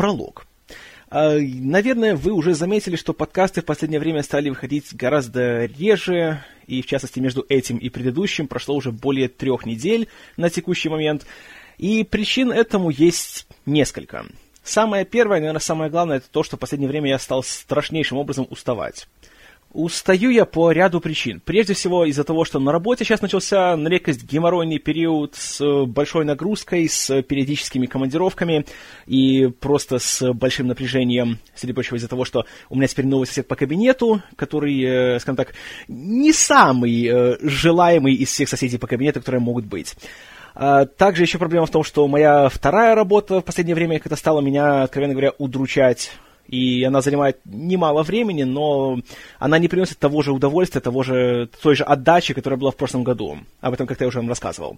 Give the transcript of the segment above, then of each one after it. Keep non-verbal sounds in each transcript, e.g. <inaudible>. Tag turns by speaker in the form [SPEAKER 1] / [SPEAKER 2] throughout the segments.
[SPEAKER 1] пролог. А, наверное, вы уже заметили, что подкасты в последнее время стали выходить гораздо реже, и в частности между этим и предыдущим прошло уже более трех недель на текущий момент. И причин этому есть несколько. Самое первое, наверное, самое главное, это то, что в последнее время я стал страшнейшим образом уставать. Устаю я по ряду причин. Прежде всего из-за того, что на работе сейчас начался на редкость геморройный период с большой нагрузкой, с периодическими командировками и просто с большим напряжением, среди прочего из-за того, что у меня теперь новый сосед по кабинету, который, э, скажем так, не самый э, желаемый из всех соседей по кабинету, которые могут быть. А, также еще проблема в том, что моя вторая работа в последнее время как-то стала меня, откровенно говоря, удручать и она занимает немало времени, но она не приносит того же удовольствия, того же, той же отдачи, которая была в прошлом году. Об этом как-то я уже вам рассказывал.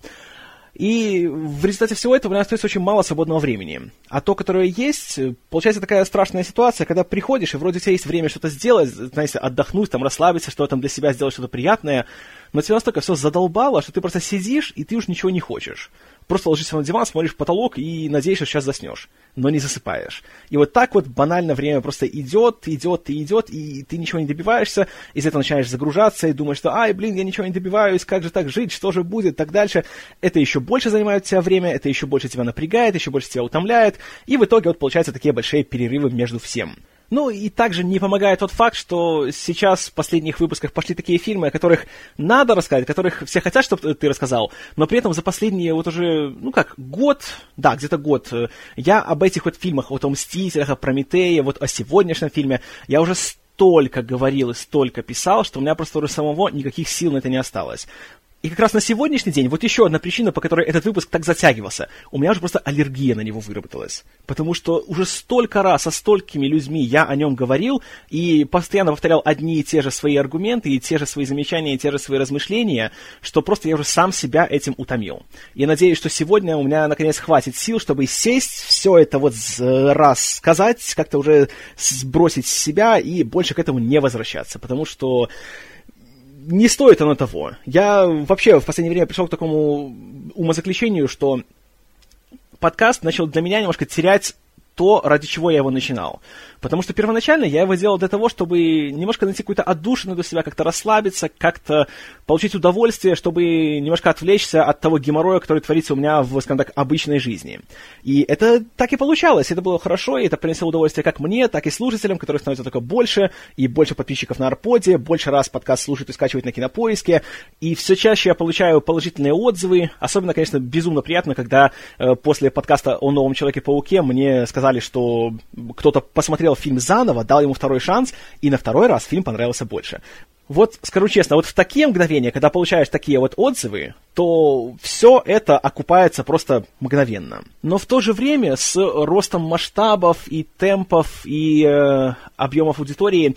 [SPEAKER 1] И в результате всего этого у меня остается очень мало свободного времени. А то, которое есть, получается такая страшная ситуация, когда приходишь, и вроде у тебя есть время что-то сделать, знаете, отдохнуть, там, расслабиться, что-то там для себя сделать, что-то приятное, но тебя настолько все задолбало, что ты просто сидишь, и ты уж ничего не хочешь. Просто ложишься на диван, смотришь в потолок и надеешься, что сейчас заснешь, но не засыпаешь. И вот так вот банально время просто идет, идет и идет, и ты ничего не добиваешься, из этого начинаешь загружаться и думаешь, что, ай, блин, я ничего не добиваюсь, как же так жить, что же будет, так дальше. Это еще больше занимает тебя время, это еще больше тебя напрягает, еще больше тебя утомляет, и в итоге вот получаются такие большие перерывы между всем. Ну и также не помогает тот факт, что сейчас в последних выпусках пошли такие фильмы, о которых надо рассказать, о которых все хотят, чтобы ты рассказал, но при этом за последние вот уже, ну как, год, да, где-то год, э, я об этих вот фильмах, вот о «Мстителях», о «Прометее», вот о сегодняшнем фильме, я уже столько говорил и столько писал, что у меня просто уже самого никаких сил на это не осталось. И как раз на сегодняшний день, вот еще одна причина, по которой этот выпуск так затягивался, у меня уже просто аллергия на него выработалась. Потому что уже столько раз со столькими людьми я о нем говорил, и постоянно повторял одни и те же свои аргументы, и те же свои замечания, и те же свои размышления, что просто я уже сам себя этим утомил. Я надеюсь, что сегодня у меня наконец хватит сил, чтобы сесть, все это вот раз сказать, как-то уже сбросить с себя и больше к этому не возвращаться. Потому что не стоит оно того. Я вообще в последнее время пришел к такому умозаключению, что подкаст начал для меня немножко терять то, ради чего я его начинал. Потому что первоначально я его делал для того, чтобы немножко найти какую-то отдушину для себя, как-то расслабиться, как-то получить удовольствие, чтобы немножко отвлечься от того геморроя, который творится у меня в, скажем так, обычной жизни. И это так и получалось, это было хорошо, и это принесло удовольствие как мне, так и слушателям, которые становятся только больше, и больше подписчиков на Арподе, больше раз подкаст слушают и скачивают на Кинопоиске, и все чаще я получаю положительные отзывы, особенно, конечно, безумно приятно, когда э, после подкаста о новом Человеке-пауке мне сказали, сказали, что кто-то посмотрел фильм заново, дал ему второй шанс, и на второй раз фильм понравился больше. Вот скажу честно, вот в такие мгновения, когда получаешь такие вот отзывы, то все это окупается просто мгновенно. Но в то же время с ростом масштабов и темпов и э, объемов аудитории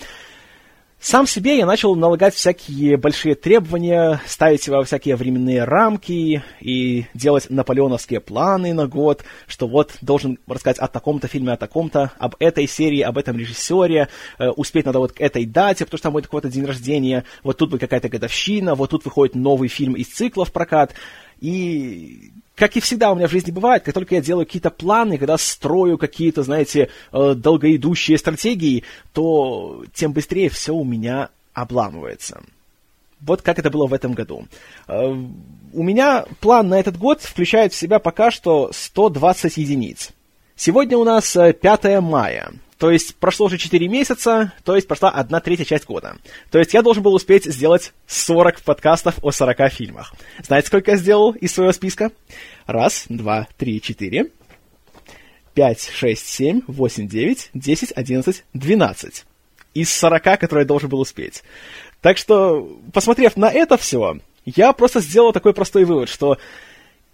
[SPEAKER 1] сам себе я начал налагать всякие большие требования, ставить во всякие временные рамки и делать наполеоновские планы на год, что вот должен рассказать о таком-то фильме, о таком-то, об этой серии, об этом режиссере, э, успеть надо вот к этой дате, потому что там будет какой-то день рождения, вот тут будет какая-то годовщина, вот тут выходит новый фильм из цикла в прокат. И как и всегда у меня в жизни бывает, как только я делаю какие-то планы, когда строю какие-то, знаете, э, долгоидущие стратегии, то тем быстрее все у меня обламывается. Вот как это было в этом году. Э, у меня план на этот год включает в себя пока что 120 единиц. Сегодня у нас 5 э, мая. То есть прошло уже 4 месяца, то есть прошла одна третья часть года. То есть я должен был успеть сделать 40 подкастов о 40 фильмах. Знаете, сколько я сделал из своего списка? Раз, два, три, четыре, пять, шесть, семь, восемь, девять, десять, одиннадцать, двенадцать. Из 40, которые я должен был успеть. Так что, посмотрев на это все, я просто сделал такой простой вывод, что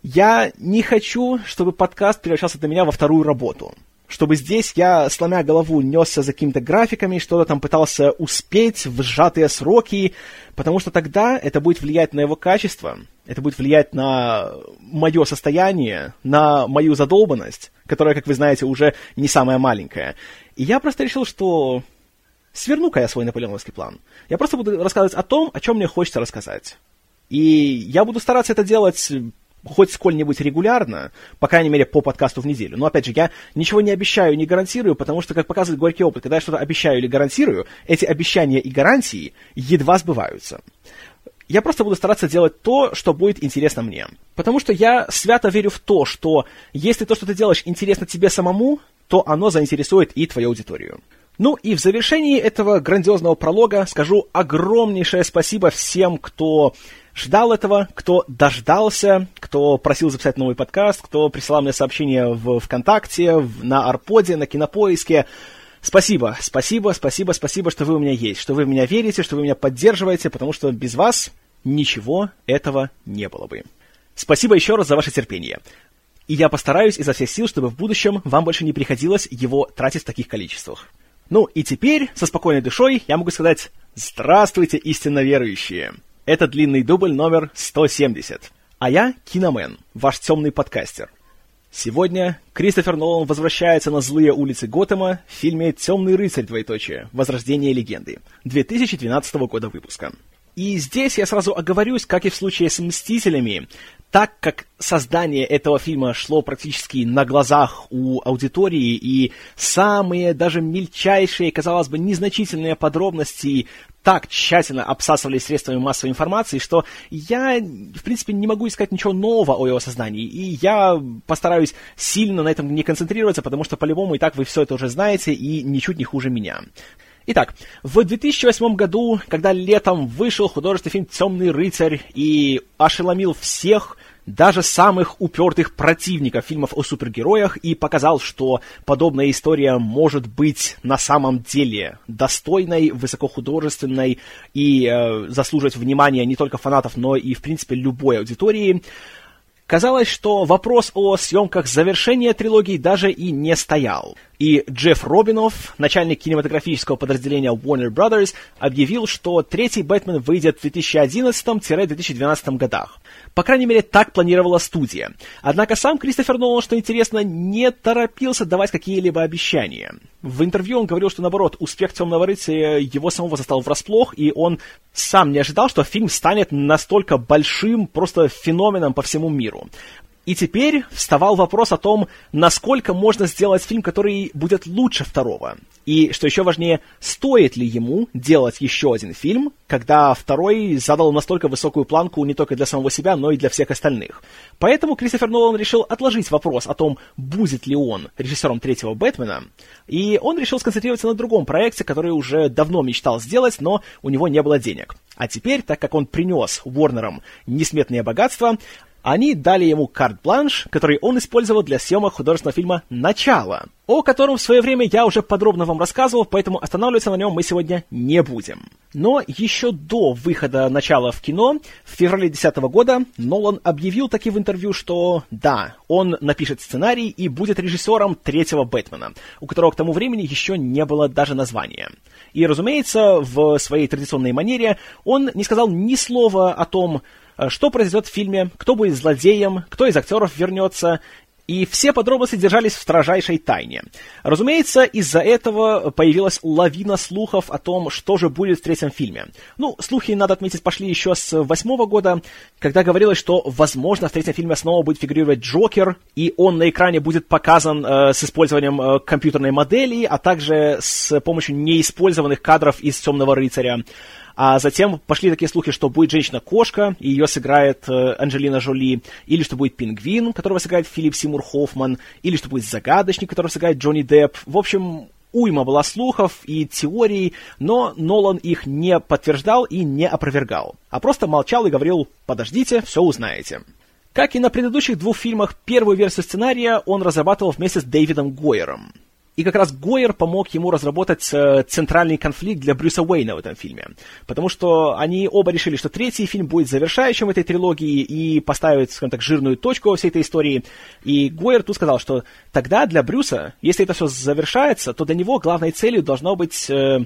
[SPEAKER 1] я не хочу, чтобы подкаст превращался для меня во вторую работу чтобы здесь я, сломя голову, несся за какими-то графиками, что-то там пытался успеть в сжатые сроки, потому что тогда это будет влиять на его качество, это будет влиять на мое состояние, на мою задолбанность, которая, как вы знаете, уже не самая маленькая. И я просто решил, что сверну-ка я свой наполеоновский план. Я просто буду рассказывать о том, о чем мне хочется рассказать. И я буду стараться это делать хоть сколь-нибудь регулярно, по крайней мере, по подкасту в неделю. Но, опять же, я ничего не обещаю, не гарантирую, потому что, как показывает горький опыт, когда я что-то обещаю или гарантирую, эти обещания и гарантии едва сбываются. Я просто буду стараться делать то, что будет интересно мне. Потому что я свято верю в то, что если то, что ты делаешь, интересно тебе самому, то оно заинтересует и твою аудиторию. Ну и в завершении этого грандиозного пролога скажу огромнейшее спасибо всем, кто ждал этого, кто дождался, кто просил записать новый подкаст, кто присылал мне сообщения в ВКонтакте, в, на Арподе, на Кинопоиске. Спасибо, спасибо, спасибо, спасибо, что вы у меня есть, что вы в меня верите, что вы меня поддерживаете, потому что без вас ничего этого не было бы. Спасибо еще раз за ваше терпение. И я постараюсь изо всех сил, чтобы в будущем вам больше не приходилось его тратить в таких количествах. Ну и теперь, со спокойной душой, я могу сказать «Здравствуйте, истинно верующие!» Это длинный дубль номер 170. А я Киномен, ваш темный подкастер. Сегодня Кристофер Нолан возвращается на злые улицы Готэма в фильме «Темный рыцарь. Двоеточие. Возрождение легенды» 2012 года выпуска. И здесь я сразу оговорюсь, как и в случае с «Мстителями», так как создание этого фильма шло практически на глазах у аудитории, и самые даже мельчайшие, казалось бы, незначительные подробности так тщательно обсасывали средствами массовой информации, что я, в принципе, не могу искать ничего нового о его создании, и я постараюсь сильно на этом не концентрироваться, потому что по-любому и так вы все это уже знаете, и ничуть не хуже меня. Итак, в 2008 году, когда летом вышел художественный фильм «Темный рыцарь» и ошеломил всех, даже самых упертых противников фильмов о супергероях и показал, что подобная история может быть на самом деле достойной, высокохудожественной и э, заслуживать внимания не только фанатов, но и, в принципе, любой аудитории. Казалось, что вопрос о съемках завершения трилогии даже и не стоял. И Джефф Робинов, начальник кинематографического подразделения Warner Brothers, объявил, что третий Бэтмен выйдет в 2011-2012 годах. По крайней мере, так планировала студия. Однако сам Кристофер Нолан, что интересно, не торопился давать какие-либо обещания. В интервью он говорил, что наоборот, успех «Темного рыцаря» его самого застал врасплох, и он сам не ожидал, что фильм станет настолько большим просто феноменом по всему миру. И теперь вставал вопрос о том, насколько можно сделать фильм, который будет лучше второго. И, что еще важнее, стоит ли ему делать еще один фильм, когда второй задал настолько высокую планку не только для самого себя, но и для всех остальных. Поэтому Кристофер Нолан решил отложить вопрос о том, будет ли он режиссером третьего Бэтмена, и он решил сконцентрироваться на другом проекте, который уже давно мечтал сделать, но у него не было денег. А теперь, так как он принес Уорнерам несметные богатства, они дали ему карт-бланш, который он использовал для съемок художественного фильма «Начало», о котором в свое время я уже подробно вам рассказывал, поэтому останавливаться на нем мы сегодня не будем. Но еще до выхода «Начала» в кино, в феврале 2010 года, Нолан объявил таки в интервью, что да, он напишет сценарий и будет режиссером третьего Бэтмена, у которого к тому времени еще не было даже названия. И, разумеется, в своей традиционной манере он не сказал ни слова о том, что произойдет в фильме, кто будет злодеем, кто из актеров вернется, и все подробности держались в строжайшей тайне. Разумеется, из-за этого появилась лавина слухов о том, что же будет в третьем фильме. Ну, слухи, надо отметить, пошли еще с восьмого года, когда говорилось, что, возможно, в третьем фильме снова будет фигурировать Джокер, и он на экране будет показан э, с использованием э, компьютерной модели, а также с помощью неиспользованных кадров из «Темного рыцаря». А затем пошли такие слухи, что будет женщина-кошка, и ее сыграет э, Анджелина Жоли, или что будет пингвин, которого сыграет Филипп Симур Хоффман, или что будет загадочник, которого сыграет Джонни Депп. В общем, уйма была слухов и теорий, но Нолан их не подтверждал и не опровергал, а просто молчал и говорил «подождите, все узнаете». Как и на предыдущих двух фильмах, первую версию сценария он разрабатывал вместе с Дэвидом Гойером. И как раз Гойер помог ему разработать э, центральный конфликт для Брюса Уэйна в этом фильме. Потому что они оба решили, что третий фильм будет завершающим этой трилогии и поставит, скажем так, жирную точку во всей этой истории. И Гойер тут сказал, что тогда для Брюса, если это все завершается, то для него главной целью должно быть э,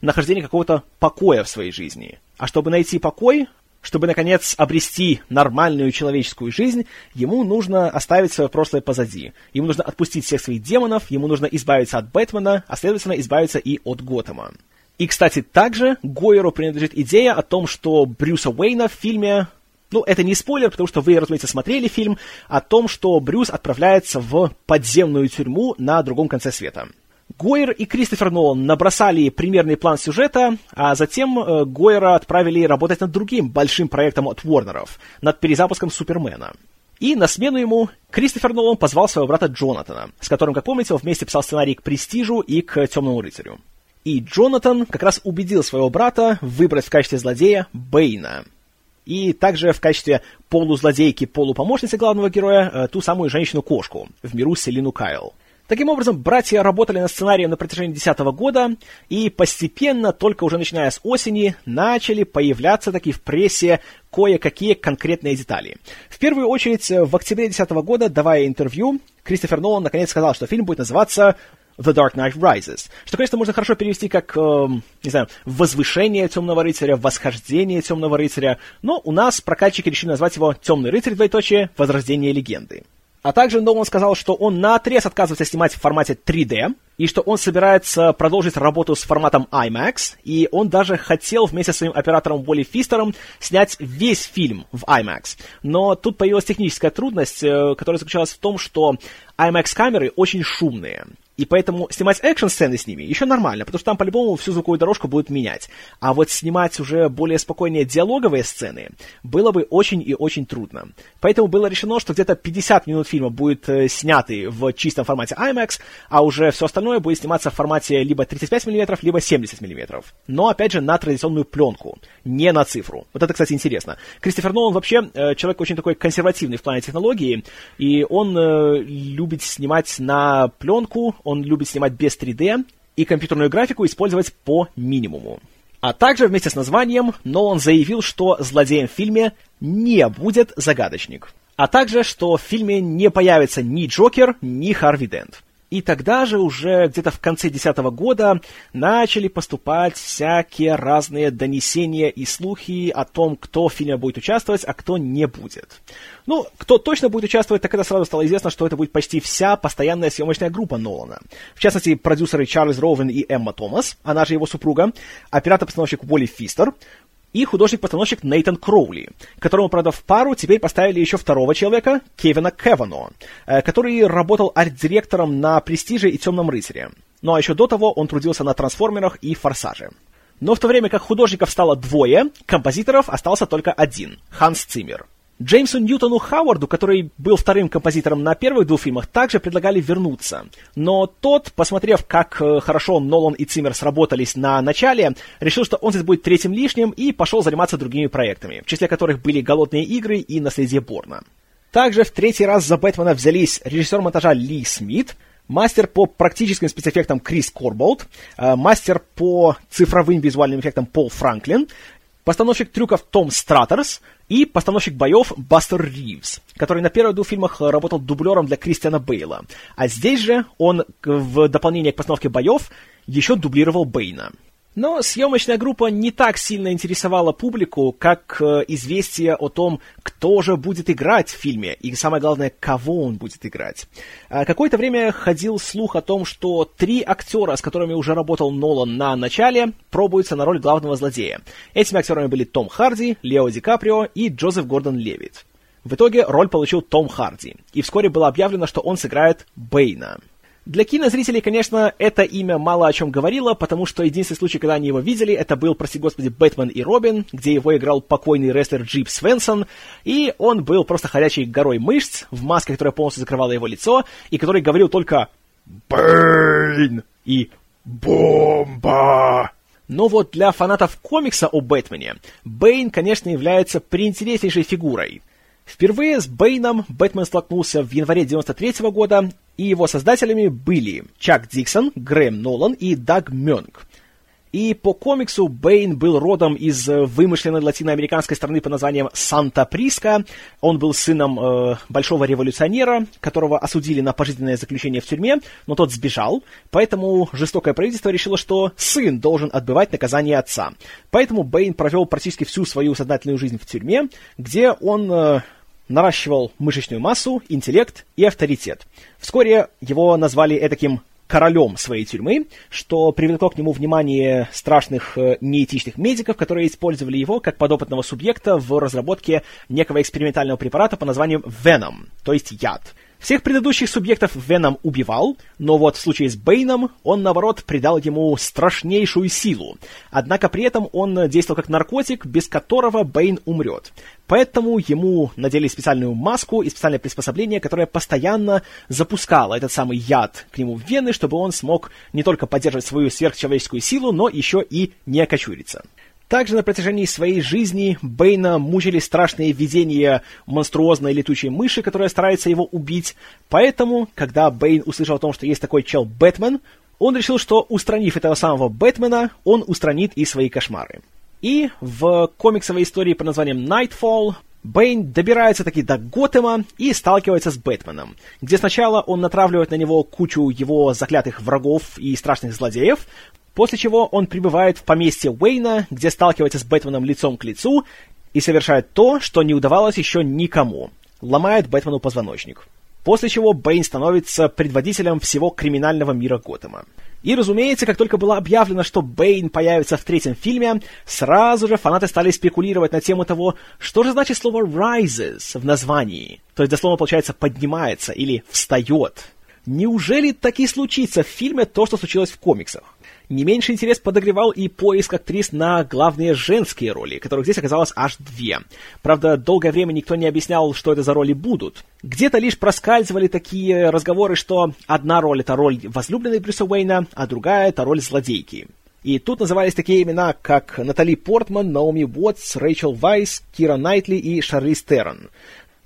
[SPEAKER 1] нахождение какого-то покоя в своей жизни. А чтобы найти покой, чтобы, наконец, обрести нормальную человеческую жизнь, ему нужно оставить свое прошлое позади. Ему нужно отпустить всех своих демонов, ему нужно избавиться от Бэтмена, а следовательно, избавиться и от Готэма. И, кстати, также Гойеру принадлежит идея о том, что Брюса Уэйна в фильме ну, это не спойлер, потому что вы, разумеется, смотрели фильм о том, что Брюс отправляется в подземную тюрьму на другом конце света. Гойер и Кристофер Нолан набросали примерный план сюжета, а затем э, Гойера отправили работать над другим большим проектом от Уорнеров, над перезапуском Супермена. И на смену ему Кристофер Нолан позвал своего брата Джонатана, с которым, как помните, он вместе писал сценарий к «Престижу» и к «Темному рыцарю». И Джонатан как раз убедил своего брата выбрать в качестве злодея Бэйна. И также в качестве полузлодейки, полупомощницы главного героя э, ту самую женщину-кошку в миру Селину Кайл. Таким образом, братья работали над сценарием на протяжении 2010 года, и постепенно, только уже начиная с осени, начали появляться такие в прессе кое-какие конкретные детали. В первую очередь, в октябре 2010 года, давая интервью, Кристофер Нолан наконец сказал, что фильм будет называться The Dark Knight Rises. Что, конечно, можно хорошо перевести как, э, не знаю, возвышение темного рыцаря, восхождение темного рыцаря, но у нас прокатчики решили назвать его Темный рыцарь, двоеточие, возрождение легенды. А также Нолан сказал, что он на отрез отказывается снимать в формате 3D, и что он собирается продолжить работу с форматом IMAX, и он даже хотел вместе с своим оператором Уолли Фистером снять весь фильм в IMAX. Но тут появилась техническая трудность, э, которая заключалась в том, что IMAX-камеры очень шумные. И поэтому снимать экшн-сцены с ними еще нормально, потому что там по-любому всю звуковую дорожку будут менять. А вот снимать уже более спокойные диалоговые сцены было бы очень и очень трудно. Поэтому было решено, что где-то 50 минут фильма будет э, сняты в чистом формате IMAX, а уже все остальное будет сниматься в формате либо 35 мм, либо 70 мм. Но, опять же, на традиционную пленку, не на цифру. Вот это, кстати, интересно. Кристофер Нолан вообще э, человек очень такой консервативный в плане технологии, и он э, любит снимать на пленку, он любит снимать без 3D и компьютерную графику использовать по минимуму. А также вместе с названием Нолан заявил, что злодеем в фильме не будет загадочник. А также, что в фильме не появится ни Джокер, ни Харви Дент. И тогда же уже где-то в конце 2010 года начали поступать всякие разные донесения и слухи о том, кто в фильме будет участвовать, а кто не будет. Ну, кто точно будет участвовать, так это сразу стало известно, что это будет почти вся постоянная съемочная группа Нолана. В частности, продюсеры Чарльз Роуэн и Эмма Томас, она же его супруга, оператор-постановщик Уолли Фистер, и художник-постановщик Нейтан Кроули, которому, правда, в пару теперь поставили еще второго человека, Кевина Кевано, э, который работал арт-директором на «Престиже» и «Темном рыцаре». Ну а еще до того он трудился на «Трансформерах» и «Форсаже». Но в то время как художников стало двое, композиторов остался только один — Ханс Циммер — Джеймсу Ньютону Хауарду, который был вторым композитором на первых двух фильмах, также предлагали вернуться. Но тот, посмотрев, как э, хорошо Нолан и Циммер сработались на начале, решил, что он здесь будет третьим лишним и пошел заниматься другими проектами, в числе которых были «Голодные игры» и «Наследие Борна». Также в третий раз за Бэтмена взялись режиссер монтажа Ли Смит, мастер по практическим спецэффектам Крис Корболт, э, мастер по цифровым визуальным эффектам Пол Франклин, постановщик трюков Том Стратерс и постановщик боев Бастер Ривз, который на первых двух фильмах работал дублером для Кристиана Бейла. А здесь же он в дополнение к постановке боев еще дублировал Бейна. Но съемочная группа не так сильно интересовала публику, как э, известие о том, кто же будет играть в фильме, и самое главное, кого он будет играть. А какое-то время ходил слух о том, что три актера, с которыми уже работал Нолан на начале, пробуются на роль главного злодея. Этими актерами были Том Харди, Лео Ди Каприо и Джозеф Гордон Левит. В итоге роль получил Том Харди, и вскоре было объявлено, что он сыграет Бэйна. Для кинозрителей, конечно, это имя мало о чем говорило, потому что единственный случай, когда они его видели, это был, прости господи, «Бэтмен и Робин», где его играл покойный рестлер Джип Свенсон, и он был просто ходячей горой мышц, в маске, которая полностью закрывала его лицо, и который говорил только «Бэйн» и «Бомба». Но вот для фанатов комикса о Бэтмене Бэйн, конечно, является приинтереснейшей фигурой. Впервые с Бэйном Бэтмен столкнулся в январе 93 -го года, и его создателями были Чак Диксон, Грэм Нолан и Даг Мёнг. И по комиксу Бэйн был родом из вымышленной латиноамериканской страны по названием Санта-Приска. Он был сыном э, большого революционера, которого осудили на пожизненное заключение в тюрьме, но тот сбежал, поэтому жестокое правительство решило, что сын должен отбывать наказание отца. Поэтому Бэйн провел практически всю свою сознательную жизнь в тюрьме, где он э, наращивал мышечную массу, интеллект и авторитет. Вскоре его назвали таким королем своей тюрьмы, что привлекло к нему внимание страшных э, неэтичных медиков, которые использовали его как подопытного субъекта в разработке некого экспериментального препарата по названию Venom, то есть яд. Всех предыдущих субъектов Веном убивал, но вот в случае с Бэйном он, наоборот, придал ему страшнейшую силу. Однако при этом он действовал как наркотик, без которого Бэйн умрет. Поэтому ему надели специальную маску и специальное приспособление, которое постоянно запускало этот самый яд к нему в вены, чтобы он смог не только поддерживать свою сверхчеловеческую силу, но еще и не окочуриться. Также на протяжении своей жизни Бэйна мучили страшные видения монструозной летучей мыши, которая старается его убить. Поэтому, когда Бэйн услышал о том, что есть такой чел Бэтмен, он решил, что устранив этого самого Бэтмена, он устранит и свои кошмары. И в комиксовой истории под названием Nightfall Бэйн добирается таки до Готэма и сталкивается с Бэтменом, где сначала он натравливает на него кучу его заклятых врагов и страшных злодеев, после чего он прибывает в поместье Уэйна, где сталкивается с Бэтменом лицом к лицу и совершает то, что не удавалось еще никому. Ломает Бэтмену позвоночник. После чего Бэйн становится предводителем всего криминального мира Готэма. И, разумеется, как только было объявлено, что Бэйн появится в третьем фильме, сразу же фанаты стали спекулировать на тему того, что же значит слово «rises» в названии. То есть, дословно, получается, «поднимается» или «встает». Неужели таки случится в фильме то, что случилось в комиксах? Не меньше интерес подогревал и поиск актрис на главные женские роли, которых здесь оказалось аж две. Правда, долгое время никто не объяснял, что это за роли будут. Где-то лишь проскальзывали такие разговоры, что одна роль — это роль возлюбленной Брюса Уэйна, а другая — это роль злодейки. И тут назывались такие имена, как Натали Портман, Наоми Уотс, Рэйчел Вайс, Кира Найтли и Шарлиз Терн.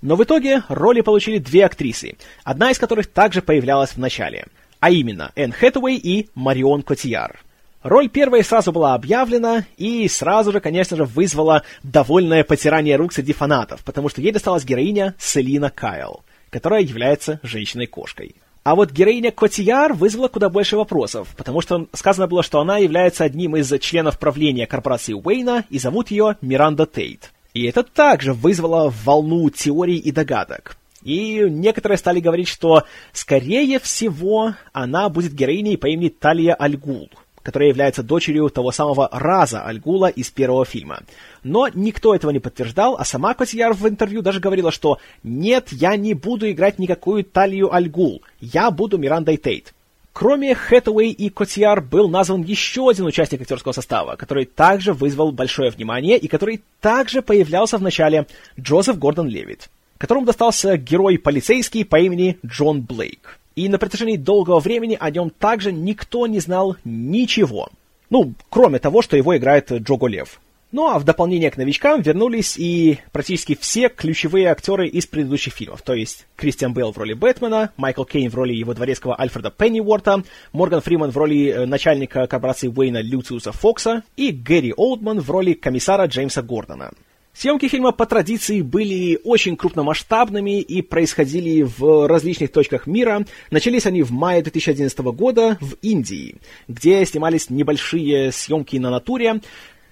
[SPEAKER 1] Но в итоге роли получили две актрисы, одна из которых также появлялась в начале — а именно Энн Хэтэуэй и Марион Котияр. Роль первой сразу была объявлена и сразу же, конечно же, вызвала довольное потирание рук среди фанатов, потому что ей досталась героиня Селина Кайл, которая является женщиной-кошкой. А вот героиня Котияр вызвала куда больше вопросов, потому что сказано было, что она является одним из членов правления корпорации Уэйна и зовут ее Миранда Тейт. И это также вызвало волну теорий и догадок. И некоторые стали говорить, что, скорее всего, она будет героиней по имени Талия Альгул, которая является дочерью того самого Раза Альгула из первого фильма. Но никто этого не подтверждал, а сама Котияр в интервью даже говорила, что «Нет, я не буду играть никакую Талию Альгул, я буду Мирандой Тейт». Кроме Хэтэуэй и Котияр был назван еще один участник актерского состава, который также вызвал большое внимание и который также появлялся в начале Джозеф Гордон Левит которому достался герой полицейский по имени Джон Блейк. И на протяжении долгого времени о нем также никто не знал ничего. Ну, кроме того, что его играет Джого Лев. Ну а в дополнение к новичкам вернулись и практически все ключевые актеры из предыдущих фильмов, то есть Кристиан Белл в роли Бэтмена, Майкл Кейн в роли его дворецкого Альфреда Пенниуорта, Морган Фриман в роли э, начальника корпорации Уэйна Люциуса Фокса и Гэри Олдман в роли комиссара Джеймса Гордона. Съемки фильма по традиции были очень крупномасштабными и происходили в различных точках мира. Начались они в мае 2011 года в Индии, где снимались небольшие съемки на натуре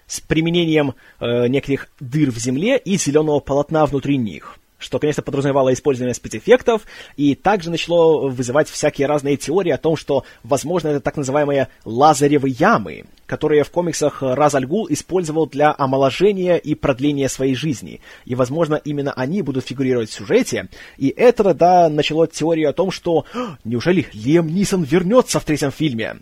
[SPEAKER 1] с применением э, неких дыр в земле и зеленого полотна внутри них что, конечно, подразумевало использование спецэффектов, и также начало вызывать всякие разные теории о том, что, возможно, это так называемые лазаревы ямы, которые в комиксах Раз Альгул использовал для омоложения и продления своей жизни. И, возможно, именно они будут фигурировать в сюжете. И это тогда начало теорию о том, что «А, неужели Лиам Нисон вернется в третьем фильме?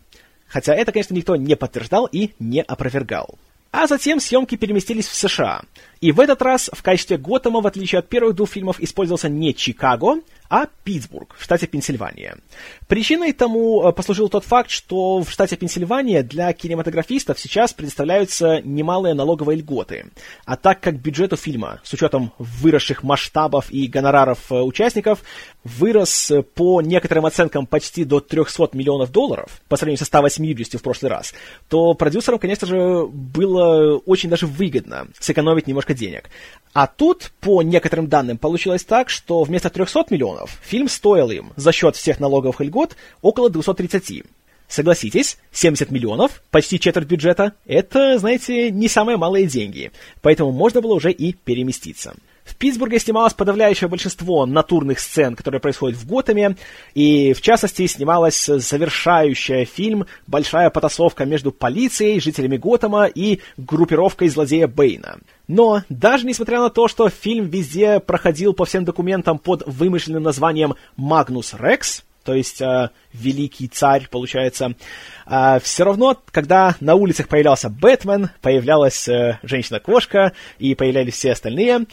[SPEAKER 1] Хотя это, конечно, никто не подтверждал и не опровергал. А затем съемки переместились в США. И в этот раз в качестве Готэма, в отличие от первых двух фильмов, использовался не Чикаго, а Питтсбург в штате Пенсильвания. Причиной тому э, послужил тот факт, что в штате Пенсильвания для кинематографистов сейчас предоставляются немалые налоговые льготы. А так как бюджет у фильма, с учетом выросших масштабов и гонораров э, участников, вырос э, по некоторым оценкам почти до 300 миллионов долларов, по сравнению со 180 в прошлый раз, то продюсерам, конечно же, было очень даже выгодно сэкономить немножко денег. А тут, по некоторым данным, получилось так, что вместо 300 миллионов фильм стоил им за счет всех налоговых льгот около 230. Согласитесь, 70 миллионов, почти четверть бюджета, это, знаете, не самые малые деньги, поэтому можно было уже и переместиться. В Питтсбурге снималось подавляющее большинство натурных сцен, которые происходят в Готэме, и, в частности, снималась завершающая фильм «Большая потасовка между полицией, жителями Готэма и группировкой злодея Бэйна». Но даже несмотря на то, что фильм везде проходил по всем документам под вымышленным названием «Магнус Рекс», то есть э, великий царь, получается. Э, все равно, когда на улицах появлялся Бэтмен, появлялась э, женщина-кошка и появлялись все остальные,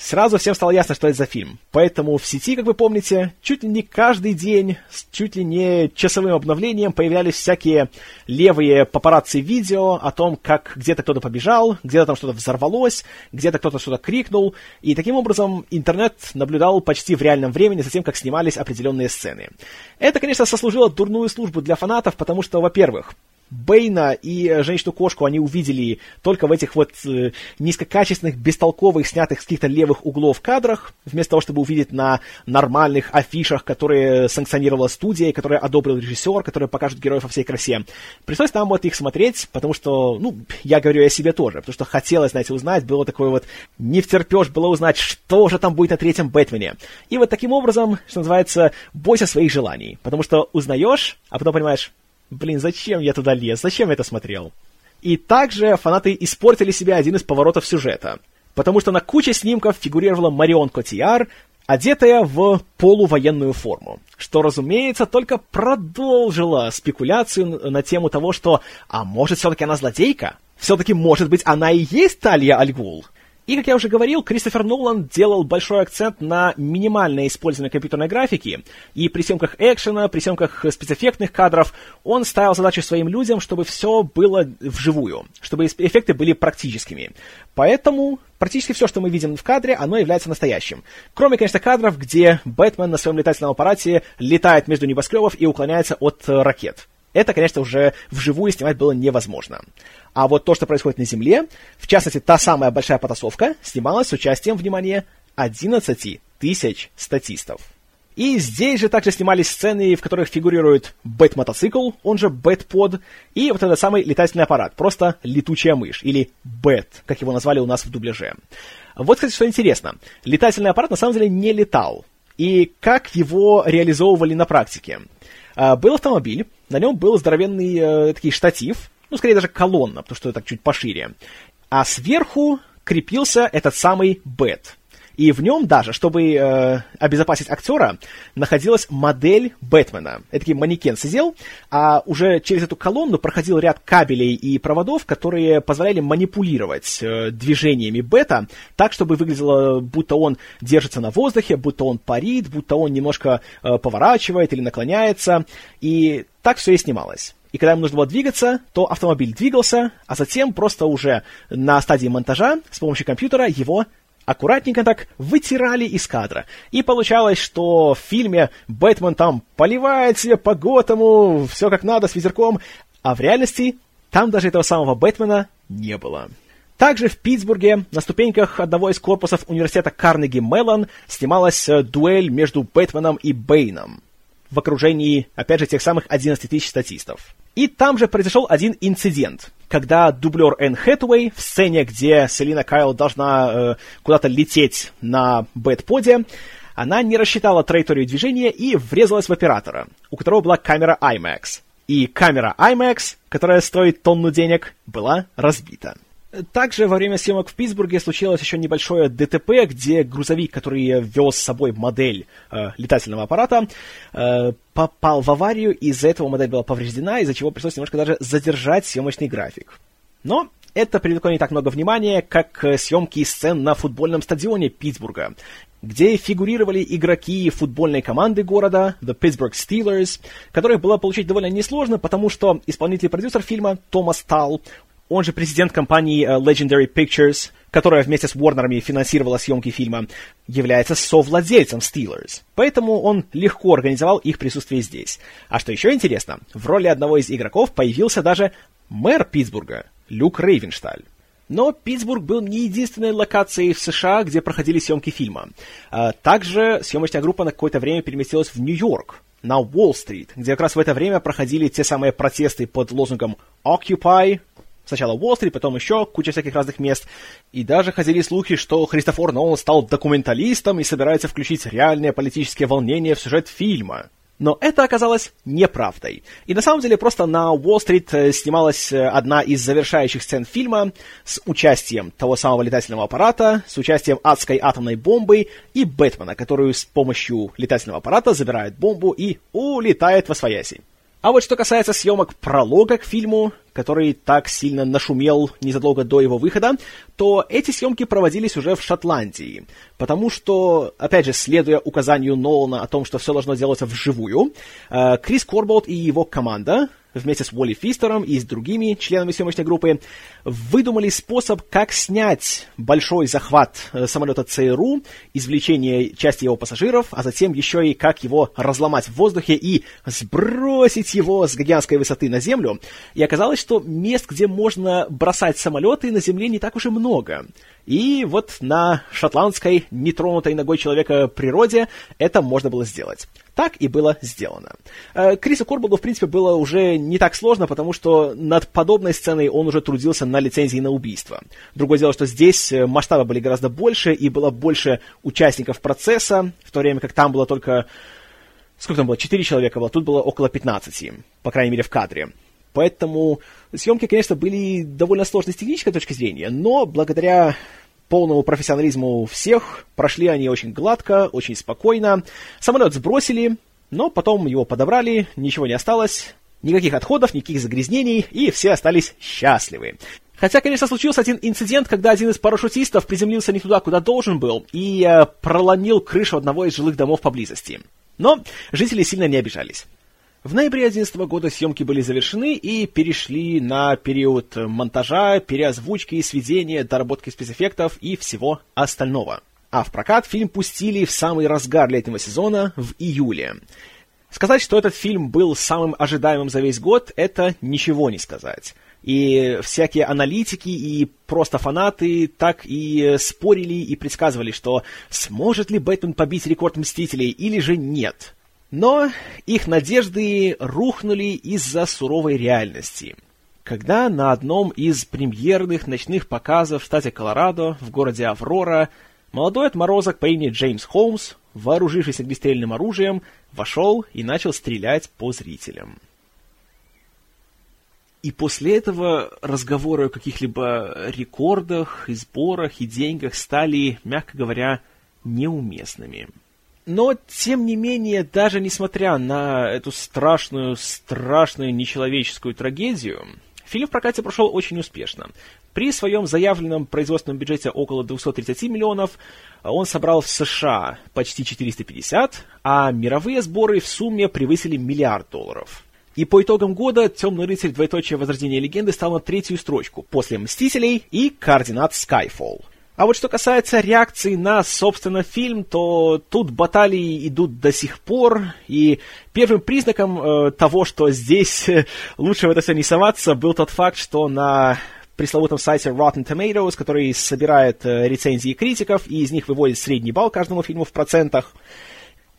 [SPEAKER 1] Сразу всем стало ясно, что это за фильм. Поэтому в сети, как вы помните, чуть ли не каждый день, с чуть ли не часовым обновлением появлялись всякие левые папарацци видео о том, как где-то кто-то побежал, где-то там что-то взорвалось, где-то кто-то что-то крикнул. И таким образом интернет наблюдал почти в реальном времени за тем, как снимались определенные сцены. Это, конечно, сослужило дурную службу для фанатов, потому что, во-первых, Бэйна и э, Женщину-кошку они увидели только в этих вот э, низкокачественных, бестолковых, снятых с каких-то левых углов кадрах, вместо того, чтобы увидеть на нормальных афишах, которые санкционировала студия, которые одобрил режиссер, которые покажут героев во всей красе. Пришлось нам вот их смотреть, потому что, ну, я говорю о себе тоже, потому что хотелось, знаете, узнать, было такое вот не втерпешь было узнать, что же там будет на третьем Бэтмене. И вот таким образом, что называется, бойся своих желаний, потому что узнаешь, а потом понимаешь, блин, зачем я туда лез, зачем я это смотрел? И также фанаты испортили себе один из поворотов сюжета, потому что на куче снимков фигурировала Марион Котияр, одетая в полувоенную форму, что, разумеется, только продолжило спекуляцию на тему того, что, а может, все-таки она злодейка? Все-таки, может быть, она и есть Талия Альгул? И, как я уже говорил, Кристофер Нолан делал большой акцент на минимальное использование компьютерной графики, и при съемках экшена, при съемках спецэффектных кадров он ставил задачу своим людям, чтобы все было вживую, чтобы эффекты были практическими. Поэтому практически все, что мы видим в кадре, оно является настоящим. Кроме, конечно, кадров, где Бэтмен на своем летательном аппарате летает между небоскребов и уклоняется от ракет. Это, конечно, уже вживую снимать было невозможно. А вот то, что происходит на Земле, в частности, та самая большая потасовка, снималась с участием, внимание, 11 тысяч статистов. И здесь же также снимались сцены, в которых фигурирует Бэт-мотоцикл, он же Бэт-под, и вот этот самый летательный аппарат, просто летучая мышь, или Бэт, как его назвали у нас в дубляже. Вот, кстати, что интересно. Летательный аппарат на самом деле не летал. И как его реализовывали на практике? А, был автомобиль, на нем был здоровенный э, такой штатив, ну, скорее даже колонна, потому что это так чуть пошире. А сверху крепился этот самый бет. И в нем даже, чтобы э, обезопасить актера, находилась модель Бэтмена. Это такой манекен сидел, а уже через эту колонну проходил ряд кабелей и проводов, которые позволяли манипулировать э, движениями Бета так, чтобы выглядело, будто он держится на воздухе, будто он парит, будто он немножко э, поворачивает или наклоняется. И так все и снималось. И когда ему нужно было двигаться, то автомобиль двигался, а затем просто уже на стадии монтажа с помощью компьютера его аккуратненько так вытирали из кадра. И получалось, что в фильме Бэтмен там поливает себе по Готэму, все как надо, с ветерком, а в реальности там даже этого самого Бэтмена не было. Также в Питтсбурге на ступеньках одного из корпусов университета Карнеги Меллон снималась э, дуэль между Бэтменом и Бэйном в окружении, опять же, тех самых 11 тысяч статистов. И там же произошел один инцидент, когда дублер Энн Хэтуэй в сцене, где Селина Кайл должна э, куда-то лететь на бэтподе, она не рассчитала траекторию движения и врезалась в оператора, у которого была камера IMAX. И камера IMAX, которая стоит тонну денег, была разбита. Также во время съемок в Питтсбурге случилось еще небольшое ДТП, где грузовик, который вез с собой модель э, летательного аппарата, э, попал в аварию, и из-за этого модель была повреждена, из-за чего пришлось немножко даже задержать съемочный график. Но это привлекло не так много внимания, как съемки сцен на футбольном стадионе Питтсбурга, где фигурировали игроки футбольной команды города, The Pittsburgh Steelers, которых было получить довольно несложно, потому что исполнительный продюсер фильма Томас Талл он же президент компании uh, Legendary Pictures, которая вместе с Warner'ами финансировала съемки фильма, является совладельцем Steelers. Поэтому он легко организовал их присутствие здесь. А что еще интересно, в роли одного из игроков появился даже мэр Питтсбурга, Люк Рейвеншталь. Но Питтсбург был не единственной локацией в США, где проходили съемки фильма. А также съемочная группа на какое-то время переместилась в Нью-Йорк, на Уолл-стрит, где как раз в это время проходили те самые протесты под лозунгом «Occupy Сначала Уолл-стрит, потом еще куча всяких разных мест. И даже ходили слухи, что Христофор Нолан стал документалистом и собирается включить реальные политические волнения в сюжет фильма. Но это оказалось неправдой. И на самом деле просто на Уолл-стрит э, снималась э, одна из завершающих сцен фильма с участием того самого летательного аппарата, с участием адской атомной бомбы и Бэтмена, которую с помощью летательного аппарата забирает бомбу и улетает во свояси. А вот что касается съемок пролога к фильму, который так сильно нашумел незадолго до его выхода, то эти съемки проводились уже в Шотландии. Потому что, опять же, следуя указанию Нолана о том, что все должно делаться вживую, э, Крис Корболт и его команда вместе с Уолли Фистером и с другими членами съемочной группы выдумали способ, как снять большой захват э, самолета ЦРУ, извлечение части его пассажиров, а затем еще и как его разломать в воздухе и сбросить его с гигантской высоты на землю. И оказалось, что мест, где можно бросать самолеты, на земле не так уж и много. И вот на шотландской, нетронутой ногой человека природе это можно было сделать. Так и было сделано. Э, Крису Корбалду, в принципе, было уже не так сложно, потому что над подобной сценой он уже трудился на лицензии на убийство. Другое дело, что здесь э, масштабы были гораздо больше, и было больше участников процесса, в то время как там было только... Сколько там было? Четыре человека было, тут было около 15, по крайней мере, в кадре. Поэтому съемки, конечно, были довольно сложные с технической точки зрения, но благодаря полному профессионализму всех, прошли они очень гладко, очень спокойно. Самолет сбросили, но потом его подобрали, ничего не осталось, никаких отходов, никаких загрязнений, и все остались счастливы. Хотя, конечно, случился один инцидент, когда один из парашютистов приземлился не туда, куда должен был, и э, проломил крышу одного из жилых домов поблизости. Но жители сильно не обижались. В ноябре 2011 года съемки были завершены и перешли на период монтажа, переозвучки, сведения, доработки спецэффектов и всего остального. А в прокат фильм пустили в самый разгар летнего сезона в июле. Сказать, что этот фильм был самым ожидаемым за весь год, это ничего не сказать. И всякие аналитики и просто фанаты так и спорили и предсказывали, что сможет ли Бэтмен побить рекорд Мстителей или же нет. Но их надежды рухнули из-за суровой реальности. Когда на одном из премьерных ночных показов в штате Колорадо, в городе Аврора, молодой отморозок по имени Джеймс Холмс, вооружившись огнестрельным оружием, вошел и начал стрелять по зрителям. И после этого разговоры о каких-либо рекордах, и сборах, и деньгах стали, мягко говоря, неуместными. Но, тем не менее, даже несмотря на эту страшную, страшную нечеловеческую трагедию, фильм в прокате прошел очень успешно. При своем заявленном производственном бюджете около 230 миллионов он собрал в США почти 450, а мировые сборы в сумме превысили миллиард долларов. И по итогам года «Темный рыцарь. Двоеточие возрождение легенды» стал на третью строчку, после «Мстителей» и «Координат Skyfall». А вот что касается реакции на, собственно, фильм, то тут баталии идут до сих пор, и первым признаком э, того, что здесь э, лучше в это все не соваться, был тот факт, что на пресловутом сайте Rotten Tomatoes, который собирает э, рецензии критиков, и из них выводит средний балл каждому фильму в процентах,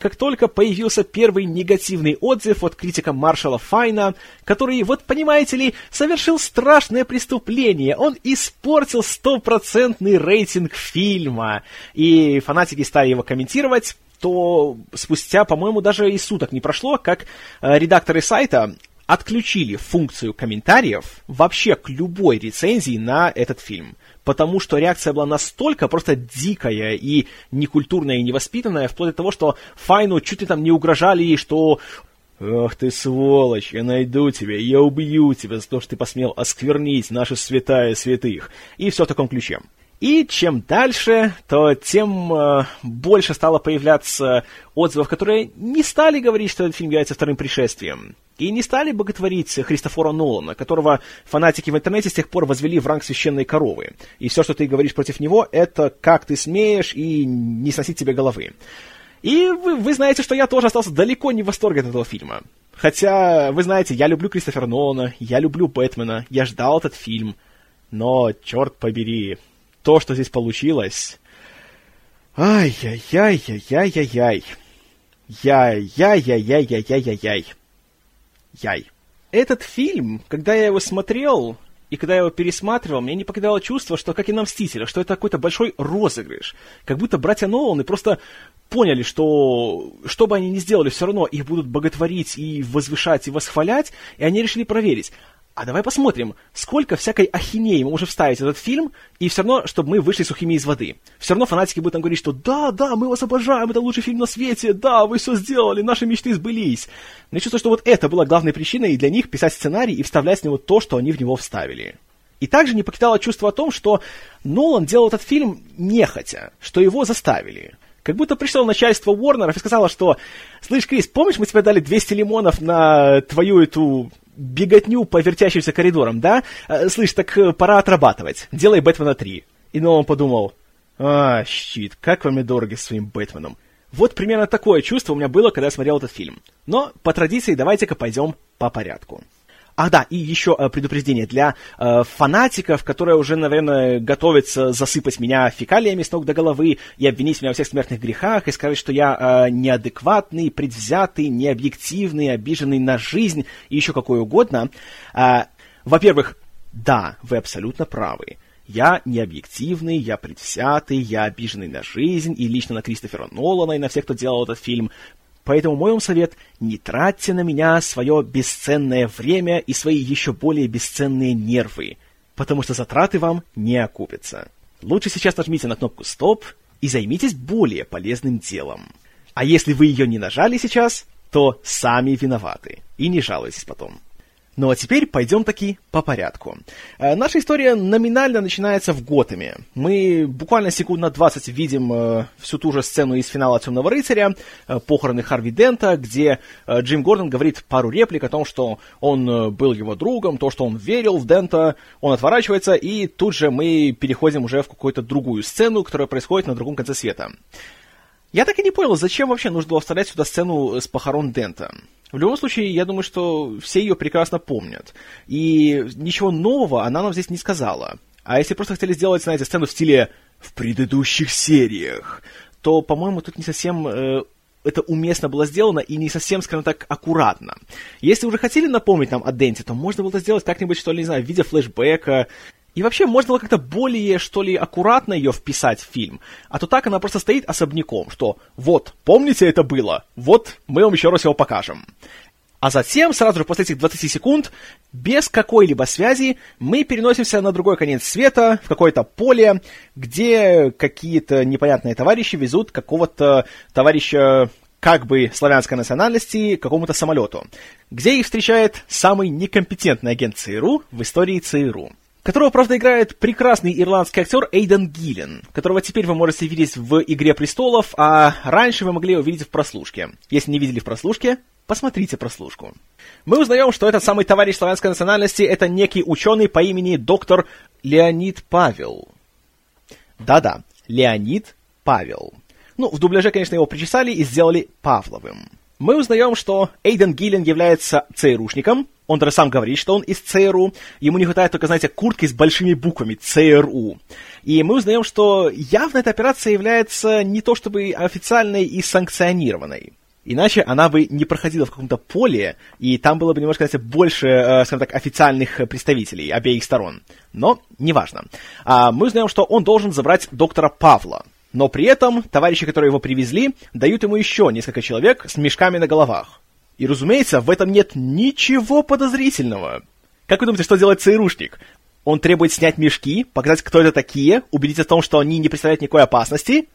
[SPEAKER 1] как только появился первый негативный отзыв от критика Маршала Файна, который, вот понимаете ли, совершил страшное преступление. Он испортил стопроцентный рейтинг фильма. И фанатики стали его комментировать, то спустя, по-моему, даже и суток не прошло, как э, редакторы сайта отключили функцию комментариев вообще к любой рецензии на этот фильм потому что реакция была настолько просто дикая и некультурная и невоспитанная, вплоть до того, что Файну чуть ли там не угрожали ей, что «Ах ты сволочь, я найду тебя, я убью тебя за то, что ты посмел осквернить наши святая святых», и все в таком ключе. И чем дальше, то тем э, больше стало появляться отзывов, которые не стали говорить, что этот фильм является вторым пришествием. И не стали боготворить Христофора Нолана, которого фанатики в интернете с тех пор возвели в ранг священной коровы. И все, что ты говоришь против него, это как ты смеешь и не сносить тебе головы. И вы, вы знаете, что я тоже остался далеко не в восторге от этого фильма. Хотя, вы знаете, я люблю Кристофера Нолана, я люблю Бэтмена, я ждал этот фильм. Но, черт побери, то, что здесь получилось... Ай-яй-яй-яй-яй-яй-яй. Яй-яй-яй-яй-яй-яй-яй. Яй. Этот фильм, когда я его смотрел, и когда я его пересматривал, мне не покидало чувство, что, как и на «Мстителях», что это какой-то большой розыгрыш. Как будто братья Ноланы просто поняли, что что бы они ни сделали, все равно их будут боготворить и возвышать и восхвалять, и они решили проверить, а давай посмотрим, сколько всякой ахинеи мы можем вставить в этот фильм, и все равно, чтобы мы вышли сухими из воды. Все равно фанатики будут нам говорить, что да, да, мы вас обожаем, это лучший фильм на свете, да, вы все сделали, наши мечты сбылись. Но я чувствую, что вот это была главной причиной для них писать сценарий и вставлять в него то, что они в него вставили. И также не покидало чувство о том, что Нолан делал этот фильм нехотя, что его заставили. Как будто пришло начальство Уорнеров и сказало, что «Слышь, Крис, помнишь, мы тебе дали 200 лимонов на твою эту беготню по вертящимся коридорам, да? Э, слышь, так э, пора отрабатывать. Делай Бэтмена 3. И Нолан подумал, а, щит, как вам и дороги с своим Бэтменом. Вот примерно такое чувство у меня было, когда я смотрел этот фильм. Но, по традиции, давайте-ка пойдем по порядку. Ах да, и еще э, предупреждение для э, фанатиков, которые уже, наверное, готовятся засыпать меня фекалиями с ног до головы и обвинить меня во всех смертных грехах и сказать, что я э, неадекватный, предвзятый, необъективный, обиженный на жизнь и еще какое угодно. Э, во-первых, да, вы абсолютно правы. Я необъективный, я предвзятый, я обиженный на жизнь, и лично на Кристофера Нолана, и на всех, кто делал этот фильм. Поэтому мой вам совет – не тратьте на меня свое бесценное время и свои еще более бесценные нервы, потому что затраты вам не окупятся. Лучше сейчас нажмите на кнопку «Стоп» и займитесь более полезным делом. А если вы ее не нажали сейчас, то сами виноваты. И не жалуйтесь потом. Ну а теперь пойдем таки по порядку. Э, наша история номинально начинается в Готэме. Мы буквально секунд на 20 видим э, всю ту же сцену из финала «Темного рыцаря», э, похороны Харви Дента, где э, Джим Гордон говорит пару реплик о том, что он э, был его другом, то, что он верил в Дента, он отворачивается, и тут же мы переходим уже в какую-то другую сцену, которая происходит на другом конце света. Я так и не понял, зачем вообще нужно было вставлять сюда сцену с похорон Дента. В любом случае, я думаю, что все ее прекрасно помнят. И ничего нового она нам здесь не сказала. А если просто хотели сделать, знаете, сцену в стиле «в предыдущих сериях», то, по-моему, тут не совсем э, это уместно было сделано и не совсем, скажем так, аккуратно. Если уже хотели напомнить нам о Денте, то можно было это сделать как-нибудь, что ли, не знаю, в виде флешбека, и вообще, можно было как-то более, что ли, аккуратно ее вписать в фильм. А то так она просто стоит особняком, что вот, помните это было? Вот, мы вам еще раз его покажем. А затем, сразу же после этих 20 секунд, без какой-либо связи, мы переносимся на другой конец света, в какое-то поле, где какие-то непонятные товарищи везут какого-то товарища как бы славянской национальности какому-то самолету, где их встречает самый некомпетентный агент ЦРУ в истории ЦРУ которого, правда, играет прекрасный ирландский актер Эйден Гиллен, которого теперь вы можете видеть в «Игре престолов», а раньше вы могли его видеть в «Прослушке». Если не видели в «Прослушке», посмотрите «Прослушку». Мы узнаем, что этот самый товарищ славянской национальности — это некий ученый по имени доктор Леонид Павел. Да-да, Леонид Павел. Ну, в дубляже, конечно, его причесали и сделали Павловым. Мы узнаем, что Эйден Гиллен является ЦРУшником, он даже сам говорит, что он из ЦРУ. Ему не хватает только, знаете, куртки с большими буквами ЦРУ. И мы узнаем, что явно эта операция является не то чтобы официальной и санкционированной. Иначе она бы не проходила в каком-то поле, и там было бы немножко, знаете, больше, э, скажем так, официальных представителей обеих сторон. Но неважно. А мы узнаем, что он должен забрать доктора Павла. Но при этом товарищи, которые его привезли, дают ему еще несколько человек с мешками на головах. И, разумеется, в этом нет ничего подозрительного. Как вы думаете, что делает ЦРУшник? Он требует снять мешки, показать, кто это такие, убедиться в том, что они не представляют никакой опасности?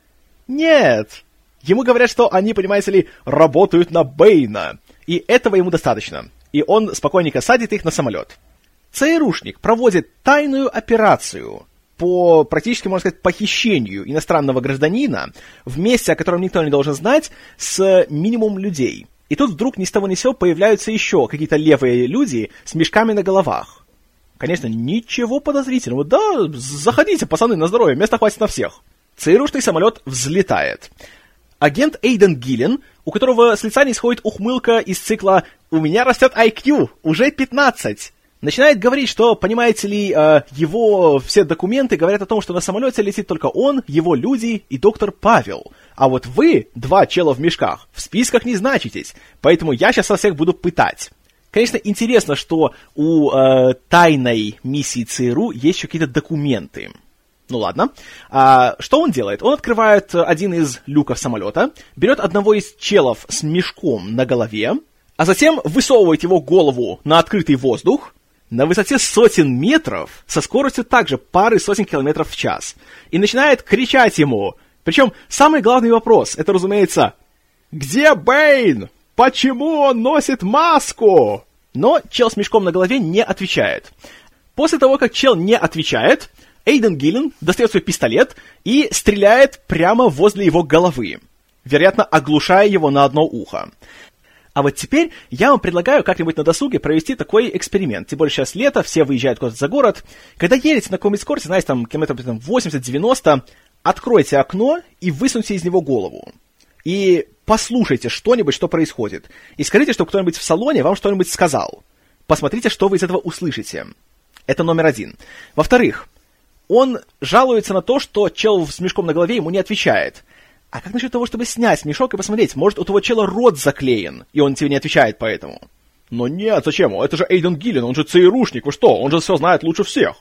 [SPEAKER 1] Нет. Ему говорят, что они, понимаете ли, работают на Бэйна. И этого ему достаточно. И он спокойненько садит их на самолет. ЦРУшник проводит тайную операцию по практически, можно сказать, похищению иностранного гражданина в месте, о котором никто не должен знать, с минимум людей – и тут вдруг ни с того ни с сего появляются еще какие-то левые люди с мешками на головах. Конечно, ничего подозрительного. Да, заходите, пацаны, на здоровье, места хватит на всех. ЦРУшный самолет взлетает. Агент Эйден Гиллен, у которого с лица не сходит ухмылка из цикла «У меня растет IQ, уже 15», начинает говорить, что, понимаете ли, э, его все документы говорят о том, что на самолете летит только он, его люди и доктор Павел – а вот вы, два чела в мешках, в списках не значитесь, поэтому я сейчас вас всех буду пытать. Конечно, интересно, что у э, тайной миссии ЦРУ есть еще какие-то документы. Ну ладно. А, что он делает? Он открывает один из люков самолета, берет одного из челов с мешком на голове, а затем высовывает его голову на открытый воздух на высоте сотен метров со скоростью также пары сотен километров в час и начинает кричать ему. Причем самый главный вопрос, это, разумеется, «Где Бэйн? Почему он носит маску?» Но чел с мешком на голове не отвечает. После того, как чел не отвечает, Эйден Гиллен достает свой пистолет и стреляет прямо возле его головы, вероятно, оглушая его на одно ухо. А вот теперь я вам предлагаю как-нибудь на досуге провести такой эксперимент. Тем более сейчас лето, все выезжают куда-то за город. Когда едете на каком-нибудь скорости, знаете, там километров 80-90, откройте окно и высуньте из него голову. И послушайте что-нибудь, что происходит. И скажите, что кто-нибудь в салоне вам что-нибудь сказал. Посмотрите, что вы из этого услышите. Это номер один. Во-вторых, он жалуется на то, что чел с мешком на голове ему не отвечает. А как насчет того, чтобы снять мешок и посмотреть, может, у того чела рот заклеен, и он тебе не отвечает поэтому? Но нет, зачем? Это же Эйден Гиллен, он же ЦРУшник, вы что, он же все знает лучше всех.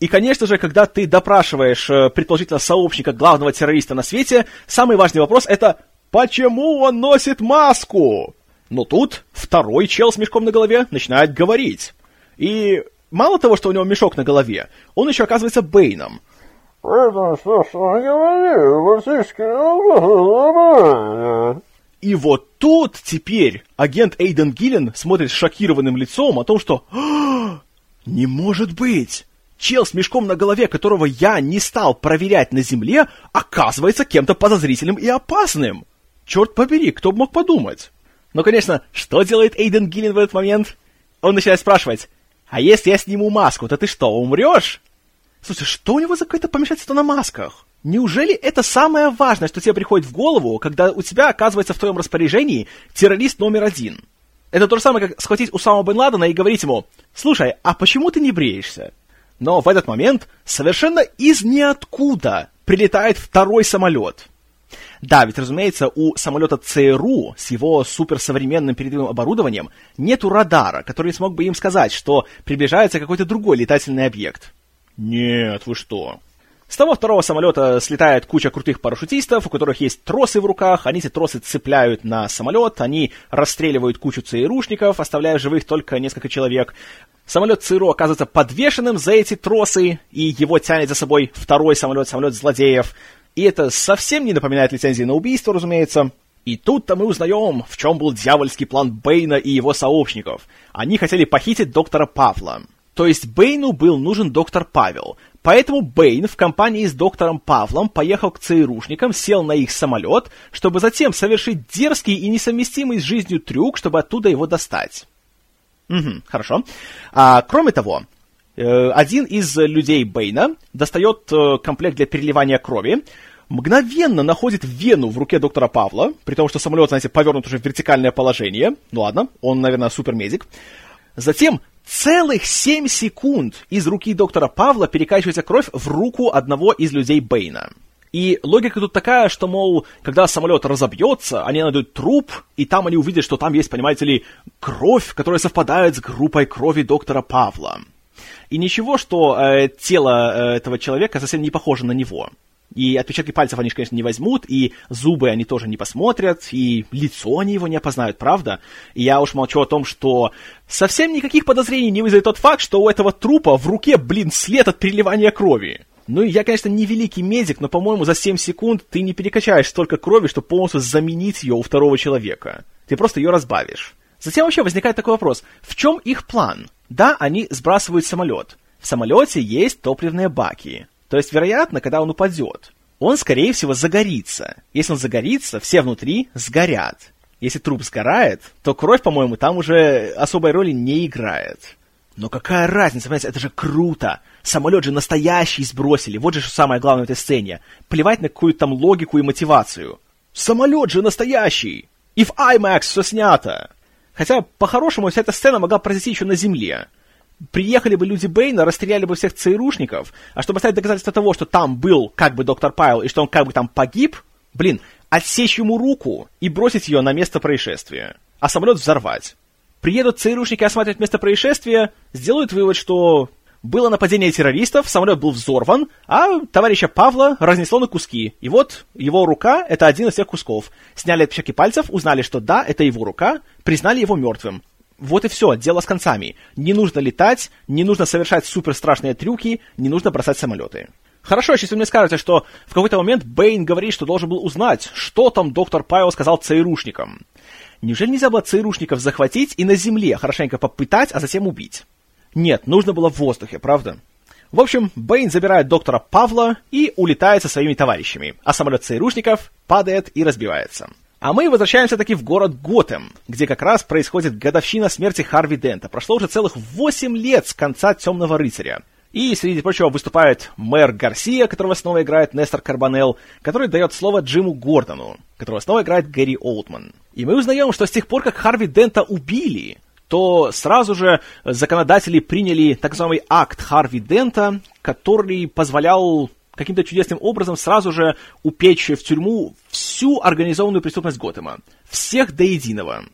[SPEAKER 1] И, конечно же, когда ты допрашиваешь, э, предположительно, сообщника главного террориста на свете, самый важный вопрос это «Почему он носит маску?» Но тут второй чел с мешком на голове начинает говорить. И мало того, что у него мешок на голове, он еще оказывается Бэйном. И вот тут теперь агент Эйден Гиллен смотрит с шокированным лицом о том, что «А, «Не может быть! Чел с мешком на голове, которого я не стал проверять на земле, оказывается кем-то подозрительным и опасным! Черт побери, кто бы мог подумать!» Но, конечно, что делает Эйден Гиллен в этот момент? Он начинает спрашивать, «А если я сниму маску, то ты что, умрешь?» Слушай, что у него за какое-то помешательство на масках? Неужели это самое важное, что тебе приходит в голову, когда у тебя оказывается в твоем распоряжении террорист номер один? Это то же самое, как схватить Усама Бен Ладена и говорить ему, слушай, а почему ты не бреешься? Но в этот момент совершенно из ниоткуда прилетает второй самолет. Да, ведь, разумеется, у самолета ЦРУ с его суперсовременным передвижным оборудованием нету радара, который смог бы им сказать, что приближается какой-то другой летательный объект. Нет, вы что? С того второго самолета слетает куча крутых парашютистов, у которых есть тросы в руках, они эти тросы цепляют на самолет, они расстреливают кучу ЦРУшников, оставляя живых только несколько человек. Самолет ЦРУ оказывается подвешенным за эти тросы, и его тянет за собой второй самолет, самолет злодеев. И это совсем не напоминает лицензии на убийство, разумеется. И тут-то мы узнаем, в чем был дьявольский план Бэйна и его сообщников. Они хотели похитить доктора Павла. То есть Бэйну был нужен доктор Павел. Поэтому Бэйн в компании с доктором Павлом поехал к ЦРУшникам, сел на их самолет, чтобы затем совершить дерзкий и несовместимый с жизнью трюк, чтобы оттуда его достать. Угу, хорошо. А, кроме того, э, один из людей Бэйна достает э, комплект для переливания крови, мгновенно находит вену в руке доктора Павла, при том, что самолет, знаете, повернут уже в вертикальное положение. Ну ладно, он, наверное, супермедик. Затем целых 7 секунд из руки доктора Павла перекачивается кровь в руку одного из людей Бэйна. И логика тут такая, что, мол, когда самолет разобьется, они найдут труп, и там они увидят, что там есть, понимаете ли, кровь, которая совпадает с группой крови доктора Павла. И ничего, что э, тело э, этого человека совсем не похоже на него. И отпечатки пальцев они, конечно, не возьмут, и зубы они тоже не посмотрят, и лицо они его не опознают, правда? И я уж молчу о том, что совсем никаких подозрений не вызовет тот факт, что у этого трупа в руке, блин, след от переливания крови. Ну, я, конечно, не великий медик, но, по-моему, за 7 секунд ты не перекачаешь столько крови, чтобы полностью заменить ее у второго человека. Ты просто ее разбавишь. Затем вообще возникает такой вопрос. В чем их план? Да, они сбрасывают самолет. В самолете есть топливные баки. То есть, вероятно, когда он упадет, он, скорее всего, загорится. Если он загорится, все внутри сгорят. Если труп сгорает, то кровь, по-моему, там уже особой роли не играет. Но какая разница, понимаете, это же круто. Самолет же настоящий сбросили. Вот же что самое главное в этой сцене. Плевать на какую-то там логику и мотивацию. Самолет же настоящий! И в IMAX все снято! Хотя, по-хорошему, вся эта сцена могла произойти еще на Земле приехали бы люди Бэйна, расстреляли бы всех ЦРУшников, а чтобы оставить доказательство того, что там был как бы доктор Пайл и что он как бы там погиб, блин, отсечь ему руку и бросить ее на место происшествия, а самолет взорвать. приедут ЦРУшники осматривать место происшествия, сделают вывод, что было нападение террористов, самолет был взорван, а товарища Павла разнесло на куски. И вот его рука — это один из тех кусков. Сняли отпечатки пальцев, узнали, что да, это его рука, признали его мертвым. Вот и все, дело с концами. Не нужно летать, не нужно совершать супер страшные трюки, не нужно бросать самолеты. Хорошо, если вы мне скажете, что в какой-то момент Бэйн говорит, что должен был узнать, что там доктор Павел сказал ЦРУшникам. Неужели нельзя было ЦРУшников захватить и на земле хорошенько попытать, а затем убить? Нет, нужно было в воздухе, правда? В общем, Бэйн забирает доктора Павла и улетает со своими товарищами, а самолет ЦРУшников падает и разбивается. А мы возвращаемся таки в город Готэм, где как раз происходит годовщина смерти Харви Дента. Прошло уже целых 8 лет с конца Темного рыцаря. И, среди прочего, выступает мэр Гарсия, которого снова играет Нестор Карбонелл, который дает слово Джиму Гордону, которого снова играет Гэри Олтман. И мы узнаем, что с тех пор, как Харви Дента убили, то сразу же законодатели приняли так называемый акт Харви Дента, который позволял каким-то чудесным образом сразу же упечь в тюрьму всю организованную преступность Готэма. Всех до единого.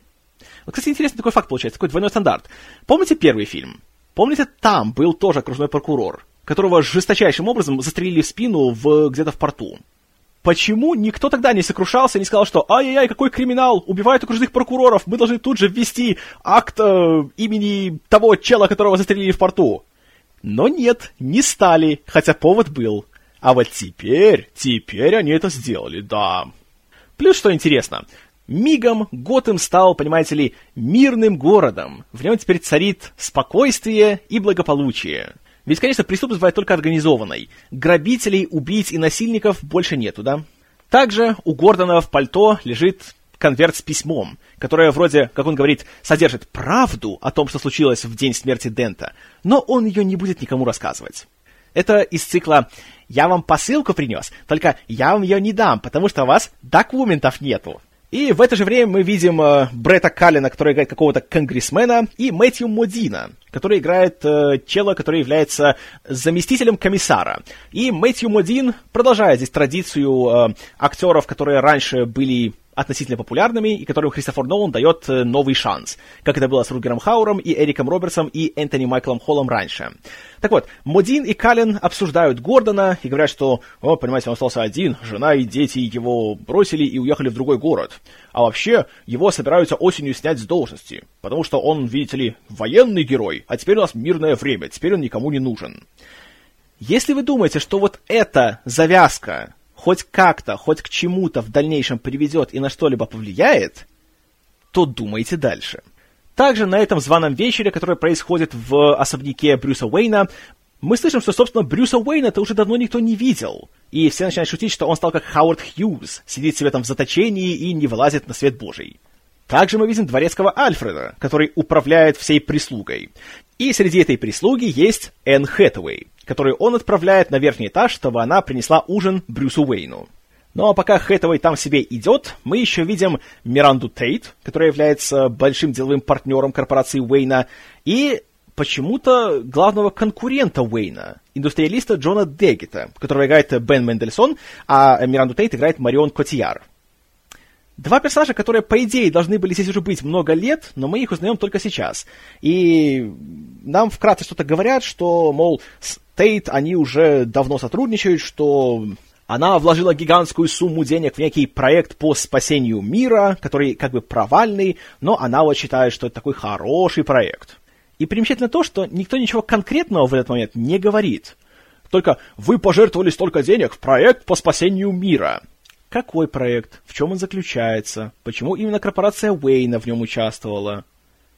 [SPEAKER 1] Вот, кстати, интересный такой факт получается, такой двойной стандарт. Помните первый фильм? Помните, там был тоже окружной прокурор, которого жесточайшим образом застрелили в спину в, где-то в порту. Почему никто тогда не сокрушался, не сказал, что «Ай-яй-яй, какой криминал! Убивают окружных прокуроров! Мы должны тут же ввести акт э, имени того чела, которого застрелили в порту!» Но нет, не стали, хотя повод был. А вот теперь, теперь они это сделали, да. Плюс, что интересно, мигом Готэм стал, понимаете ли, мирным городом. В нем теперь царит спокойствие и благополучие. Ведь, конечно, преступность бывает только организованной. Грабителей, убийц и насильников больше нету, да? Также у Гордона в пальто лежит конверт с письмом, которое вроде, как он говорит, содержит правду о том, что случилось в день смерти Дента, но он ее не будет никому рассказывать. Это из цикла «Я вам посылку принес, только я вам ее не дам, потому что у вас документов нету». И в это же время мы видим э, Бретта Каллина, который играет какого-то конгрессмена, и Мэтью Модина, который играет э, чела, который является заместителем комиссара. И Мэтью Модин продолжает здесь традицию э, актеров, которые раньше были относительно популярными и которым Христофор Нолан дает э, новый шанс, как это было с Рутгером Хауром и Эриком Робертсом и Энтони Майклом Холлом раньше. Так вот, Модин и Каллен обсуждают Гордона и говорят, что, о, понимаете, он остался один, жена и дети его бросили и уехали в другой город. А вообще, его собираются осенью снять с должности, потому что он, видите ли, военный герой, а теперь у нас мирное время, теперь он никому не нужен. Если вы думаете, что вот эта завязка хоть как-то, хоть к чему-то в дальнейшем приведет и на что-либо повлияет, то думайте дальше. Также на этом званом вечере, который происходит в особняке Брюса Уэйна, мы слышим, что, собственно, Брюса Уэйна-то уже давно никто не видел. И все начинают шутить, что он стал как Хауард Хьюз, сидит себе там в заточении и не вылазит на свет божий. Также мы видим дворецкого Альфреда, который управляет всей прислугой. И среди этой прислуги есть Энн Хэтэуэй, которую он отправляет на верхний этаж, чтобы она принесла ужин Брюсу Уэйну. Ну а пока Хэтэуэй там себе идет, мы еще видим Миранду Тейт, которая является большим деловым партнером корпорации Уэйна, и почему-то главного конкурента Уэйна, индустриалиста Джона Деггета, которого играет Бен Мендельсон, а Миранду Тейт играет Марион Котияр. Два персонажа, которые, по идее, должны были здесь уже быть много лет, но мы их узнаем только сейчас. И нам вкратце что-то говорят, что, мол, с Тейт они уже давно сотрудничают, что она вложила гигантскую сумму денег в некий проект по спасению мира, который как бы провальный, но она вот считает, что это такой хороший проект. И примечательно то, что никто ничего конкретного в этот момент не говорит. Только «Вы пожертвовали столько денег в проект по спасению мира». Какой проект? В чем он заключается? Почему именно корпорация Уэйна в нем участвовала?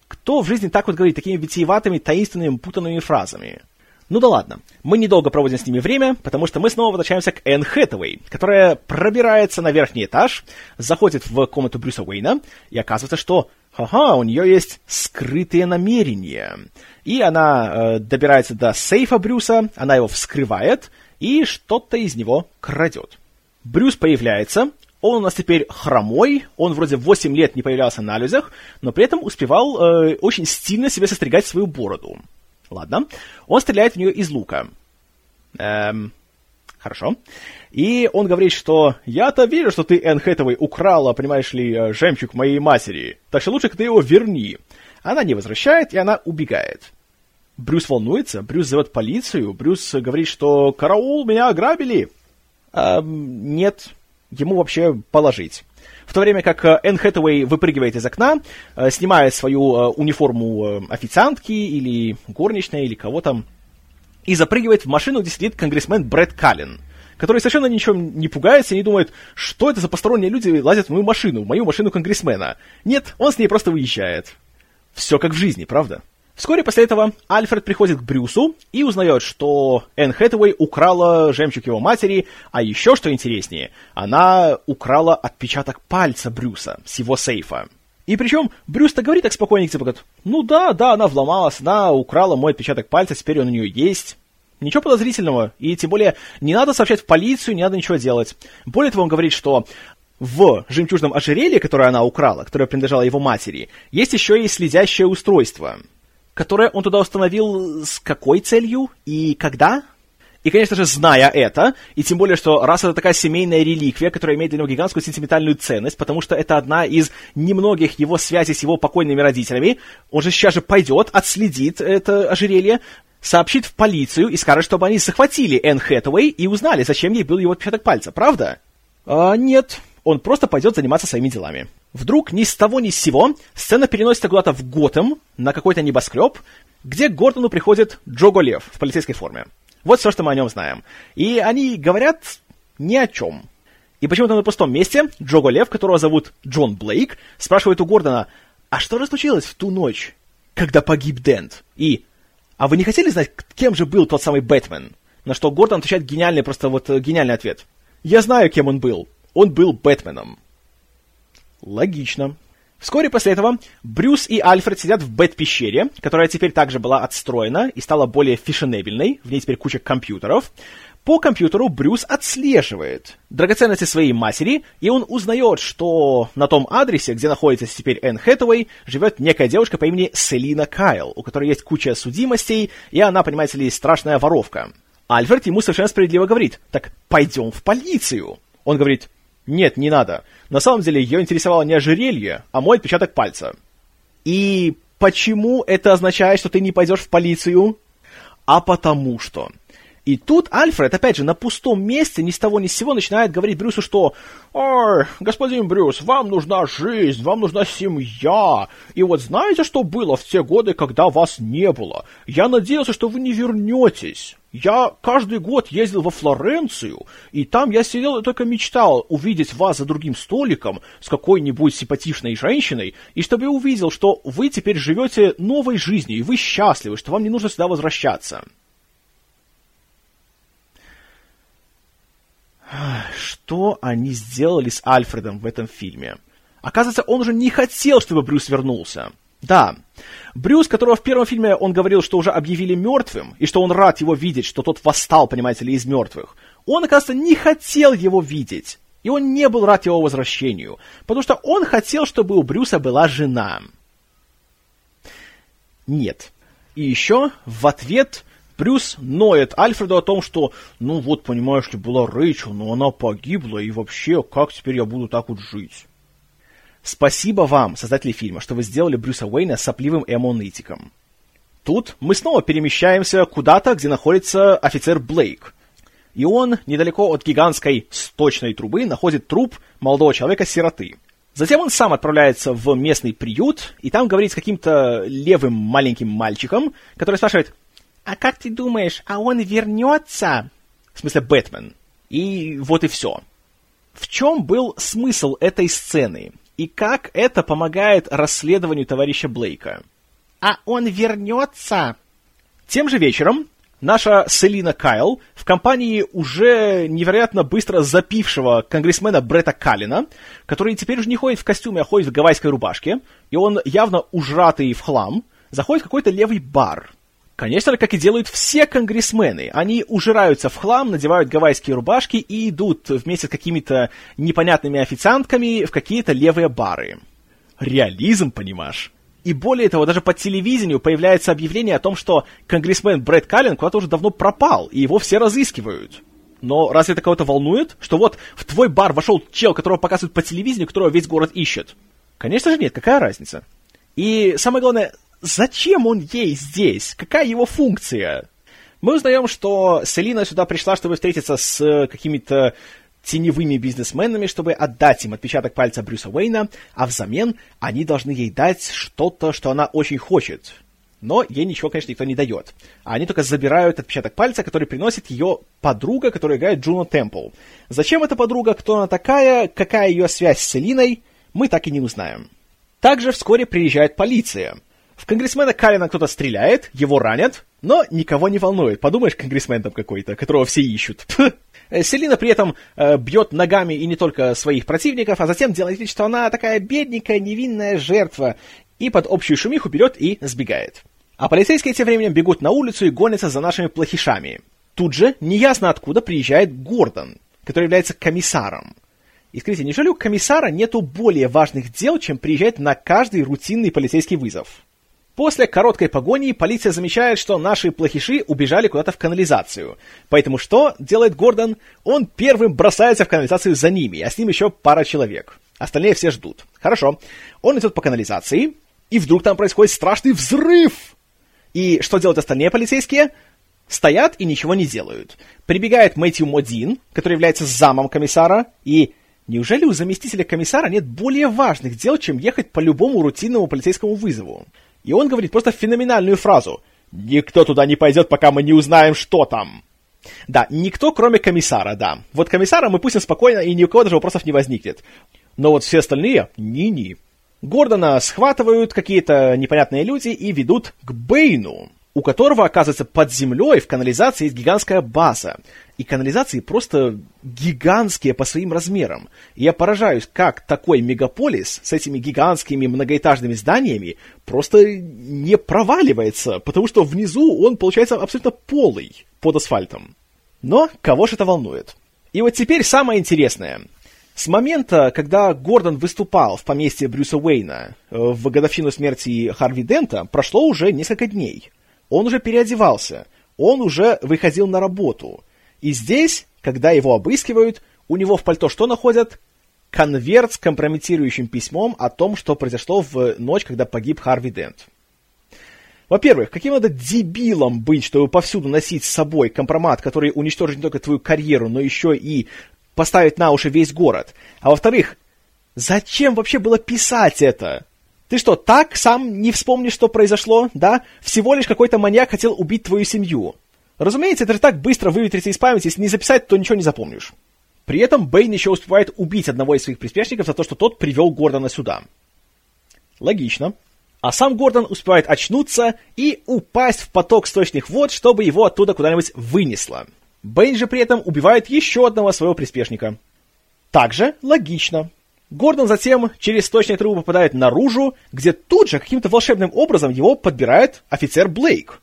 [SPEAKER 1] Кто в жизни так вот говорит такими витиеватыми, таинственными, путанными фразами? Ну да ладно, мы недолго проводим с ними время, потому что мы снова возвращаемся к Энн Хэтэуэй, которая пробирается на верхний этаж, заходит в комнату Брюса Уэйна, и оказывается, что ага, у нее есть скрытые намерения. И она э, добирается до сейфа Брюса, она его вскрывает и что-то из него крадет. Брюс появляется, он у нас теперь хромой, он вроде 8 лет не появлялся на людях, но при этом успевал э, очень стильно себе состригать свою бороду. Ладно. Он стреляет в нее из лука. Эм, хорошо. И он говорит, что я-то вижу, что ты, Энн Хэтэуэй, украла, понимаешь ли, э, жемчуг моей матери, так что лучше ты его верни. Она не возвращает, и она убегает. Брюс волнуется, Брюс зовет полицию, Брюс говорит, что «Караул, меня ограбили!» А, Нет, ему вообще положить. В то время как э, Энн Хэтэуэй выпрыгивает из окна, э, снимает свою э, униформу официантки или горничной, или кого там, и запрыгивает в машину, где сидит конгрессмен Брэд Каллен, который совершенно ничего не пугается и не думает, что это за посторонние люди лазят в мою машину, в мою машину конгрессмена. Нет, он с ней просто выезжает. Все как в жизни, правда? Вскоре после этого Альфред приходит к Брюсу и узнает, что Энн Хэтэуэй украла жемчуг его матери, а еще, что интереснее, она украла отпечаток пальца Брюса с его сейфа. И причем Брюс-то говорит так спокойненько, типа, ну да, да, она вломалась, она украла мой отпечаток пальца, теперь он у нее есть. Ничего подозрительного, и тем более не надо сообщать в полицию, не надо ничего делать. Более того, он говорит, что в жемчужном ожерелье, которое она украла, которое принадлежало его матери, есть еще и следящее устройство — которое он туда установил с какой целью и когда? И, конечно же, зная это, и тем более, что раз это такая семейная реликвия, которая имеет для него гигантскую сентиментальную ценность, потому что это одна из немногих его связей с его покойными родителями, он же сейчас же пойдет, отследит это ожерелье, сообщит в полицию и скажет, чтобы они захватили Энн Хэтэуэй и узнали, зачем ей был его отпечаток пальца, правда? А, нет, он просто пойдет заниматься своими делами. Вдруг ни с того ни с сего сцена переносится куда-то в Готэм, на какой-то небоскреб, где к Гордону приходит Джого Лев в полицейской форме. Вот все, что мы о нем знаем. И они говорят ни о чем. И почему-то на пустом месте Джого Лев, которого зовут Джон Блейк, спрашивает у Гордона, а что же случилось в ту ночь, когда погиб Дент? И, а вы не хотели знать, кем же был тот самый Бэтмен? На что Гордон отвечает гениальный, просто вот гениальный ответ. Я знаю, кем он был. Он был Бэтменом. Логично. Вскоре после этого Брюс и Альфред сидят в Бэт-пещере, которая теперь также была отстроена и стала более фешенебельной, в ней теперь куча компьютеров. По компьютеру Брюс отслеживает драгоценности своей матери, и он узнает, что на том адресе, где находится теперь Энн Хэтэуэй, живет некая девушка по имени Селина Кайл, у которой есть куча судимостей, и она, понимаете ли, страшная воровка. Альфред ему совершенно справедливо говорит, так пойдем в полицию. Он говорит, нет, не надо. На самом деле ее интересовало не ожерелье, а мой отпечаток пальца. И почему это означает, что ты не пойдешь в полицию? А потому что и тут Альфред, опять же, на пустом месте, ни с того ни с сего, начинает говорить Брюсу, что «Ой, господин Брюс, вам нужна жизнь, вам нужна семья. И вот знаете, что было в те годы, когда вас не было? Я надеялся, что вы не вернетесь. Я каждый год ездил во Флоренцию, и там я сидел и только мечтал увидеть вас за другим столиком с какой-нибудь симпатичной женщиной, и чтобы я увидел, что вы теперь живете новой жизнью, и вы счастливы, что вам не нужно сюда возвращаться». Что они сделали с Альфредом в этом фильме? Оказывается, он уже не хотел, чтобы Брюс вернулся. Да, Брюс, которого в первом фильме он говорил, что уже объявили мертвым, и что он рад его видеть, что тот восстал, понимаете ли, из мертвых, он, оказывается, не хотел его видеть. И он не был рад его возвращению, потому что он хотел, чтобы у Брюса была жена. Нет. И еще в ответ Брюс ноет Альфреду о том, что, ну вот, понимаешь ли, была Рэйчел, но она погибла, и вообще, как теперь я буду так вот жить? Спасибо вам, создатели фильма, что вы сделали Брюса Уэйна сопливым эмонетиком. Тут мы снова перемещаемся куда-то, где находится офицер Блейк. И он, недалеко от гигантской сточной трубы, находит труп молодого человека-сироты. Затем он сам отправляется в местный приют, и там говорит с каким-то левым маленьким мальчиком, который спрашивает, а как ты думаешь, а он вернется? В смысле, Бэтмен. И вот и все. В чем был смысл этой сцены? И как это помогает расследованию товарища Блейка? А он вернется? Тем же вечером наша Селина Кайл в компании уже невероятно быстро запившего конгрессмена Бретта Каллина, который теперь уже не ходит в костюме, а ходит в гавайской рубашке, и он явно ужратый в хлам, заходит в какой-то левый бар. Конечно же, как и делают все конгрессмены. Они ужираются в хлам, надевают гавайские рубашки и идут вместе с какими-то непонятными официантками в какие-то левые бары. Реализм, понимаешь? И более того, даже по телевидению появляется объявление о том, что конгрессмен Брэд Каллен куда-то уже давно пропал, и его все разыскивают. Но разве это кого-то волнует? Что вот в твой бар вошел чел, которого показывают по телевидению, которого весь город ищет? Конечно же нет, какая разница? И самое главное, зачем он ей здесь? Какая его функция? Мы узнаем, что Селина сюда пришла, чтобы встретиться с какими-то теневыми бизнесменами, чтобы отдать им отпечаток пальца Брюса Уэйна, а взамен они должны ей дать что-то, что она очень хочет. Но ей ничего, конечно, никто не дает. А они только забирают отпечаток пальца, который приносит ее подруга, которая играет Джуно Темпл. Зачем эта подруга, кто она такая, какая ее связь с Селиной, мы так и не узнаем. Также вскоре приезжает полиция. В конгрессмена Калина кто-то стреляет, его ранят, но никого не волнует. Подумаешь, конгрессмен там какой-то, которого все ищут. Селина при этом э, бьет ногами и не только своих противников, а затем делает вид, что она такая бедненькая, невинная жертва, и под общую шумиху берет и сбегает. А полицейские тем временем бегут на улицу и гонятся за нашими плохишами. Тут же, неясно откуда, приезжает Гордон, который является комиссаром. И скажите, неужели у комиссара нету более важных дел, чем приезжать на каждый рутинный полицейский вызов? После короткой погони полиция замечает, что наши плохиши убежали куда-то в канализацию. Поэтому что делает Гордон? Он первым бросается в канализацию за ними, а с ним еще пара человек. Остальные все ждут. Хорошо. Он идет по канализации, и вдруг там происходит страшный взрыв. И что делают остальные полицейские? Стоят и ничего не делают. Прибегает Мэтью Модин, который является замом комиссара, и неужели у заместителя комиссара нет более важных дел, чем ехать по любому рутинному полицейскому вызову? И он говорит просто феноменальную фразу «Никто туда не пойдет, пока мы не узнаем, что там». Да, никто, кроме комиссара, да. Вот комиссара мы пустим спокойно, и ни у кого даже вопросов не возникнет. Но вот все остальные — ни-ни. Гордона схватывают какие-то непонятные люди и ведут к Бэйну у которого, оказывается, под землей в канализации есть гигантская база. И канализации просто гигантские по своим размерам. И я поражаюсь, как такой мегаполис с этими гигантскими многоэтажными зданиями просто не проваливается, потому что внизу он получается абсолютно полый под асфальтом. Но кого же это волнует? И вот теперь самое интересное. С момента, когда Гордон выступал в поместье Брюса Уэйна э, в годовщину смерти Харви Дента, прошло уже несколько дней. Он уже переодевался, он уже выходил на работу. И здесь, когда его обыскивают, у него в пальто что находят? Конверт с компрометирующим письмом о том, что произошло в ночь, когда погиб Харви Дент. Во-первых, каким надо дебилом быть, чтобы повсюду носить с собой компромат, который уничтожит не только твою карьеру, но еще и поставить на уши весь город. А во-вторых, зачем вообще было писать это? Ты что, так сам не вспомнишь, что произошло, да? Всего лишь какой-то маньяк хотел убить твою семью. Разумеется, это же так быстро выветрится из памяти, если не записать, то ничего не запомнишь. При этом Бэйн еще успевает убить одного из своих приспешников за то, что тот привел Гордона сюда. Логично. А сам Гордон успевает очнуться и упасть в поток сточных вод, чтобы его оттуда куда-нибудь вынесло. Бэйн же при этом убивает еще одного своего приспешника. Также логично. Гордон затем через сточные трубы попадает наружу, где тут же каким-то волшебным образом его подбирает офицер Блейк,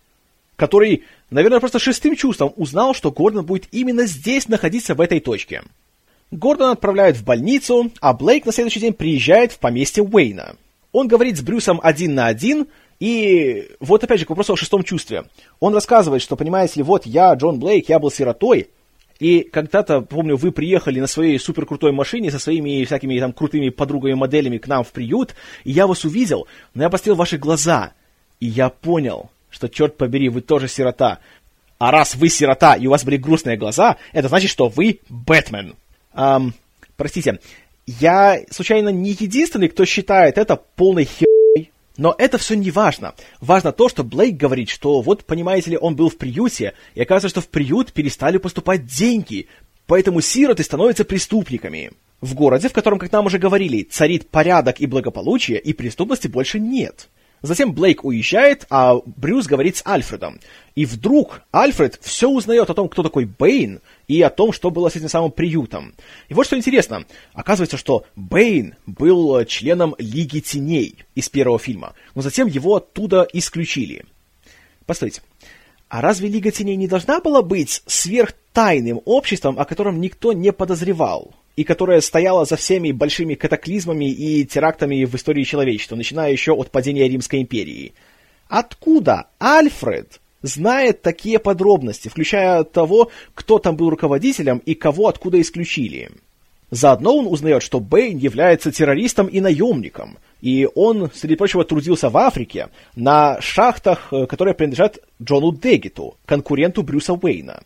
[SPEAKER 1] который, наверное, просто шестым чувством узнал, что Гордон будет именно здесь находиться в этой точке. Гордон отправляют в больницу, а Блейк на следующий день приезжает в поместье Уэйна. Он говорит с Брюсом один на один, и вот опять же к вопросу о шестом чувстве. Он рассказывает, что, понимаете ли, вот я, Джон Блейк, я был сиротой, и когда-то, помню, вы приехали на своей суперкрутой машине со своими всякими там крутыми подругами-моделями к нам в приют, и я вас увидел, но я посмотрел ваши глаза, и я понял, что, черт побери, вы тоже сирота. А раз вы сирота, и у вас были грустные глаза, это значит, что вы Бэтмен. Эм, простите, я, случайно, не единственный, кто считает это полной хер но это все не важно. Важно то, что Блейк говорит, что вот, понимаете ли, он был в приюте, и оказывается, что в приют перестали поступать деньги, поэтому сироты становятся преступниками. В городе, в котором, как нам уже говорили, царит порядок и благополучие, и преступности больше нет. Затем Блейк уезжает, а Брюс говорит с Альфредом. И вдруг Альфред все узнает о том, кто такой Бэйн, и о том, что было с этим самым приютом. И вот что интересно. Оказывается, что Бэйн был членом Лиги Теней из первого фильма, но затем его оттуда исключили. Постойте. А разве Лига Теней не должна была быть сверхтайным обществом, о котором никто не подозревал? И которая стояла за всеми большими катаклизмами и терактами в истории человечества, начиная еще от падения Римской империи. Откуда Альфред знает такие подробности, включая того, кто там был руководителем и кого откуда исключили? Заодно он узнает, что Бэйн является террористом и наемником, И он, среди прочего, трудился в Африке на шахтах, э, которые принадлежат Джону Деггету, конкуренту Брюса Уэйна.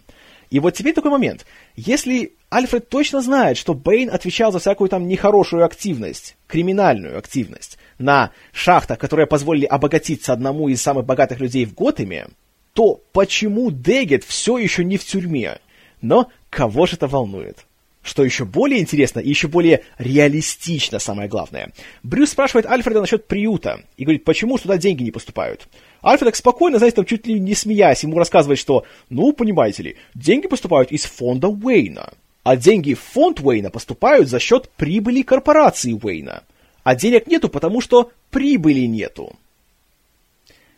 [SPEAKER 1] И вот теперь такой момент. Если Альфред точно знает, что Бэйн отвечал за всякую там нехорошую активность, криминальную активность, на шахтах, которые позволили обогатиться одному из самых богатых людей в Готэме, то почему Дегет все еще не в тюрьме? Но кого же это волнует? Что еще более интересно и еще более реалистично, самое главное. Брюс спрашивает Альфреда насчет приюта и говорит, почему туда деньги не поступают. Альфред так спокойно, знаете, там чуть ли не смеясь, ему рассказывает, что, ну, понимаете ли, деньги поступают из фонда Уэйна. А деньги в фонд Уэйна поступают за счет прибыли корпорации Уэйна. А денег нету, потому что прибыли нету.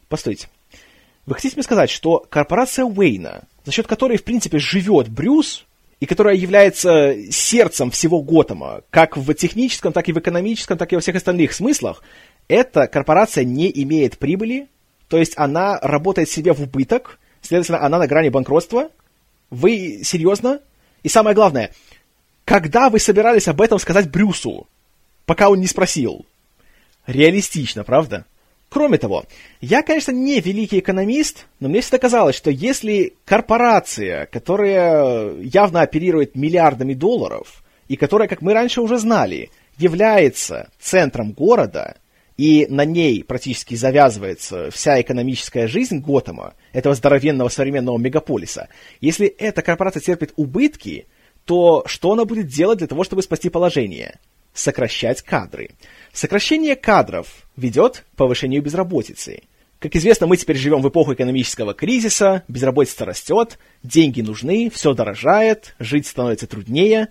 [SPEAKER 1] Постойте. Вы хотите мне сказать, что корпорация Уэйна, за счет которой, в принципе, живет Брюс, и которая является сердцем всего Готэма, как в техническом, так и в экономическом, так и во всех остальных смыслах, эта корпорация не имеет прибыли, то есть она работает себе в убыток, следовательно, она на грани банкротства. Вы серьезно? И самое главное, когда вы собирались об этом сказать Брюсу, пока он не спросил? Реалистично, правда? Кроме того, я, конечно, не великий экономист, но мне всегда казалось, что если корпорация, которая явно оперирует миллиардами долларов, и которая, как мы раньше уже знали, является центром города, и на ней практически завязывается вся экономическая жизнь Готэма, этого здоровенного современного мегаполиса, если эта корпорация терпит убытки, то что она будет делать для того, чтобы спасти положение? Сокращать кадры. Сокращение кадров ведет к повышению безработицы. Как известно, мы теперь живем в эпоху экономического кризиса, безработица растет, деньги нужны, все дорожает, жить становится труднее.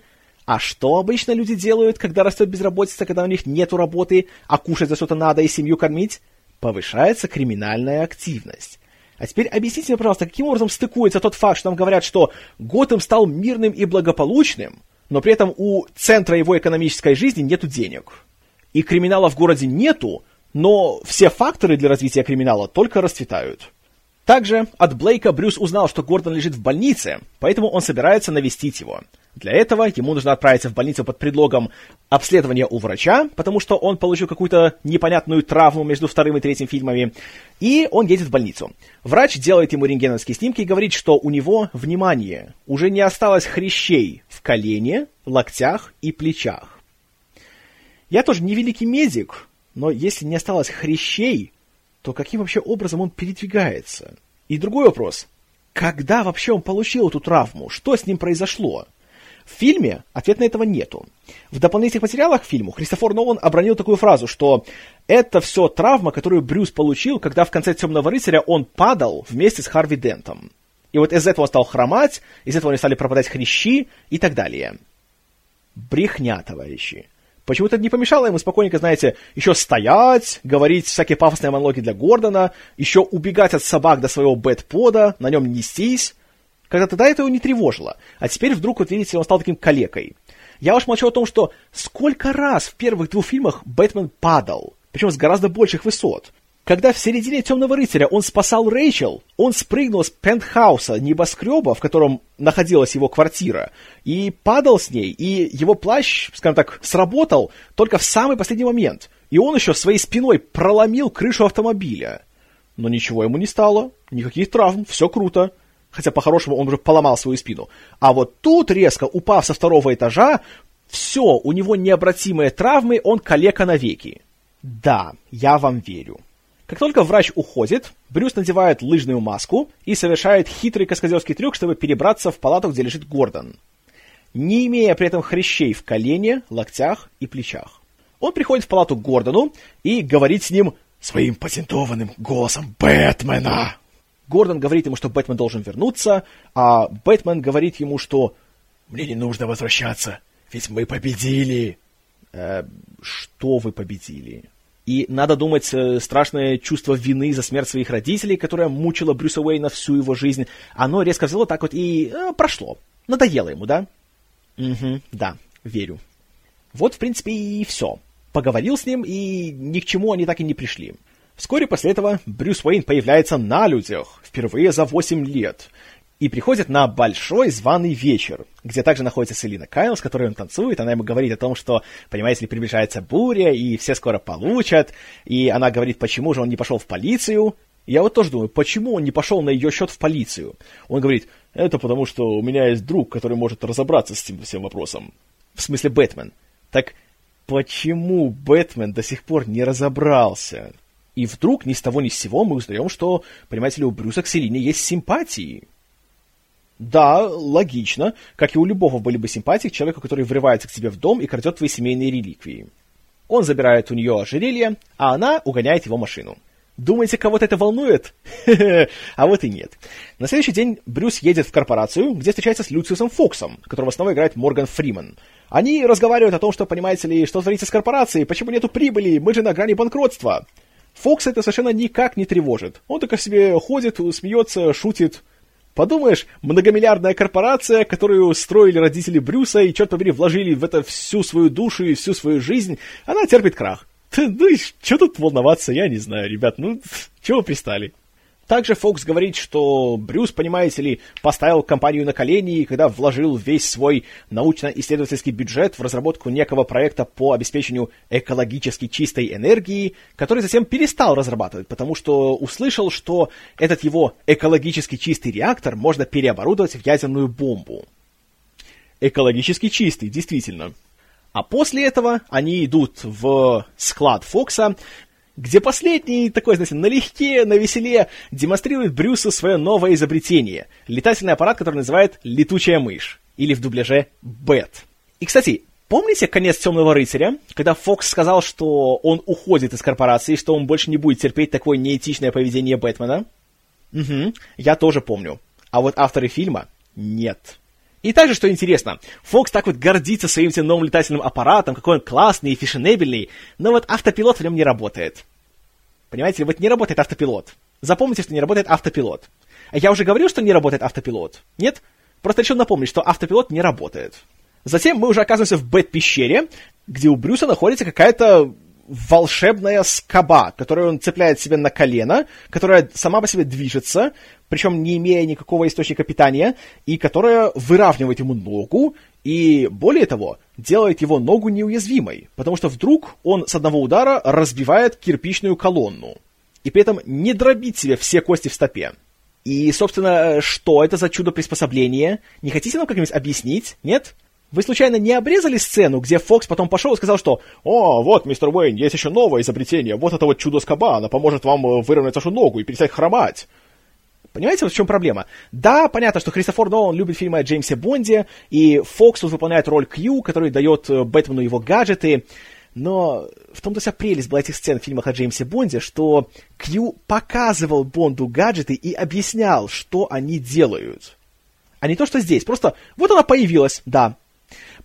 [SPEAKER 1] А что обычно люди делают, когда растет безработица, когда у них нет работы, а кушать за что-то надо и семью кормить? Повышается криминальная активность. А теперь объясните мне, пожалуйста, каким образом стыкуется тот факт, что нам говорят, что Готэм стал мирным и благополучным, но при этом у центра его экономической жизни нету денег и криминала в городе нету, но все факторы для развития криминала только расцветают. Также от Блейка Брюс узнал, что Гордон лежит в больнице, поэтому он собирается навестить его. Для этого ему нужно отправиться в больницу под предлогом обследования у врача, потому что он получил какую-то непонятную травму между вторым и третьим фильмами, и он едет в больницу. Врач делает ему рентгеновские снимки и говорит, что у него, внимание, уже не осталось хрящей в колене, локтях и плечах. Я тоже не великий медик, но если не осталось хрящей, то каким вообще образом он передвигается? И другой вопрос. Когда вообще он получил эту травму? Что с ним произошло? В фильме ответа на этого нету. В дополнительных материалах к фильму Христофор Нолан обронил такую фразу, что это все травма, которую Брюс получил, когда в конце «Темного рыцаря» он падал вместе с Харви Дентом. И вот из этого он стал хромать, из этого они стали пропадать хрящи и так далее. Брехня, товарищи. Почему-то не помешало ему спокойненько, знаете, еще стоять, говорить всякие пафосные монологи для Гордона, еще убегать от собак до своего бэтпода, на нем нестись. Когда тогда это его не тревожило. А теперь вдруг, вот видите, он стал таким калекой. Я уж молчу о том, что сколько раз в первых двух фильмах Бэтмен падал, причем с гораздо больших высот. Когда в середине «Темного рыцаря» он спасал Рэйчел, он спрыгнул с пентхауса небоскреба, в котором находилась его квартира, и падал с ней, и его плащ, скажем так, сработал только в самый последний момент. И он еще своей спиной проломил крышу автомобиля. Но ничего ему не стало, никаких травм, все круто. Хотя, по-хорошему, он уже поломал свою спину. А вот тут, резко упав со второго этажа, все, у него необратимые травмы, он калека навеки. Да, я вам верю. Как только врач уходит, Брюс надевает лыжную маску и совершает хитрый каскадерский трюк, чтобы перебраться в палату, где лежит Гордон, не имея при этом хрящей в колене, локтях и плечах. Он приходит в палату к Гордону и говорит с ним своим патентованным голосом Бэтмена. Гордон говорит ему, что Бэтмен должен вернуться, а Бэтмен говорит ему, что «Мне не нужно возвращаться, ведь мы победили». Э, что вы победили? И надо думать, э, страшное чувство вины за смерть своих родителей, которое мучило Брюса Уэйна всю его жизнь, оно резко взяло так вот и э, прошло. Надоело ему, да? Угу, да, верю. Вот, в принципе, и все. Поговорил с ним, и ни к чему они так и не пришли. Вскоре после этого Брюс Уэйн появляется на людях, впервые за 8 лет. И приходит на большой званый вечер, где также находится Селина Кайл, с которой он танцует. Она ему говорит о том, что, понимаете ли, приближается буря, и все скоро получат. И она говорит, почему же он не пошел в полицию. Я вот тоже думаю, почему он не пошел на ее счет в полицию? Он говорит, это потому что у меня есть друг, который может разобраться с этим всем вопросом. В смысле Бэтмен. Так почему Бэтмен до сих пор не разобрался? И вдруг ни с того ни с сего мы узнаем, что, понимаете ли, у Брюса к Селине есть симпатии. Да, логично, как и у любого были бы симпатии к человеку, который врывается к тебе в дом и крадет твои семейные реликвии. Он забирает у нее ожерелье, а она угоняет его машину. Думаете, кого-то это волнует? <laughs> а вот и нет. На следующий день Брюс едет в корпорацию, где встречается с Люциусом Фоксом, которого снова играет Морган Фриман. Они разговаривают о том, что, понимаете ли, что творится с корпорацией, почему нету прибыли, мы же на грани банкротства. Фокс это совершенно никак не тревожит. Он только себе ходит, смеется, шутит, Подумаешь, многомиллиардная корпорация, которую строили родители Брюса и, черт побери, вложили в это всю свою душу и всю свою жизнь, она терпит крах. Ну и что тут волноваться, я не знаю, ребят, ну, чего вы пристали? Также Фокс говорит, что Брюс, понимаете ли, поставил компанию на колени, когда вложил весь свой научно-исследовательский бюджет в разработку некого проекта по обеспечению экологически чистой энергии, который затем перестал разрабатывать, потому что услышал, что этот его экологически чистый реактор можно переоборудовать в ядерную бомбу. Экологически чистый, действительно. А после этого они идут в склад Фокса, где последний такой, знаете, налегке, на веселе демонстрирует Брюсу свое новое изобретение. Летательный аппарат, который называет «Летучая мышь», или в дубляже «Бэт». И, кстати, помните конец «Темного рыцаря», когда Фокс сказал, что он уходит из корпорации, что он больше не будет терпеть такое неэтичное поведение Бэтмена? Угу, я тоже помню. А вот авторы фильма — нет. И также, что интересно, Фокс так вот гордится своим тем новым летательным аппаратом, какой он классный и фешенебельный, но вот автопилот в нем не работает. Понимаете, вот не работает автопилот. Запомните, что не работает автопилот. А я уже говорил, что не работает автопилот. Нет? Просто решил напомнить, что автопилот не работает. Затем мы уже оказываемся в Бэт-пещере, где у Брюса находится какая-то волшебная скоба, которую он цепляет себе на колено, которая сама по себе движется, причем не имея никакого источника питания, и которая выравнивает ему ногу, и более того, делает его ногу неуязвимой, потому что вдруг он с одного удара разбивает кирпичную колонну, и при этом не дробит себе все кости в стопе. И, собственно, что это за чудо-приспособление? Не хотите нам как-нибудь объяснить? Нет? Вы случайно не обрезали сцену, где Фокс потом пошел и сказал, что «О, вот, мистер Уэйн, есть еще новое изобретение, вот это вот чудо-скоба, она поможет вам э, выровнять вашу ногу и перестать хромать». Понимаете, вот в чем проблема? Да, понятно, что Христофор Нолан любит фильмы о Джеймсе Бонде, и Фокс тут выполняет роль Кью, который дает э, Бэтмену его гаджеты, но в том-то вся прелесть была этих сцен в фильмах о Джеймсе Бонде, что Кью показывал Бонду гаджеты и объяснял, что они делают. А не то, что здесь. Просто вот она появилась, да,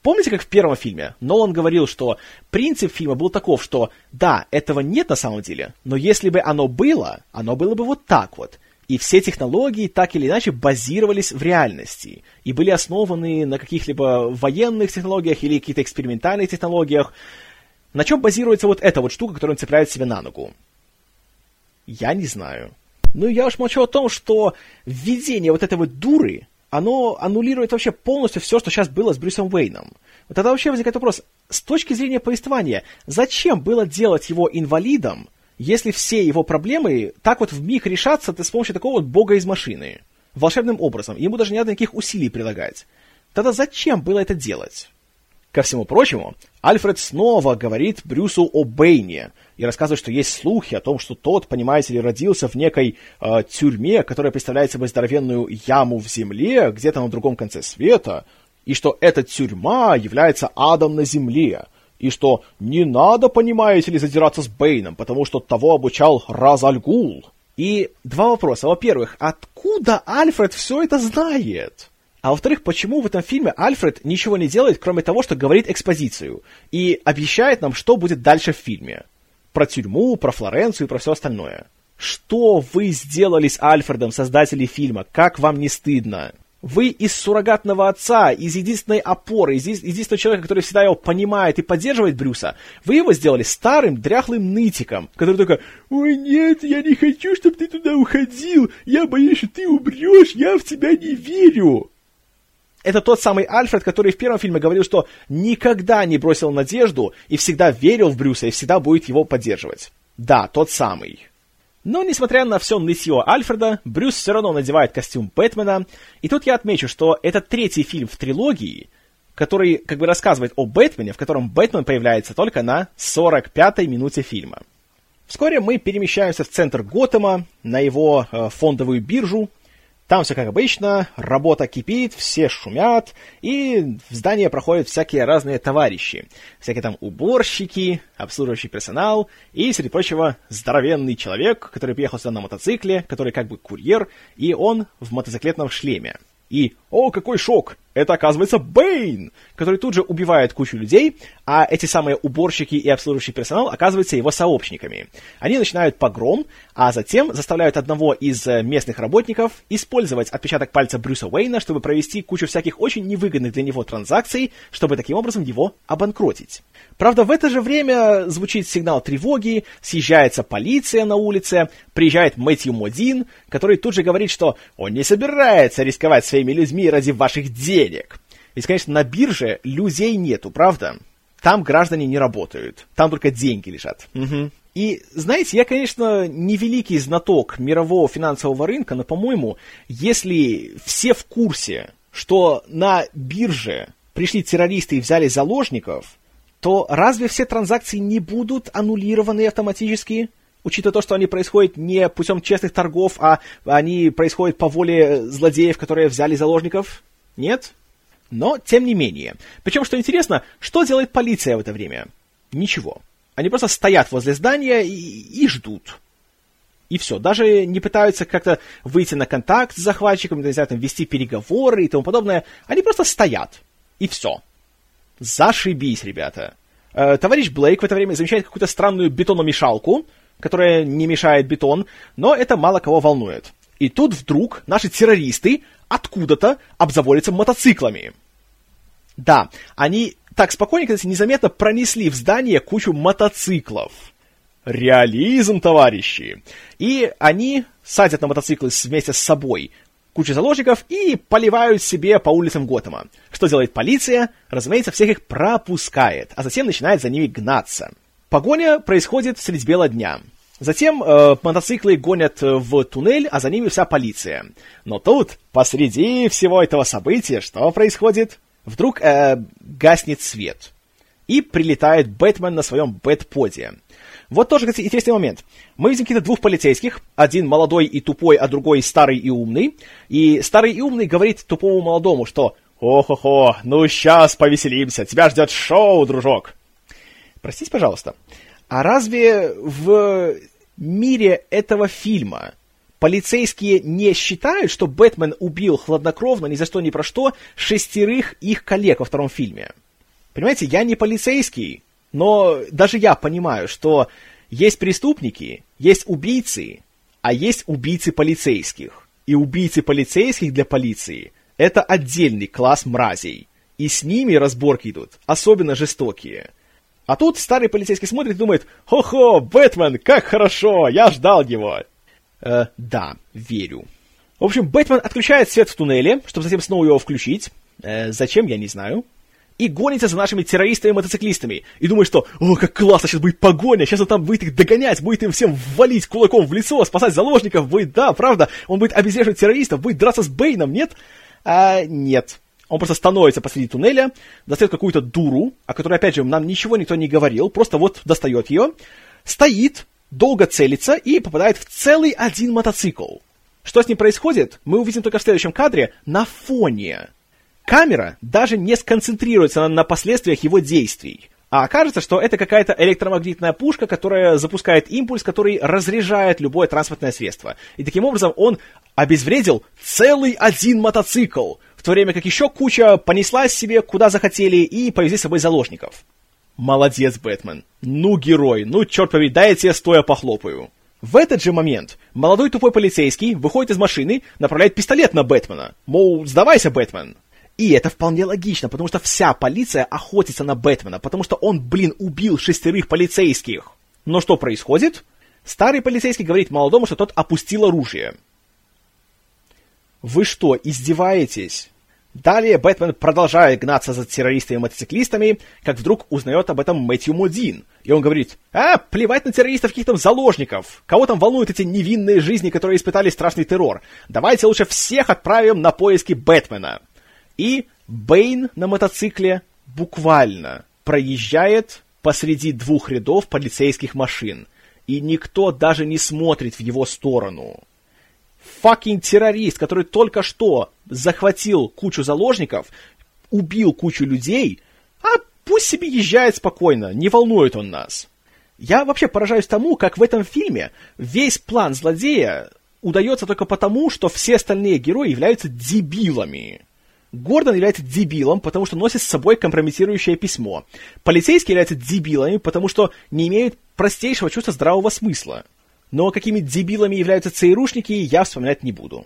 [SPEAKER 1] Помните, как в первом фильме Нолан говорил, что принцип фильма был таков, что да, этого нет на самом деле, но если бы оно было, оно было бы вот так вот. И все технологии так или иначе базировались в реальности и были основаны на каких-либо военных технологиях или каких-то экспериментальных технологиях. На чем базируется вот эта вот штука, которую он цепляет себе на ногу? Я не знаю. Ну, я уж молчу о том, что введение вот этой вот дуры оно аннулирует вообще полностью все, что сейчас было с Брюсом Уэйном. Вот тогда вообще возникает вопрос, с точки зрения повествования, зачем было делать его инвалидом, если все его проблемы так вот в миг решатся с помощью такого вот бога из машины? Волшебным образом. Ему даже не надо никаких усилий прилагать. Тогда зачем было это делать? Ко всему прочему, Альфред снова говорит Брюсу о Бэйне и рассказывает, что есть слухи о том, что тот, понимаете ли, родился в некой э, тюрьме, которая представляет собой здоровенную яму в земле, где-то на другом конце света, и что эта тюрьма является адом на земле, и что не надо, понимаете ли, задираться с Бэйном, потому что того обучал Разальгул. И два вопроса. Во-первых, откуда Альфред все это знает? А во-вторых, почему в этом фильме Альфред ничего не делает, кроме того, что говорит экспозицию и обещает нам, что будет дальше в фильме? Про тюрьму, про Флоренцию и про все остальное. Что вы сделали с Альфредом, создатели фильма? Как вам не стыдно? Вы из суррогатного отца, из единственной опоры, из единственного человека, который всегда его понимает и поддерживает Брюса, вы его сделали старым, дряхлым нытиком, который только «Ой, нет, я не хочу, чтобы ты туда уходил, я боюсь, что ты умрешь, я в тебя не верю». Это тот самый Альфред, который в первом фильме говорил, что никогда не бросил надежду и всегда верил в Брюса и всегда будет его поддерживать. Да, тот самый. Но, несмотря на все нытье Альфреда, Брюс все равно надевает костюм Бэтмена. И тут я отмечу, что это третий фильм в трилогии, который как бы рассказывает о Бэтмене, в котором Бэтмен появляется только на 45-й минуте фильма. Вскоре мы перемещаемся в центр Готэма, на его э, фондовую биржу, там все как обычно, работа кипит, все шумят, и в здание проходят всякие разные товарищи. Всякие там уборщики, обслуживающий персонал и, среди прочего, здоровенный человек, который приехал сюда на мотоцикле, который как бы курьер, и он в мотоциклетном шлеме. И, о, какой шок! Это, оказывается, Бэйн, который тут же убивает кучу людей, а эти самые уборщики и обслуживающий персонал оказываются его сообщниками. Они начинают погром, а затем заставляют одного из э, местных работников использовать отпечаток пальца Брюса Уэйна, чтобы провести кучу всяких очень невыгодных для него транзакций, чтобы таким образом его обанкротить. Правда, в это же время звучит сигнал тревоги, съезжается полиция на улице, приезжает Мэтью Модин, который тут же говорит, что он не собирается рисковать своими людьми ради ваших денег. Ведь, конечно, на бирже людей нету, правда? Там граждане не работают, там только деньги лежат. Угу. И, знаете, я, конечно, не великий знаток мирового финансового рынка, но, по-моему, если все в курсе, что на бирже пришли террористы и взяли заложников, то разве все транзакции не будут аннулированы автоматически? Учитывая то, что они происходят не путем честных торгов, а они происходят по воле злодеев, которые взяли заложников? Нет? Но, тем не менее. Причем, что интересно, что делает полиция в это время? Ничего. Они просто стоят возле здания и, и ждут. И все. Даже не пытаются как-то выйти на контакт с захватчиком, не знаю, там, вести переговоры и тому подобное. Они просто стоят. И все. Зашибись, ребята. Э, товарищ Блейк в это время замечает какую-то странную бетономешалку, которая не мешает бетон, но это мало кого волнует. И тут вдруг наши террористы откуда-то обзаводятся мотоциклами. Да, они так спокойненько, кстати, незаметно пронесли в здание кучу мотоциклов. Реализм, товарищи! И они садят на мотоциклы вместе с собой кучу заложников и поливают себе по улицам Готэма. Что делает полиция? Разумеется, всех их пропускает, а затем начинает за ними гнаться. Погоня происходит средь бела дня. Затем э, мотоциклы гонят в туннель, а за ними вся полиция. Но тут, посреди всего этого события, что происходит? Вдруг э, гаснет свет. И прилетает Бэтмен на своем бэтподе. Вот тоже, кстати, интересный момент. Мы видим каких-то двух полицейских. Один молодой и тупой, а другой старый и умный. И старый и умный говорит тупому молодому, что «О-хо-хо, ну сейчас повеселимся, тебя ждет шоу, дружок». Простите, пожалуйста, а разве в мире этого фильма полицейские не считают, что Бэтмен убил хладнокровно, ни за что, ни про что, шестерых их коллег во втором фильме. Понимаете, я не полицейский, но даже я понимаю, что есть преступники, есть убийцы, а есть убийцы полицейских. И убийцы полицейских для полиции – это отдельный класс мразей. И с ними разборки идут, особенно жестокие. А тут старый полицейский смотрит и думает, «Хо-хо, Бэтмен, как хорошо, я ждал его!» Э, да, верю. В общем, Бэтмен отключает свет в туннеле, чтобы затем снова его включить. Э, зачем, я не знаю. И гонится за нашими террористами-мотоциклистами. И думает, что, о, как классно, сейчас будет погоня, сейчас он там будет их догонять, будет им всем валить кулаком в лицо, спасать заложников, будет, да, правда, он будет обезвреживать террористов, будет драться с Бейном, нет? А, нет. Он просто становится посреди туннеля, достает какую-то дуру, о которой, опять же, нам ничего никто не говорил, просто вот достает ее, стоит, долго целится и попадает в целый один мотоцикл. Что с ним происходит, мы увидим только в следующем кадре на фоне. Камера даже не сконцентрируется на, на последствиях его действий. А окажется, что это какая-то электромагнитная пушка, которая запускает импульс, который разряжает любое транспортное средство. И таким образом он обезвредил целый один мотоцикл, то время как еще куча понеслась себе куда захотели и повезли с собой заложников. Молодец, Бэтмен. Ну, герой. Ну, черт побери, дай я тебе стоя похлопаю. В этот же момент молодой тупой полицейский выходит из машины, направляет пистолет на Бэтмена. Мол, сдавайся, Бэтмен. И это вполне логично, потому что вся полиция охотится на Бэтмена, потому что он, блин, убил шестерых полицейских. Но что происходит? Старый полицейский говорит молодому, что тот опустил оружие. Вы что, издеваетесь? Далее Бэтмен продолжает гнаться за террористами-мотоциклистами, как вдруг узнает об этом Мэтью Модин. И он говорит, а, плевать на террористов, каких там заложников. Кого там волнуют эти невинные жизни, которые испытали страшный террор? Давайте лучше всех отправим на поиски Бэтмена. И Бэйн на мотоцикле буквально проезжает посреди двух рядов полицейских машин. И никто даже не смотрит в его сторону факин террорист, который только что захватил кучу заложников, убил кучу людей, а пусть себе езжает спокойно, не волнует он нас. Я вообще поражаюсь тому, как в этом фильме весь план злодея удается только потому, что все остальные герои являются дебилами. Гордон является дебилом, потому что носит с собой компрометирующее письмо. Полицейские являются дебилами, потому что не имеют простейшего чувства здравого смысла но какими дебилами являются ЦРУшники, я вспоминать не буду.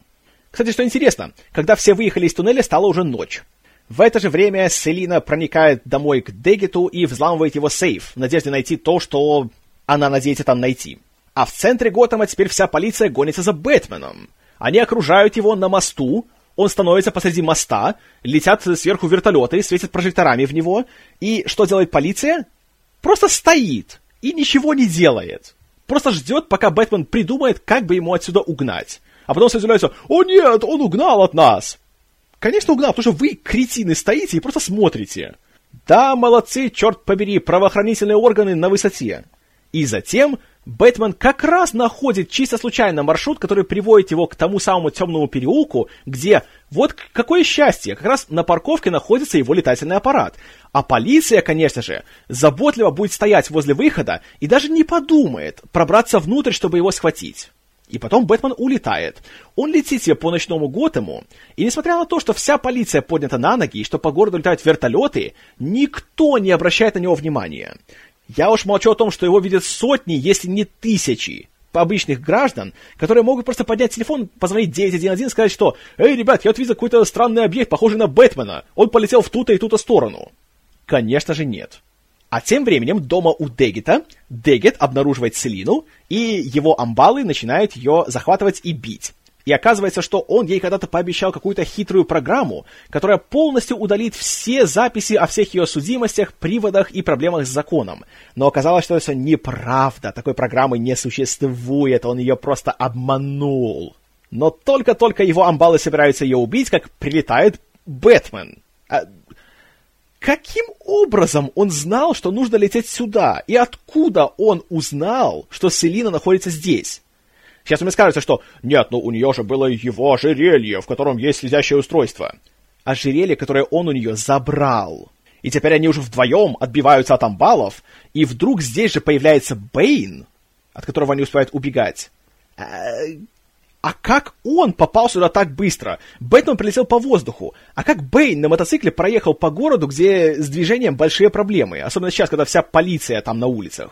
[SPEAKER 1] Кстати, что интересно, когда все выехали из туннеля, стала уже ночь. В это же время Селина проникает домой к Дегету и взламывает его сейф, в надежде найти то, что она надеется там найти. А в центре Готэма теперь вся полиция гонится за Бэтменом. Они окружают его на мосту, он становится посреди моста, летят сверху вертолеты, светят прожекторами в него, и что делает полиция? Просто стоит и ничего не делает просто ждет, пока Бэтмен придумает, как бы ему отсюда угнать. А потом все изумляются, о нет, он угнал от нас. Конечно, угнал, потому что вы, кретины, стоите и просто смотрите. Да, молодцы, черт побери, правоохранительные органы на высоте. И затем Бэтмен как раз находит чисто случайно маршрут, который приводит его к тому самому темному переулку, где, вот какое счастье, как раз на парковке находится его летательный аппарат. А полиция, конечно же, заботливо будет стоять возле выхода и даже не подумает пробраться внутрь, чтобы его схватить. И потом Бэтмен улетает. Он летит себе по ночному Готэму, и несмотря на то, что вся полиция поднята на ноги, и что по городу летают вертолеты, никто не обращает на него внимания. Я уж молчу о том, что его видят сотни, если не тысячи обычных граждан, которые могут просто поднять телефон, позвонить 911 и сказать, что «Эй, ребят, я вот видел какой-то странный объект, похожий на Бэтмена. Он полетел в ту-то и ту-то сторону». Конечно же нет. А тем временем дома у Дегета Дегет обнаруживает Селину, и его амбалы начинают ее захватывать и бить. И оказывается, что он ей когда-то пообещал какую-то хитрую программу, которая полностью удалит все записи о всех ее судимостях, приводах и проблемах с законом. Но оказалось, что это неправда, такой программы не существует, он ее просто обманул. Но только-только его амбалы собираются ее убить, как прилетает Бэтмен. А... Каким образом он знал, что нужно лететь сюда? И откуда он узнал, что Селина находится здесь? Сейчас мне скажется, что нет, ну у нее же было его ожерелье, в котором есть слезящее устройство. Ожерелье, которое он у нее забрал. И теперь они уже вдвоем отбиваются от амбалов, и вдруг здесь же появляется Бэйн, от которого они успевают убегать. А, а как он попал сюда так быстро? Бэтмен прилетел по воздуху. А как Бэйн на мотоцикле проехал по городу, где с движением большие проблемы? Особенно сейчас, когда вся полиция там на улицах.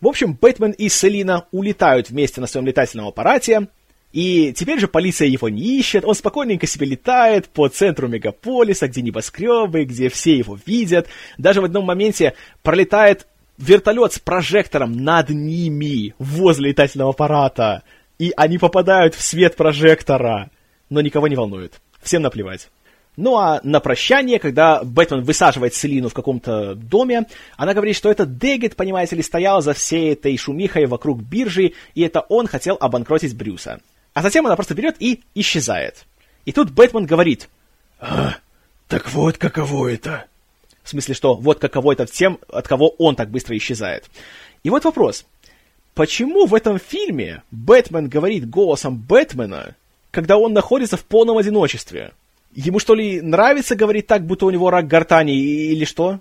[SPEAKER 1] В общем, Бэтмен и Селина улетают вместе на своем летательном аппарате, и теперь же полиция его не ищет, он спокойненько себе летает по центру мегаполиса, где небоскребы, где все его видят. Даже в одном моменте пролетает вертолет с прожектором над ними, возле летательного аппарата, и они попадают в свет прожектора. Но никого не волнует. Всем наплевать. Ну а на прощание, когда Бэтмен высаживает Селину в каком-то доме, она говорит, что это Дегет, понимаете ли, стоял за всей этой шумихой вокруг биржи, и это он хотел обанкротить Брюса. А затем она просто берет и исчезает. И тут Бэтмен говорит,
[SPEAKER 2] а, так вот каково это.
[SPEAKER 1] В смысле, что вот каково это тем, от кого он так быстро исчезает. И вот вопрос. Почему в этом фильме Бэтмен говорит голосом Бэтмена, когда он находится в полном одиночестве? Ему что ли нравится говорить так, будто у него рак гортани или что?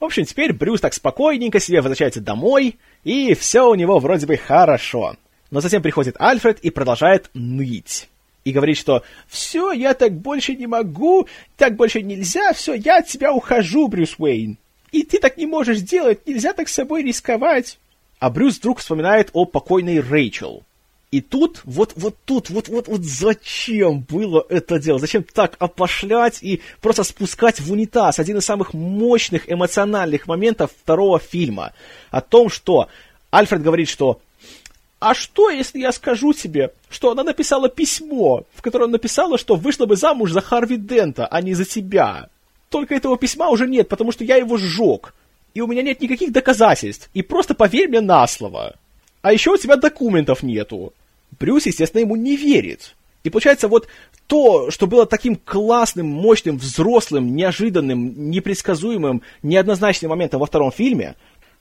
[SPEAKER 1] В общем, теперь Брюс так спокойненько себе возвращается домой, и все у него вроде бы хорошо. Но затем приходит Альфред и продолжает ныть. И говорит, что «Все, я так больше не могу, так больше нельзя, все, я от тебя ухожу, Брюс Уэйн. И ты так не можешь делать, нельзя так с собой рисковать». А Брюс вдруг вспоминает о покойной Рэйчел. И тут, вот, вот тут, вот, вот, вот зачем было это делать? Зачем так опошлять и просто спускать в унитаз один из самых мощных эмоциональных моментов второго фильма? О том, что Альфред говорит, что а что, если я скажу тебе, что она написала письмо, в котором написала, что вышла бы замуж за Харви Дента, а не за тебя? Только этого письма уже нет, потому что я его сжег. И у меня нет никаких доказательств. И просто поверь мне на слово. А еще у тебя документов нету. Брюс, естественно, ему не верит. И получается, вот то, что было таким классным, мощным, взрослым, неожиданным, непредсказуемым, неоднозначным моментом во втором фильме,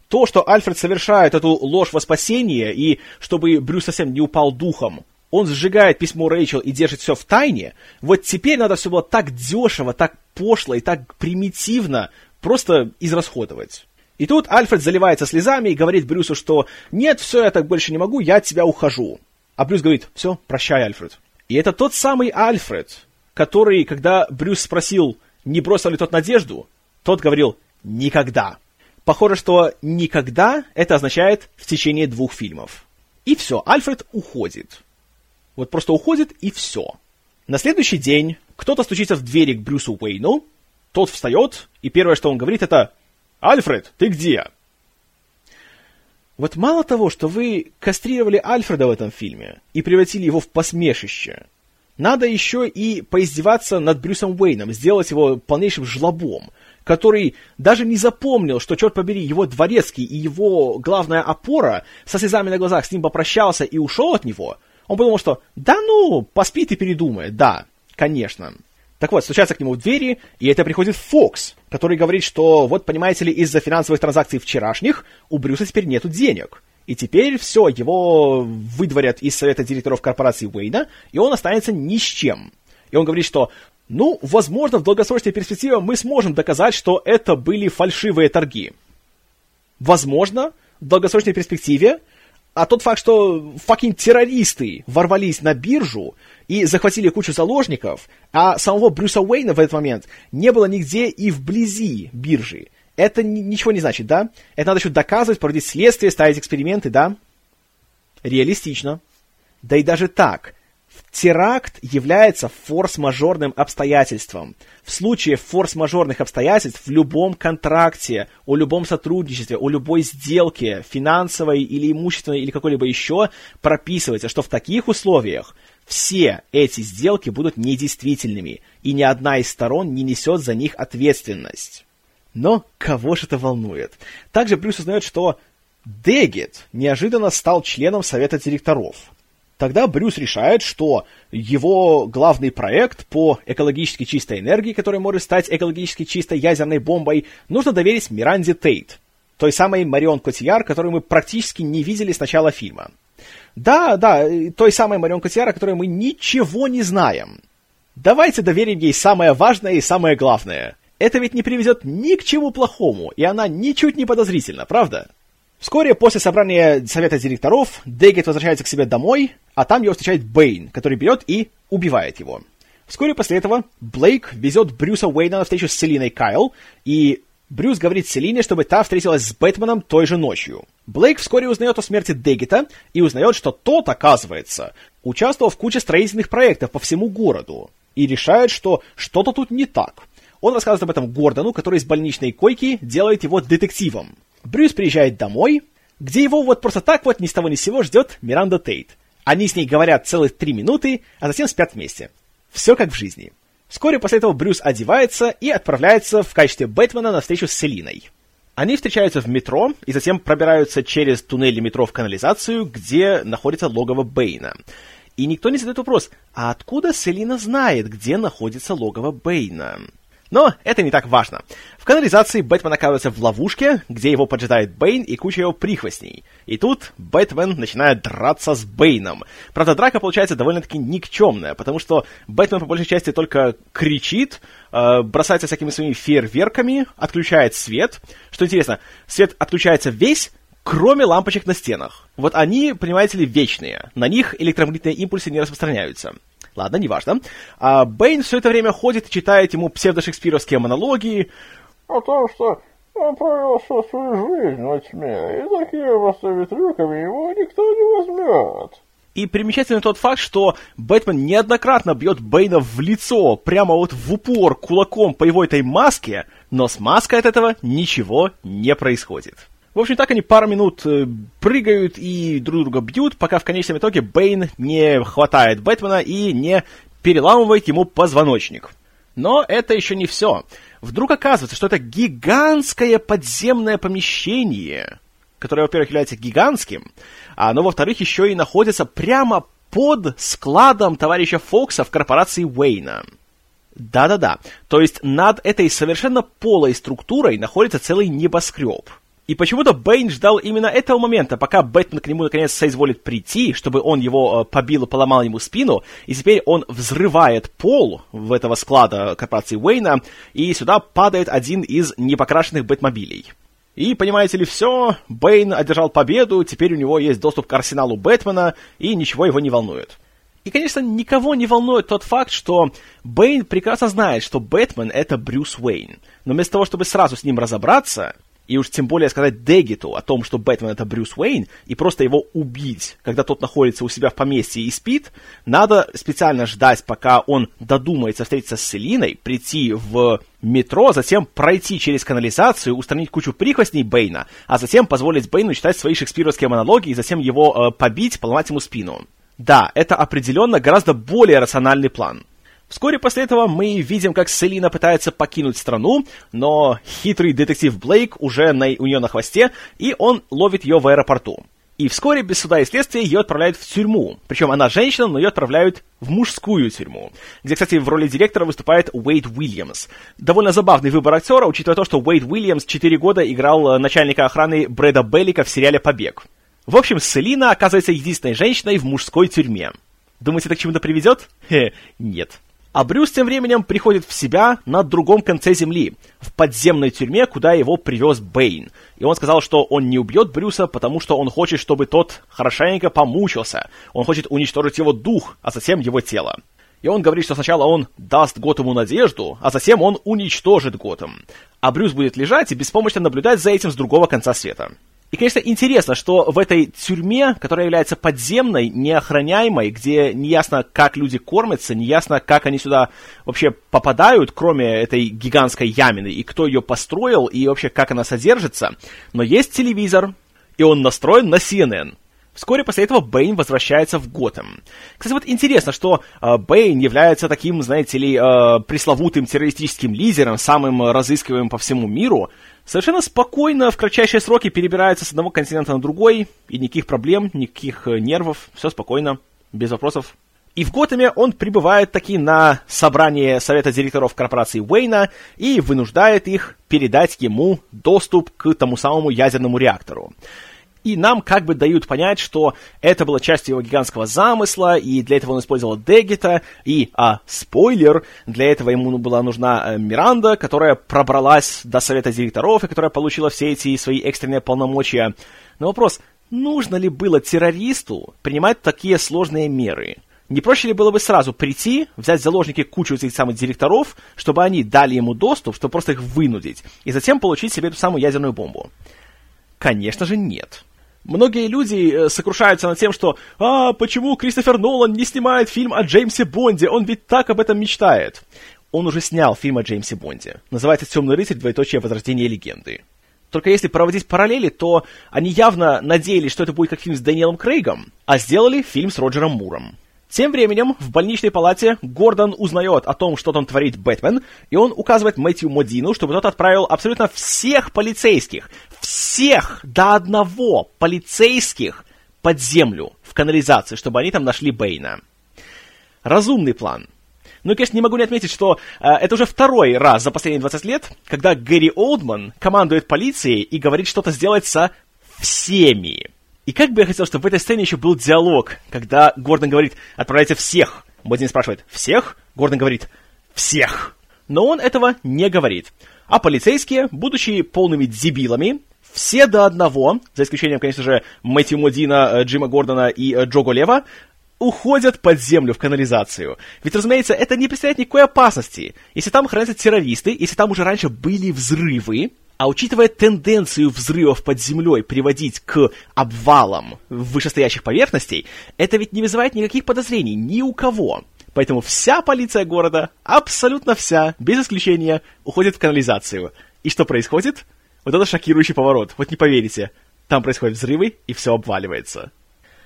[SPEAKER 1] то, что Альфред совершает эту ложь во спасение, и чтобы Брюс совсем не упал духом, он сжигает письмо Рэйчел и держит все в тайне, вот теперь надо все было так дешево, так пошло и так примитивно просто израсходовать. И тут Альфред заливается слезами и говорит Брюсу, что «Нет, все, я так больше не могу, я от тебя ухожу». А Брюс говорит «Все, прощай, Альфред». И это тот самый Альфред, который, когда Брюс спросил, не бросил ли тот надежду, тот говорил «Никогда». Похоже, что никогда это означает в течение двух фильмов. И все, Альфред уходит. Вот просто уходит и все. На следующий день кто-то стучится в двери к Брюсу Уэйну, тот встает, и первое, что он говорит, это «Альфред, ты где?» Вот мало того, что вы кастрировали Альфреда в этом фильме и превратили его в посмешище, надо еще и поиздеваться над Брюсом Уэйном, сделать его полнейшим жлобом, который даже не запомнил, что, черт побери, его дворецкий и его главная опора со слезами на глазах с ним попрощался и ушел от него, он подумал, что «да ну, поспит и передумает, да, конечно». Так вот, стучатся к нему в двери, и это приходит Фокс, который говорит, что вот, понимаете ли, из-за финансовых транзакций вчерашних у Брюса теперь нету денег. И теперь все, его выдворят из совета директоров корпорации Уэйна, и он останется ни с чем. И он говорит, что ну, возможно, в долгосрочной перспективе мы сможем доказать, что это были фальшивые торги. Возможно, в долгосрочной перспективе, а тот факт, что факин террористы ворвались на биржу и захватили кучу заложников, а самого Брюса Уэйна в этот момент не было нигде и вблизи биржи, это ничего не значит, да? Это надо еще доказывать, проводить следствие, ставить эксперименты, да? Реалистично. Да и даже так – Теракт является форс-мажорным обстоятельством. В случае форс-мажорных обстоятельств в любом контракте, о любом сотрудничестве, о любой сделке, финансовой или имущественной или какой-либо еще, прописывается, что в таких условиях все эти сделки будут недействительными, и ни одна из сторон не несет за них ответственность. Но кого же это волнует? Также Брюс узнает, что Дегет неожиданно стал членом совета директоров – Тогда Брюс решает, что его главный проект по экологически чистой энергии, который может стать экологически чистой ядерной бомбой, нужно доверить Миранде Тейт, той самой Марион Котияр, которую мы практически не видели с начала фильма. Да, да, той самой Марион Котияр, о которой мы ничего не знаем. Давайте доверим ей самое важное и самое главное. Это ведь не приведет ни к чему плохому, и она ничуть не подозрительна, правда? Вскоре после собрания совета директоров Дэггет возвращается к себе домой, а там его встречает Бэйн, который берет и убивает его. Вскоре после этого Блейк везет Брюса Уэйна на встречу с Селиной Кайл, и Брюс говорит Селине, чтобы та встретилась с Бэтменом той же ночью. Блейк вскоре узнает о смерти Деггета и узнает, что тот, оказывается, участвовал в куче строительных проектов по всему городу, и решает, что что-то тут не так. Он рассказывает об этом Гордону, который из больничной койки делает его детективом. Брюс приезжает домой, где его вот просто так вот ни с того ни с сего ждет Миранда Тейт. Они с ней говорят целых три минуты, а затем спят вместе. Все как в жизни. Вскоре после этого Брюс одевается и отправляется в качестве Бэтмена на встречу с Селиной. Они встречаются в метро и затем пробираются через туннели метро в канализацию, где находится логово Бэйна. И никто не задает вопрос, а откуда Селина знает, где находится логово Бэйна? Но это не так важно. В канализации Бэтмен оказывается в ловушке, где его поджидает Бэйн и куча его прихвостней. И тут Бэтмен начинает драться с Бэйном. Правда, драка получается довольно-таки никчемная, потому что Бэтмен по большей части только кричит, э, бросается всякими своими фейерверками, отключает свет. Что интересно, свет отключается весь, кроме лампочек на стенах. Вот они, понимаете ли, вечные. На них электромагнитные импульсы не распространяются. Ладно, неважно. А Бэйн все это время ходит и читает ему псевдошекспировские монологи о том, что
[SPEAKER 3] Он провел всю свою жизнь во тьме, и такими простыми трюками его никто не возьмет.
[SPEAKER 1] И примечательный тот факт, что Бэтмен неоднократно бьет Бэйна в лицо, прямо вот в упор, кулаком по его этой маске, но с маской от этого ничего не происходит. В общем, так они пару минут э, прыгают и друг друга бьют, пока в конечном итоге Бэйн не хватает Бэтмена и не переламывает ему позвоночник. Но это еще не все. Вдруг оказывается, что это гигантское подземное помещение, которое, во-первых, является гигантским, а оно, во-вторых, еще и находится прямо под складом товарища Фокса в корпорации Уэйна. Да-да-да. То есть над этой совершенно полой структурой находится целый небоскреб. И почему-то Бэйн ждал именно этого момента, пока Бэтмен к нему наконец соизволит прийти, чтобы он его э, побил и поломал ему спину, и теперь он взрывает пол в этого склада корпорации Уэйна, и сюда падает один из непокрашенных Бэтмобилей. И, понимаете ли, все, Бэйн одержал победу, теперь у него есть доступ к арсеналу Бэтмена, и ничего его не волнует. И, конечно, никого не волнует тот факт, что Бэйн прекрасно знает, что Бэтмен — это Брюс Уэйн. Но вместо того, чтобы сразу с ним разобраться, и уж тем более сказать Даггету о том, что Бэтмен это Брюс Уэйн, и просто его убить, когда тот находится у себя в поместье и спит, надо специально ждать, пока он додумается встретиться с Селиной, прийти в метро, затем пройти через канализацию, устранить кучу прихвостней Бэйна, а затем позволить Бэйну читать свои шекспировские монологи и затем его э, побить, поломать ему спину. Да, это определенно гораздо более рациональный план. Вскоре после этого мы видим, как Селина пытается покинуть страну, но хитрый детектив Блейк уже на, у нее на хвосте, и он ловит ее в аэропорту. И вскоре, без суда и следствия, ее отправляют в тюрьму. Причем она женщина, но ее отправляют в мужскую тюрьму, где, кстати, в роли директора выступает Уэйд Уильямс. Довольно забавный выбор актера, учитывая то, что Уэйд Уильямс 4 года играл э, начальника охраны Брэда Беллика в сериале «Побег». В общем, Селина оказывается единственной женщиной в мужской тюрьме. Думаете, это к чему-то приведет? Хе, нет. А Брюс тем временем приходит в себя на другом конце земли, в подземной тюрьме, куда его привез Бэйн. И он сказал, что он не убьет Брюса, потому что он хочет, чтобы тот хорошенько помучился. Он хочет уничтожить его дух, а затем его тело. И он говорит, что сначала он даст Готэму надежду, а затем он уничтожит Готэм. А Брюс будет лежать и беспомощно наблюдать за этим с другого конца света. И, конечно, интересно, что в этой тюрьме, которая является подземной, неохраняемой, где неясно, как люди кормятся, неясно, как они сюда вообще попадают, кроме этой гигантской ямины, и кто ее построил, и вообще как она содержится. Но есть телевизор, и он настроен на CNN. Вскоре после этого Бэйн возвращается в Готэм. Кстати, вот интересно, что э, Бэйн является таким, знаете ли, э, пресловутым террористическим лидером, самым разыскиваемым по всему миру, совершенно спокойно в кратчайшие сроки перебирается с одного континента на другой, и никаких проблем, никаких э, нервов, все спокойно, без вопросов. И в Готэме он прибывает таки на собрание совета директоров корпорации Уэйна и вынуждает их передать ему доступ к тому самому ядерному реактору. И нам как бы дают понять, что это была часть его гигантского замысла, и для этого он использовал Дегита, и, а, спойлер, для этого ему была нужна э, Миранда, которая пробралась до совета директоров, и которая получила все эти свои экстренные полномочия. Но вопрос, нужно ли было террористу принимать такие сложные меры? Не проще ли было бы сразу прийти, взять заложники кучу этих самых директоров, чтобы они дали ему доступ, чтобы просто их вынудить, и затем получить себе эту самую ядерную бомбу? Конечно же нет. Многие люди э, сокрушаются над тем, что «А, почему Кристофер Нолан не снимает фильм о Джеймсе Бонде? Он ведь так об этом мечтает». Он уже снял фильм о Джеймсе Бонде. Называется «Темный рыцарь. Двоеточие возрождение легенды». Только если проводить параллели, то они явно надеялись, что это будет как фильм с Дэниелом Крейгом, а сделали фильм с Роджером Муром. Тем временем в больничной палате Гордон узнает о том, что там творит Бэтмен, и он указывает Мэтью Модину, чтобы тот отправил абсолютно всех полицейских, всех до одного полицейских под землю, в канализации, чтобы они там нашли Бэйна. Разумный план. Ну и, конечно, не могу не отметить, что э, это уже второй раз за последние 20 лет, когда Гэри Олдман командует полицией и говорит что-то сделать со всеми. И как бы я хотел, чтобы в этой сцене еще был диалог, когда Гордон говорит «отправляйте всех». Бодин спрашивает «всех?» Гордон говорит «всех». Но он этого не говорит. А полицейские, будучи полными дебилами, все до одного, за исключением, конечно же, Мэтью Модина, э, Джима Гордона и э, Джо Голева, уходят под землю в канализацию. Ведь, разумеется, это не представляет никакой опасности. Если там хранятся террористы, если там уже раньше были взрывы, А учитывая тенденцию взрывов под землей приводить к обвалам вышестоящих поверхностей, это ведь не вызывает никаких подозрений ни у кого. Поэтому вся полиция города, абсолютно вся, без исключения, уходит в канализацию. И что происходит? Вот это шокирующий поворот. Вот не поверите. Там происходят взрывы, и все обваливается.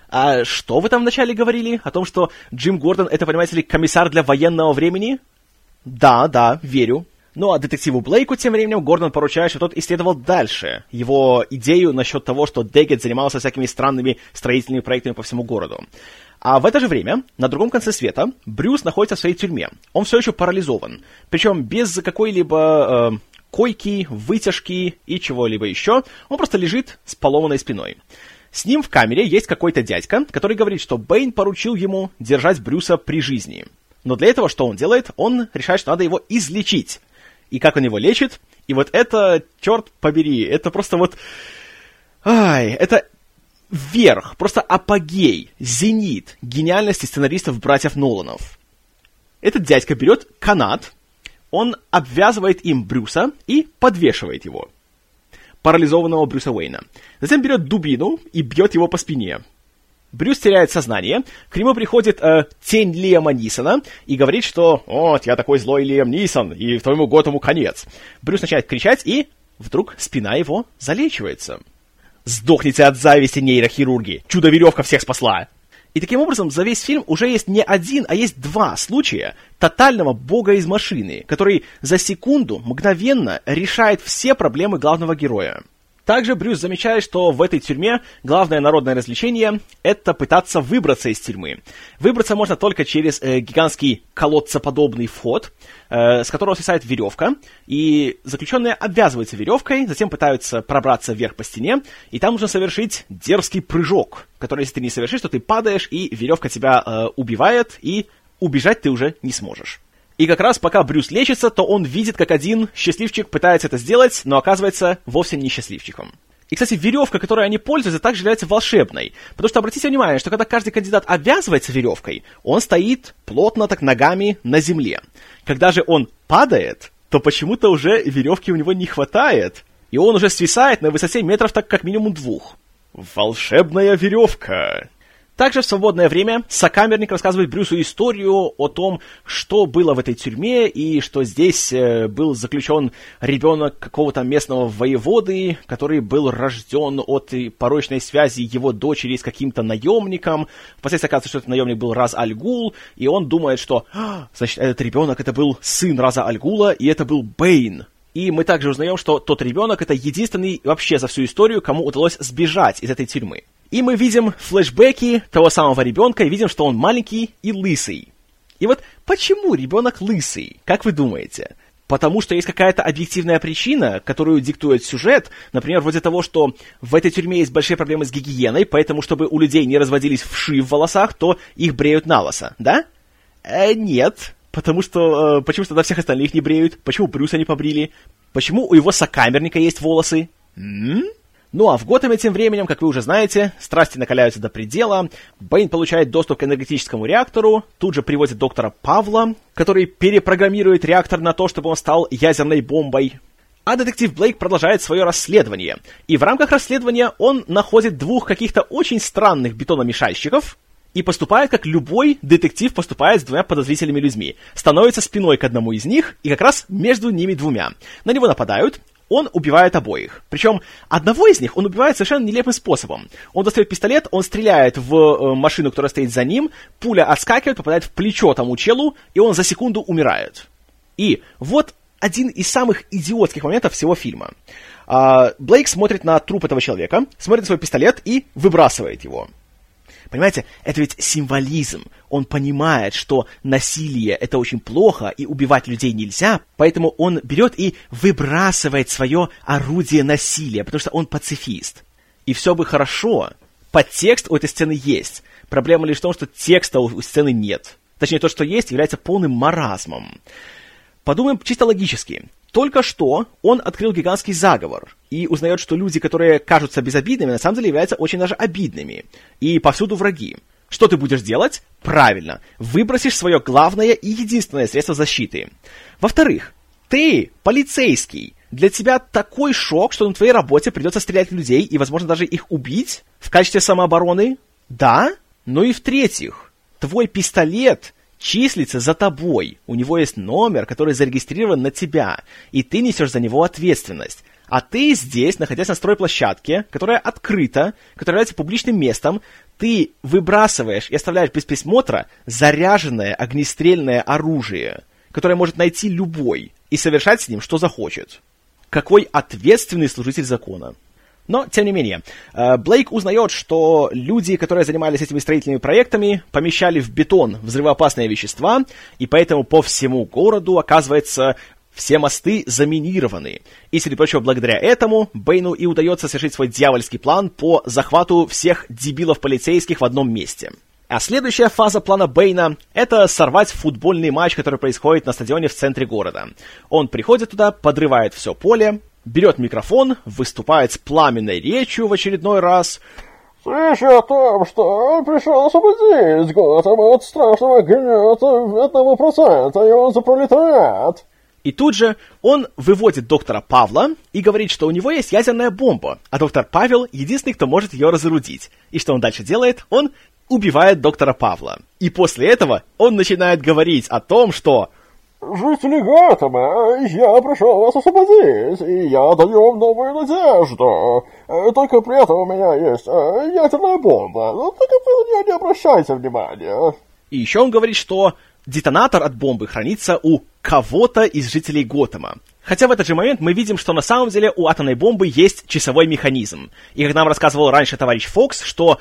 [SPEAKER 1] А что вы там вначале говорили? О том, что Джим Гордон это, понимаете ли, комиссар для военного времени? Да, да, верю. Ну а детективу Блейку тем временем Гордон поручает, что тот исследовал дальше его идею насчет того, что Деггет занимался всякими странными строительными проектами по всему городу. А в это же время, на другом конце света, Брюс находится в своей тюрьме. Он все еще парализован. Причем без какой-либо э, койки, вытяжки и чего-либо еще. Он просто лежит с поломанной спиной. С ним в камере есть какой-то дядька, который говорит, что Бэйн поручил ему держать Брюса при жизни. Но для этого что он делает? Он решает, что надо его излечить. И как он его лечит? И вот это, черт побери, это просто вот... Ай, это верх, просто апогей, зенит гениальности сценаристов братьев Ноланов. Этот дядька берет канат, он обвязывает им Брюса и подвешивает его парализованного Брюса Уэйна. Затем берет дубину и бьет его по спине. Брюс теряет сознание, к нему приходит э, тень Лиама Нисона и говорит, что «Вот, я такой злой Лиам Нисон, и твоему Готому конец». Брюс начинает кричать, и вдруг спина его залечивается. «Сдохните от зависти, нейрохирурги! Чудо-веревка всех спасла!» И таким образом за весь фильм уже есть не один, а есть два случая тотального бога из машины, который за секунду мгновенно решает все проблемы главного героя. Также Брюс замечает, что в этой тюрьме главное народное развлечение — это пытаться выбраться из тюрьмы. Выбраться можно только через э, гигантский колодцеподобный вход, э, с которого свисает веревка, и заключенные обвязываются веревкой, затем пытаются пробраться вверх по стене, и там нужно совершить дерзкий прыжок, который, если ты не совершишь, то ты падаешь, и веревка тебя э, убивает, и убежать ты уже не сможешь. И как раз пока Брюс лечится, то он видит, как один счастливчик пытается это сделать, но оказывается вовсе не счастливчиком. И, кстати, веревка, которой они пользуются, также является волшебной. Потому что обратите внимание, что когда каждый кандидат обвязывается веревкой, он стоит плотно так ногами на земле. Когда же он падает, то почему-то уже веревки у него не хватает. И он уже свисает на высоте метров так как минимум двух. Волшебная веревка. Также в свободное время сокамерник рассказывает Брюсу историю о том, что было в этой тюрьме, и что здесь э, был заключен ребенок какого-то местного воеводы, который был рожден от порочной связи его дочери с каким-то наемником. Впоследствии оказывается, что этот наемник был Раз Альгул, и он думает, что, «А, значит, этот ребенок это был сын Раза Альгула, и это был Бэйн. И мы также узнаем, что тот ребенок это единственный вообще за всю историю, кому удалось сбежать из этой тюрьмы. И мы видим флешбеки того самого ребенка и видим, что он маленький и лысый. И вот почему ребенок лысый, как вы думаете? Потому что есть какая-то объективная причина, которую диктует сюжет, например, вроде того, что в этой тюрьме есть большие проблемы с гигиеной, поэтому, чтобы у людей не разводились вши в волосах, то их бреют на лосо, да? Э, нет, потому что... Э, почему тогда всех остальных не бреют? Почему Брюса не побрили? Почему у его сокамерника есть волосы? М? Ну а в Готэме тем временем, как вы уже знаете, страсти накаляются до предела, Бэйн получает доступ к энергетическому реактору, тут же приводит доктора Павла, который перепрограммирует реактор на то, чтобы он стал ядерной бомбой. А детектив Блейк продолжает свое расследование. И в рамках расследования он находит двух каких-то очень странных бетономешальщиков, и поступает, как любой детектив поступает с двумя подозрительными людьми. Становится спиной к одному из них, и как раз между ними двумя. На него нападают, он убивает обоих. Причем одного из них он убивает совершенно нелепым способом. Он достает пистолет, он стреляет в э, машину, которая стоит за ним, пуля отскакивает, попадает в плечо тому челу, и он за секунду умирает. И вот один из самых идиотских моментов всего фильма. А, Блейк смотрит на труп этого человека, смотрит на свой пистолет и выбрасывает его. Понимаете, это ведь символизм. Он понимает, что насилие это очень плохо, и убивать людей нельзя, поэтому он берет и выбрасывает свое орудие насилия, потому что он пацифист. И все бы хорошо. Подтекст у этой сцены есть. Проблема лишь в том, что текста у сцены нет. Точнее, то, что есть, является полным маразмом. Подумаем чисто логически. Только что он открыл гигантский заговор и узнает, что люди, которые кажутся безобидными, на самом деле являются очень даже обидными. И повсюду враги. Что ты будешь делать? Правильно, выбросишь свое главное и единственное средство защиты. Во-вторых, ты полицейский. Для тебя такой шок, что на твоей работе придется стрелять в людей и, возможно, даже их убить в качестве самообороны? Да. Ну и в-третьих, твой пистолет числится за тобой. У него есть номер, который зарегистрирован на тебя, и ты несешь за него ответственность. А ты здесь, находясь на стройплощадке, которая открыта, которая является публичным местом, ты выбрасываешь и оставляешь без присмотра заряженное огнестрельное оружие, которое может найти любой и совершать с ним, что захочет. Какой ответственный служитель закона. Но, тем не менее, э, Блейк узнает, что люди, которые занимались этими строительными проектами, помещали в бетон взрывоопасные вещества, и поэтому по всему городу, оказывается, все мосты заминированы. И, среди прочего, благодаря этому Бэйну и удается совершить свой дьявольский план по захвату всех дебилов-полицейских в одном месте. А следующая фаза плана Бэйна — это сорвать футбольный матч, который происходит на стадионе в центре города. Он приходит туда, подрывает все поле, берет микрофон, выступает с пламенной речью в очередной раз,
[SPEAKER 3] Слышу о том, что он пришел освободить Готэм от страшного гнета одного процента, и он за пролетариат.
[SPEAKER 1] И тут же он выводит доктора Павла и говорит, что у него есть ядерная бомба, а доктор Павел единственный, кто может ее разорудить. И что он дальше делает? Он убивает доктора Павла. И после этого он начинает говорить о том, что
[SPEAKER 3] Жители Готэма, я пришел вас освободить, и я даю вам новую надежду. Только при этом у меня есть э, ядерная бомба, но только вы на нее не обращайте внимания.
[SPEAKER 1] И еще он говорит, что детонатор от бомбы хранится у кого-то из жителей Готэма. Хотя в этот же момент мы видим, что на самом деле у атомной бомбы есть часовой механизм. И как нам рассказывал раньше товарищ Фокс, что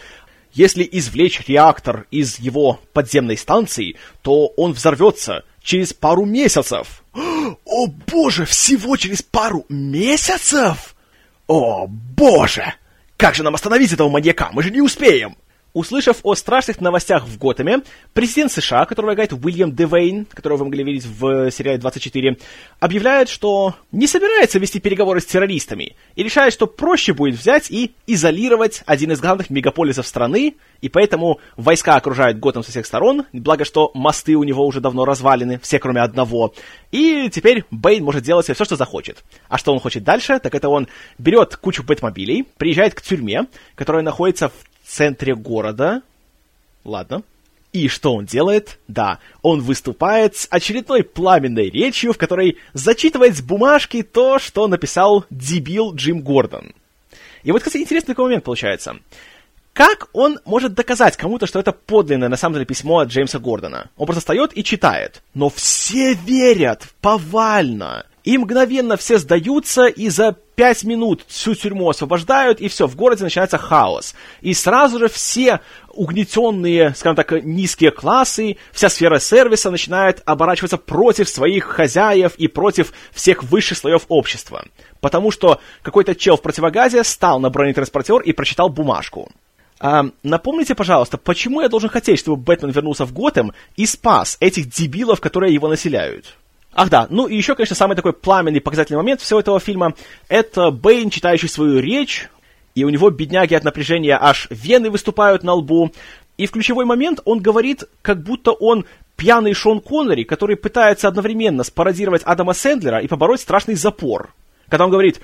[SPEAKER 1] если извлечь реактор из его подземной станции, то он взорвется через пару месяцев. О боже, всего через пару месяцев? О боже! Как же нам остановить этого маньяка? Мы же не успеем! Услышав о страшных новостях в Готэме, президент США, которого играет Уильям Девейн, которого вы могли видеть в сериале 24, объявляет, что не собирается вести переговоры с террористами и решает, что проще будет взять и изолировать один из главных мегаполисов страны, и поэтому войска окружают Готэм со всех сторон, благо что мосты у него уже давно развалены, все кроме одного, и теперь Бэйн может делать все, что захочет. А что он хочет дальше, так это он берет кучу бэтмобилей, приезжает к тюрьме, которая находится в центре города. Ладно. И что он делает? Да, он выступает с очередной пламенной речью, в которой зачитывает с бумажки то, что написал дебил Джим Гордон. И вот, кстати, интересный такой момент получается. Как он может доказать кому-то, что это подлинное на самом деле письмо от Джеймса Гордона? Он просто встает и читает. Но все верят повально. И мгновенно все сдаются, и за пять минут всю тюрьму освобождают, и все, в городе начинается хаос. И сразу же все угнетенные, скажем так, низкие классы, вся сфера сервиса начинает оборачиваться против своих хозяев и против всех высших слоев общества. Потому что какой-то чел в противогазе стал на бронетранспортер и прочитал бумажку. А, напомните, пожалуйста, почему я должен хотеть, чтобы Бэтмен вернулся в Готэм и спас этих дебилов, которые его населяют? Ах да, ну и еще, конечно, самый такой пламенный показательный момент всего этого фильма — это Бэйн, читающий свою речь, и у него, бедняги, от напряжения аж вены выступают на лбу, и в ключевой момент он говорит, как будто он пьяный Шон Коннери, который пытается одновременно спародировать Адама Сэндлера и побороть страшный запор. Когда он говорит.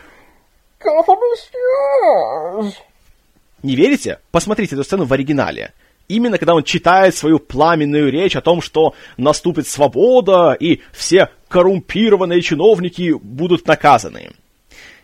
[SPEAKER 1] Не верите? Посмотрите эту сцену в оригинале. Именно когда он читает свою пламенную речь о том, что наступит свобода, и все коррумпированные чиновники будут наказаны.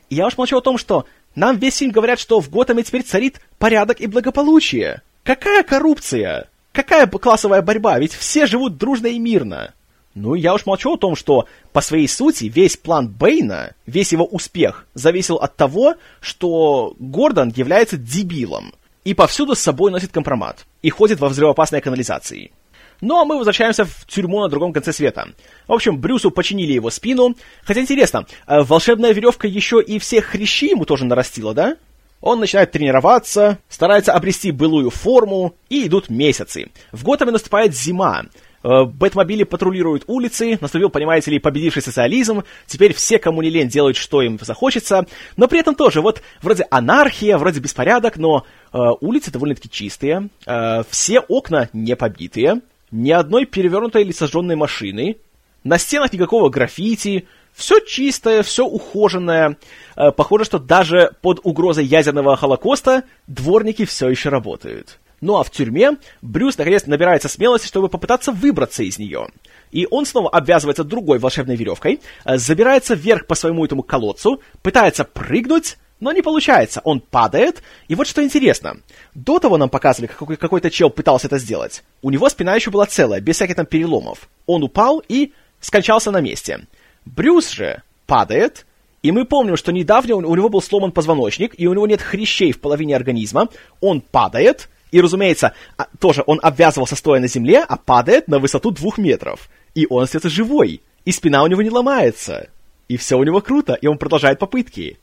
[SPEAKER 1] И я уж молчу о том, что нам весь фильм говорят, что в Готэме теперь царит порядок и благополучие. Какая коррупция? Какая классовая борьба? Ведь все живут дружно и мирно. Ну, я уж молчу о том, что по своей сути весь план Бэйна, весь его успех зависел от того, что Гордон является дебилом и повсюду с собой носит компромат и ходит во взрывоопасной канализации. Ну а мы возвращаемся в тюрьму на другом конце света. В общем, Брюсу починили его спину. Хотя интересно, э, волшебная веревка еще и всех хрящи ему тоже нарастила, да? Он начинает тренироваться, старается обрести былую форму, и идут месяцы. В Готэме наступает зима. Э, Бэтмобили патрулируют улицы, наступил, понимаете ли, победивший социализм, теперь все, кому не лень, делают, что им захочется, но при этом тоже, вот, вроде анархия, вроде беспорядок, но э, улицы довольно-таки чистые, э, все окна не побитые, ни одной перевернутой или сожженной машины, На стенах никакого граффити, все чистое, все ухоженное. Э, похоже, что даже под угрозой ядерного холокоста дворники все еще работают. Ну а в тюрьме Брюс наконец набирается смелости, чтобы попытаться выбраться из нее. И он снова обвязывается другой волшебной веревкой, э, забирается вверх по своему этому колодцу, пытается прыгнуть, но не получается. Он падает, и вот что интересно. До того нам показывали, как какой-то чел пытался это сделать. У него спина еще была целая, без всяких там переломов. Он упал и скончался на месте. Брюс же падает, и мы помним, что недавно у него был сломан позвоночник, и у него нет хрящей в половине организма. Он падает, и, разумеется, а, тоже он обвязывался стоя на земле, а падает на высоту двух метров. И он остается живой, и спина у него не ломается. И все у него круто, и он продолжает попытки.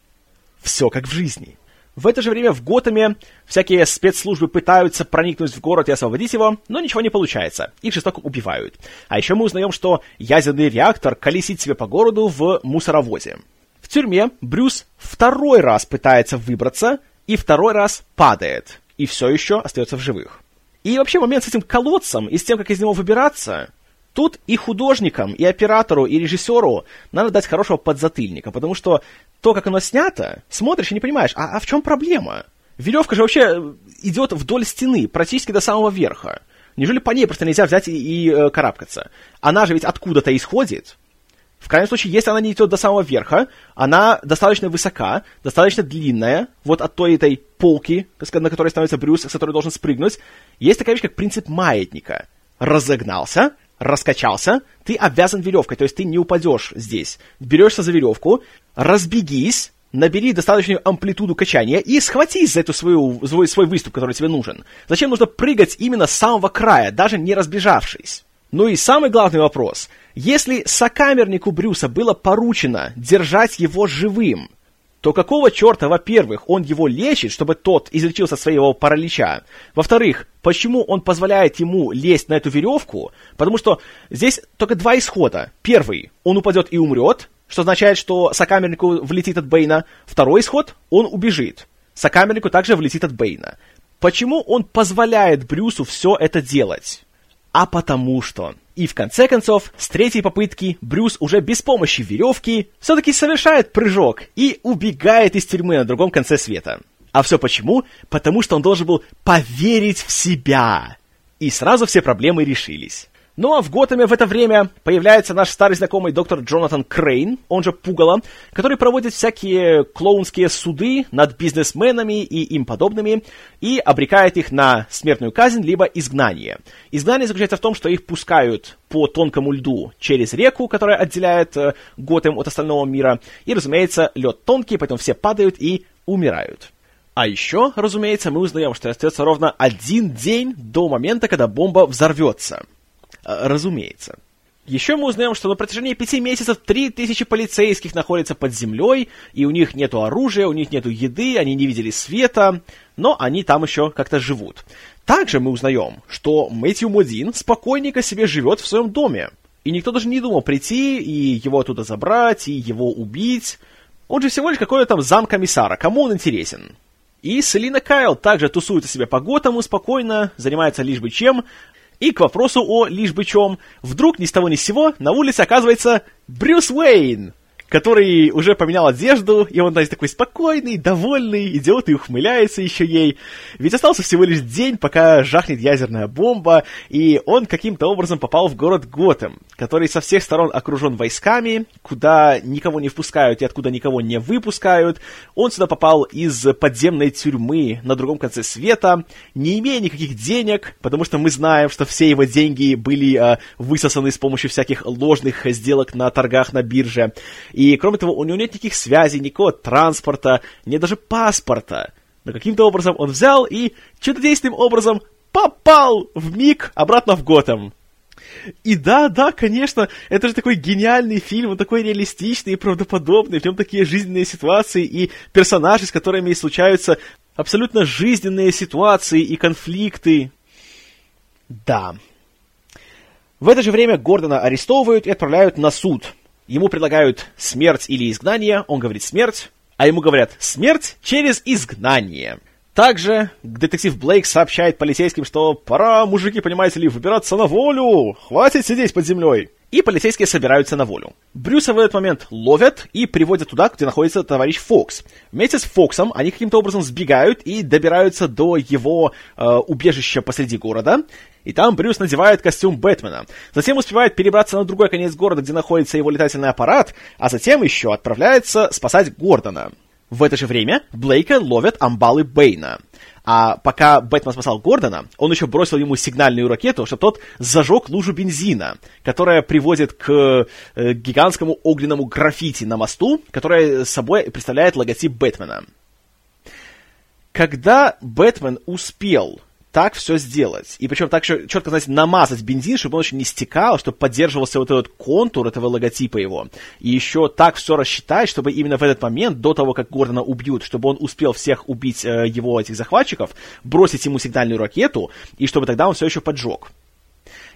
[SPEAKER 1] Все как в жизни. В это же время в Готэме всякие спецслужбы пытаются проникнуть в город и освободить его, но ничего не получается. Их жестоко убивают. А еще мы узнаем, что ядерный реактор колесит себе по городу в мусоровозе. В тюрьме Брюс второй раз пытается выбраться и второй раз падает. И все еще остается в живых. И вообще момент с этим колодцем и с тем, как из него выбираться, Тут и художникам, и оператору, и режиссеру надо дать хорошего подзатыльника, потому что то, как оно снято, смотришь и не понимаешь, а, а в чем проблема? Веревка же вообще э, идет вдоль стены, практически до самого верха. Неужели по ней просто нельзя взять и, и э, карабкаться? Она же ведь откуда-то исходит. В крайнем случае, если она не идет до самого верха, она достаточно высока, достаточно длинная, вот от той этой полки, на которой становится Брюс, с которой должен спрыгнуть. Есть такая вещь, как принцип маятника. Разогнался, раскачался, ты обвязан веревкой, то есть ты не упадешь здесь. Берешься за веревку, разбегись, набери достаточную амплитуду качания и схватись за эту свою, свой, свой выступ, который тебе нужен. Зачем нужно прыгать именно с самого края, даже не разбежавшись? Ну и самый главный вопрос. Если сокамернику Брюса было поручено держать его живым, то какого черта, во-первых, он его лечит, чтобы тот излечился своего паралича? Во-вторых, почему он позволяет ему лезть на эту веревку? Потому что здесь только два исхода. Первый, он упадет и умрет, что означает, что сокамернику влетит от Бейна. Второй исход, он убежит. Сокамернику также влетит от Бейна. Почему он позволяет Брюсу все это делать? А потому что и в конце концов, с третьей попытки Брюс уже без помощи веревки все-таки совершает прыжок и убегает из тюрьмы на другом конце света. А все почему? Потому что он должен был поверить в себя. И сразу все проблемы решились. Ну а в Готэме в это время появляется наш старый знакомый доктор Джонатан Крейн, он же Пугало, который проводит всякие клоунские суды над бизнесменами и им подобными и обрекает их на смертную казнь либо изгнание. Изгнание заключается в том, что их пускают по тонкому льду через реку, которая отделяет э, Готэм от остального мира, и, разумеется, лед тонкий, поэтому все падают и умирают. А еще, разумеется, мы узнаем, что остается ровно один день до момента, когда бомба взорвется. Э, разумеется. Еще мы узнаем, что на протяжении пяти месяцев три тысячи полицейских находятся под землей, и у них нету оружия, у них нету еды, они не видели света, но они там еще как-то живут. Также мы узнаем, что Мэтью Модин спокойненько себе живет в своем доме, и никто даже не думал прийти и его оттуда забрать, и его убить. Он же всего лишь какой-то там замкомиссара, кому он интересен? И Селина Кайл также тусует себя по Готэму спокойно, занимается лишь бы чем, и к вопросу о лишь бы чем, вдруг ни с того ни с сего на улице оказывается Брюс Уэйн который уже поменял одежду, и он, значит, такой спокойный, довольный, идет и ухмыляется еще ей. Ведь остался всего лишь день, пока жахнет ядерная бомба, и он каким-то образом попал в город Готэм, который со всех сторон окружен войсками, куда никого не впускают и откуда никого не выпускают. Он сюда попал из подземной тюрьмы на другом конце света, не имея никаких денег, потому что мы знаем, что все его деньги были э, высосаны с помощью всяких ложных сделок на торгах на бирже. И, кроме того, у него нет никаких связей, никакого транспорта, нет даже паспорта. Но каким-то образом он взял и чудодейственным образом попал в миг обратно в Готэм. И да, да, конечно, это же такой гениальный фильм, он такой реалистичный и правдоподобный, в нем такие жизненные ситуации и персонажи, с которыми случаются абсолютно жизненные ситуации и конфликты. Да. В это же время Гордона арестовывают и отправляют на суд – Ему предлагают смерть или изгнание, он говорит смерть, а ему говорят смерть через изгнание. Также детектив Блейк сообщает полицейским, что пора, мужики, понимаете ли, выбираться на волю, хватит сидеть под землей. и полицейские собираются на волю. Брюса в этот момент ловят и приводят туда, где находится товарищ Фокс. Вместе с Фоксом они каким-то образом сбегают и добираются до его э, убежища посреди города. И там Брюс надевает костюм Бэтмена. Затем успевает перебраться на другой конец города, где находится его летательный аппарат, а затем еще отправляется спасать Гордона. В это же время Блейка ловят амбалы Бэйна. А пока Бэтмен спасал Гордона, он еще бросил ему сигнальную ракету, чтобы тот зажег лужу бензина, которая приводит к э, гигантскому огненному граффити на мосту, которое собой представляет логотип Бэтмена. Когда Бэтмен успел так все сделать. И причем так еще четко, знаете, намазать бензин, чтобы он еще не стекал, чтобы поддерживался вот этот контур этого логотипа его. И еще так все рассчитать, чтобы именно в этот момент, до того, как Гордона убьют, чтобы он успел всех убить э, его, этих захватчиков, бросить ему сигнальную ракету, и чтобы тогда он все еще поджег.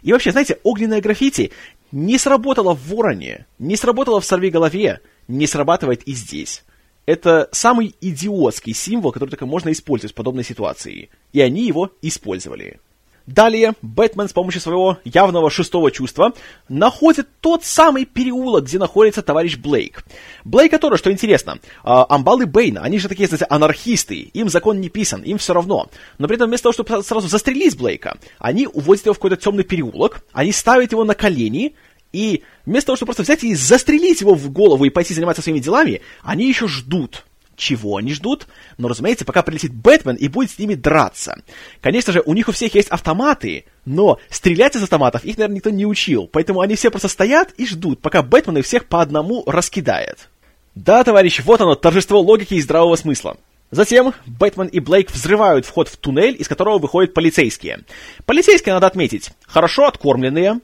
[SPEAKER 1] И вообще, знаете, огненное граффити не сработало в Вороне, не сработало в Сорви голове, не срабатывает и здесь это самый идиотский символ, который только можно использовать в подобной ситуации. И они его использовали. Далее Бэтмен с помощью своего явного шестого чувства находит тот самый переулок, где находится товарищ Блейк. Блейк, который, что интересно, э, амбалы Бэйна, они же такие, знаете, анархисты, им закон не писан, им все равно. Но при этом вместо того, чтобы сразу застрелить Блейка, они уводят его в какой-то темный переулок, они ставят его на колени, и вместо того, чтобы просто взять и застрелить его в голову и пойти заниматься своими делами, они еще ждут. Чего они ждут? Но, разумеется, пока прилетит Бэтмен и будет с ними драться. Конечно же, у них у всех есть автоматы, но стрелять из автоматов их, наверное, никто не учил. Поэтому они все просто стоят и ждут, пока Бэтмен их всех по одному раскидает. Да, товарищ, вот оно, торжество логики и здравого смысла. Затем Бэтмен и Блейк взрывают вход в туннель, из которого выходят полицейские. Полицейские, надо отметить, хорошо откормленные,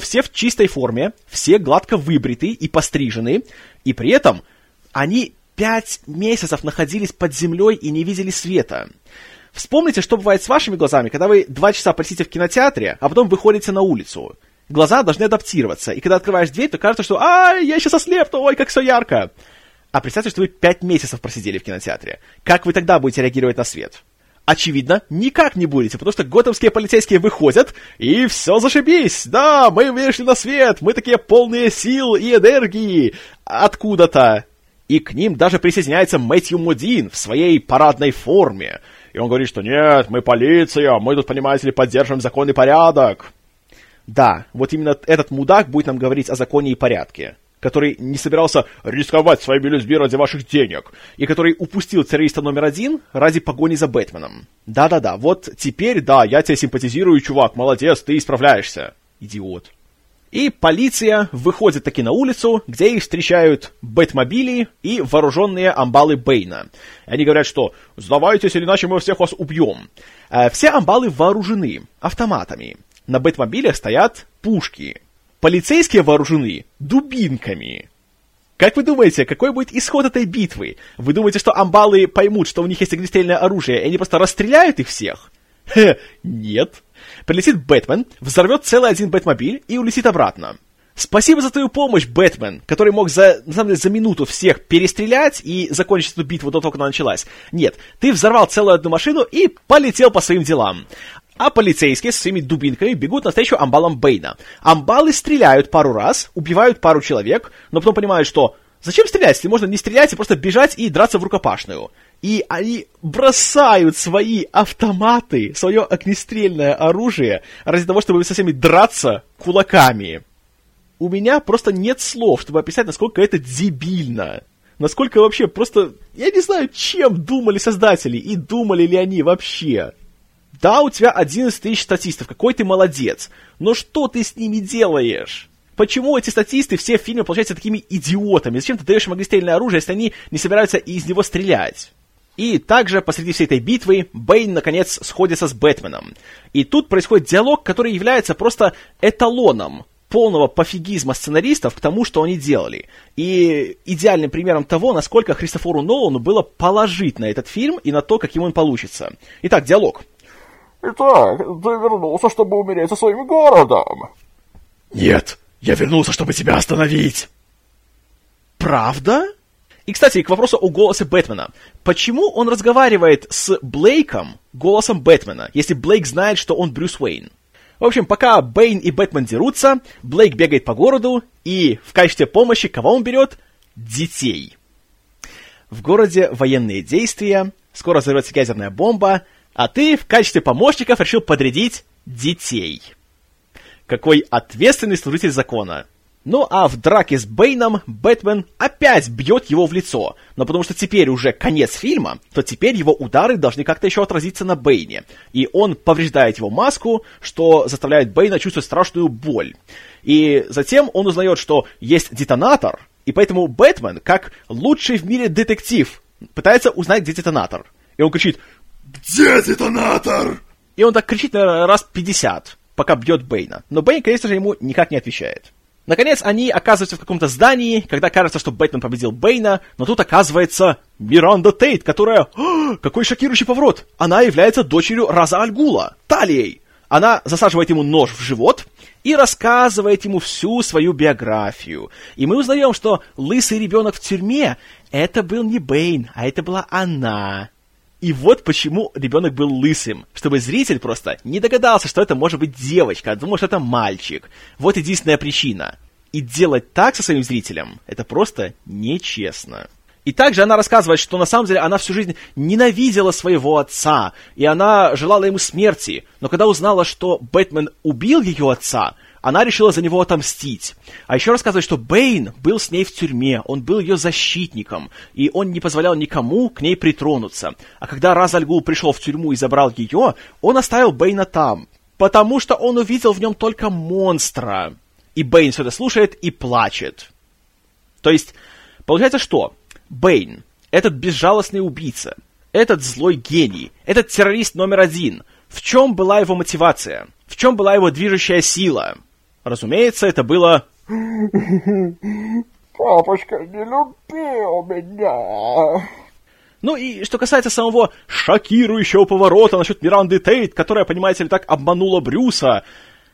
[SPEAKER 1] все в чистой форме, все гладко выбриты и пострижены, и при этом они пять месяцев находились под землей и не видели света. Вспомните, что бывает с вашими глазами, когда вы два часа посидите в кинотеатре, а потом выходите на улицу. Глаза должны адаптироваться, и когда открываешь дверь, то кажется, что «Ай, я сейчас ослепну, ой, как все ярко!» А представьте, что вы пять месяцев просидели в кинотеатре. Как вы тогда будете реагировать на свет? Очевидно, никак не будете, потому что готэмские полицейские выходят, и все зашибись! Да, мы вышли на свет, мы такие полные сил и энергии откуда-то. И к ним даже присоединяется Мэтью Мудин в своей парадной форме. И он говорит, что нет, мы полиция, мы тут, понимаете ли, поддерживаем закон и порядок. Да, вот именно этот мудак будет нам говорить о законе и порядке который не собирался рисковать своими людьми ради ваших денег, и который упустил террориста номер один ради погони за Бэтменом. Да-да-да, вот теперь, да, я тебе симпатизирую, чувак, молодец, ты исправляешься. Идиот. И полиция выходит таки на улицу, где их встречают Бэтмобили и вооруженные амбалы Бэйна. Они говорят, что «сдавайтесь, или иначе мы всех вас убьем». Э, все амбалы вооружены автоматами. На Бэтмобилях стоят пушки. Полицейские вооружены дубинками. Как вы думаете, какой будет исход этой битвы? Вы думаете, что амбалы поймут, что у них есть огнестрельное оружие, и они просто расстреляют их всех? Хе, нет. Прилетит Бэтмен, взорвет целый один Бэтмобиль и улетит обратно. Спасибо за твою помощь, Бэтмен, который мог за, на самом деле, за минуту всех перестрелять и закончить эту битву до того, как она началась. Нет, ты взорвал целую одну машину и полетел по своим делам. А полицейские с своими дубинками бегут навстречу амбалам Бэйна. Амбалы стреляют пару раз, убивают пару человек, но потом понимают, что зачем стрелять, если можно не стрелять и просто бежать и драться в рукопашную. И они бросают свои автоматы, свое огнестрельное оружие ради того, чтобы со всеми драться кулаками. У меня просто нет слов, чтобы описать, насколько это дебильно. Насколько вообще просто... Я не знаю, чем думали создатели и думали ли они вообще. Да, у тебя 11 тысяч статистов, какой ты молодец. Но что ты с ними делаешь? Почему эти статисты все в фильме получаются такими идиотами? Зачем ты даешь им огнестрельное оружие, если они не собираются из него стрелять? И также посреди всей этой битвы Бэйн, наконец, сходится с Бэтменом. И тут происходит диалог, который является просто эталоном полного пофигизма сценаристов к тому, что они делали. И идеальным примером того, насколько Христофору Нолану было положить на этот фильм и на то, каким он получится. Итак, диалог.
[SPEAKER 3] Итак, ты вернулся, чтобы умереть со своим городом.
[SPEAKER 2] Нет, я вернулся, чтобы тебя остановить.
[SPEAKER 1] Правда? И, кстати, к вопросу о голосе Бэтмена. Почему он разговаривает с Блейком голосом Бэтмена, если Блейк знает, что он Брюс Уэйн? В общем, пока Бэйн и Бэтмен дерутся, Блейк бегает по городу, и в качестве помощи кого он берет? Детей. В городе военные действия, скоро взорвется ядерная бомба, а ты в качестве помощников решил подрядить детей. Какой ответственный служитель закона. Ну а в драке с Бэйном Бэтмен опять бьет его в лицо. Но потому что теперь уже конец фильма, то теперь его удары должны как-то еще отразиться на Бэйне. И он повреждает его маску, что заставляет Бэйна чувствовать страшную боль. И затем он узнает, что есть детонатор, и поэтому Бэтмен, как лучший в мире детектив, пытается узнать, где детонатор. И он кричит
[SPEAKER 2] «Где детонатор?»
[SPEAKER 1] И он так кричит, наверное, раз 50, пока бьет Бэйна. Но Бэйн, конечно же, ему никак не отвечает. Наконец, они оказываются в каком-то здании, когда кажется, что Бэтмен победил Бэйна, но тут оказывается Миранда Тейт, которая... О, какой шокирующий поворот! Она является дочерью Раза Альгула, Талией. Она засаживает ему нож в живот и рассказывает ему всю свою биографию. И мы узнаем, что лысый ребенок в тюрьме — это был не Бэйн, а это была она. И вот почему ребенок был лысым, чтобы зритель просто не догадался, что это может быть девочка, а думал, что это мальчик. Вот единственная причина. И делать так со своим зрителем — это просто нечестно. И также она рассказывает, что на самом деле она всю жизнь ненавидела своего отца, и она желала ему смерти, но когда узнала, что Бэтмен убил ее отца, она решила за него отомстить. А еще рассказывает, что Бэйн был с ней в тюрьме, он был ее защитником, и он не позволял никому к ней притронуться. А когда Разальгул пришел в тюрьму и забрал ее, он оставил Бэйна там, потому что он увидел в нем только монстра. И Бэйн все это слушает и плачет. То есть, получается что? Бэйн, этот безжалостный убийца, этот злой гений, этот террорист номер один, в чем была его мотивация? В чем была его движущая сила? Разумеется, это было...
[SPEAKER 3] Папочка не любил меня.
[SPEAKER 1] Ну и что касается самого шокирующего поворота насчет Миранды Тейт, которая, понимаете ли, так обманула Брюса,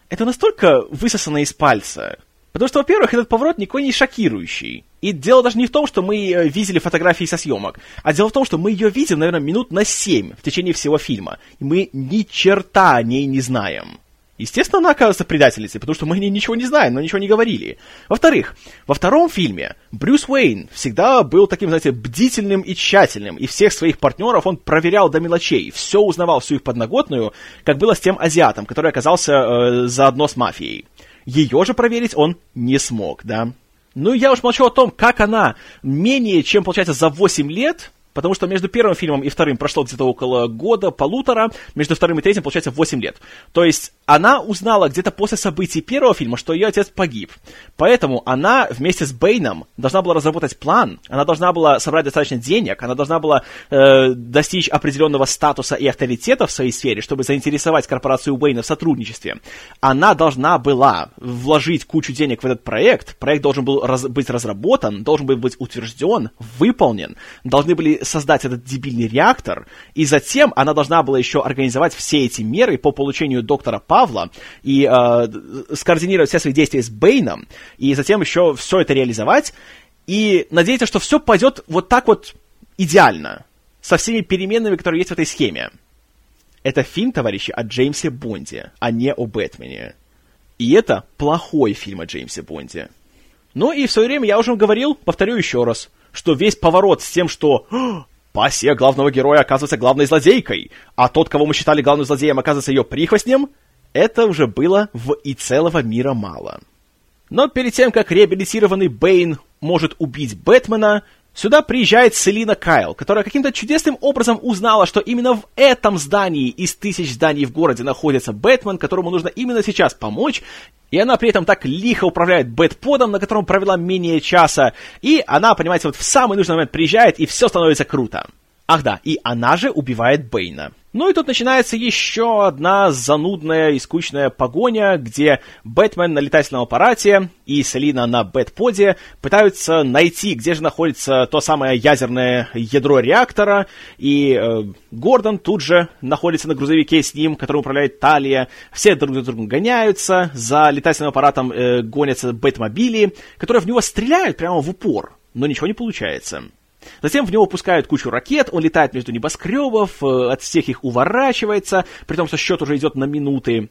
[SPEAKER 1] это настолько высосано из пальца. Потому что, во-первых, этот поворот никакой не шокирующий. И дело даже не в том, что мы э, видели фотографии со съемок, а дело в том, что мы ее видим, наверное, минут на семь в течение всего фильма. И мы ни черта о ней не знаем. Естественно, она оказывается предательницей, потому что мы о ней ничего не знаем, но ничего не говорили. Во-вторых, во втором фильме Брюс Уэйн всегда был таким, знаете, бдительным и тщательным, и всех своих партнеров он проверял до мелочей, все узнавал, всю их подноготную, как было с тем азиатом, который оказался э, заодно с мафией. Ее же проверить он не смог, да. Ну, я уж молчу о том, как она менее чем, получается, за 8 лет Потому что между первым фильмом и вторым прошло где-то около года, полутора, между вторым и третьим, получается, 8 лет. То есть она узнала где-то после событий первого фильма, что ее отец погиб. Поэтому она вместе с Бэйном должна была разработать план, она должна была собрать достаточно денег, она должна была э, достичь определенного статуса и авторитета в своей сфере, чтобы заинтересовать корпорацию Уэйна в сотрудничестве. Она должна была вложить кучу денег в этот проект, проект должен был раз- быть разработан, должен был быть утвержден, выполнен, должны были создать этот дебильный реактор, и затем она должна была еще организовать все эти меры по получению доктора Павла и э, скоординировать все свои действия с Бэйном, и затем еще все это реализовать, и надеяться, что все пойдет вот так вот идеально, со всеми переменными, которые есть в этой схеме. Это фильм, товарищи, о Джеймсе Бонде, а не о Бэтмене. И это плохой фильм о Джеймсе Бонде. Ну и в свое время я уже говорил, повторю еще раз – что весь поворот с тем, что пассия главного героя оказывается главной злодейкой, а тот, кого мы считали главным злодеем, оказывается ее прихвостнем, это уже было в «И целого мира мало». Но перед тем, как реабилитированный Бэйн может убить Бэтмена, Сюда приезжает Селина Кайл, которая каким-то чудесным образом узнала, что именно в этом здании из тысяч зданий в городе находится Бэтмен, которому нужно именно сейчас помочь, и она при этом так лихо управляет Бэтподом, на котором провела менее часа, и она, понимаете, вот в самый нужный момент приезжает, и все становится круто. Ах да, и она же убивает Бэйна. Ну и тут начинается еще одна занудная и скучная погоня, где Бэтмен на летательном аппарате и Селина на Бэтподе пытаются найти, где же находится то самое ядерное ядро реактора, и э, Гордон тут же находится на грузовике с ним, который управляет Талия. Все друг за другом гоняются, за летательным аппаратом э, гонятся Бэтмобили, которые в него стреляют прямо в упор, но ничего не получается. Затем в него пускают кучу ракет, он летает между небоскребов, э, от всех их уворачивается, при том, что счет уже идет на минуты.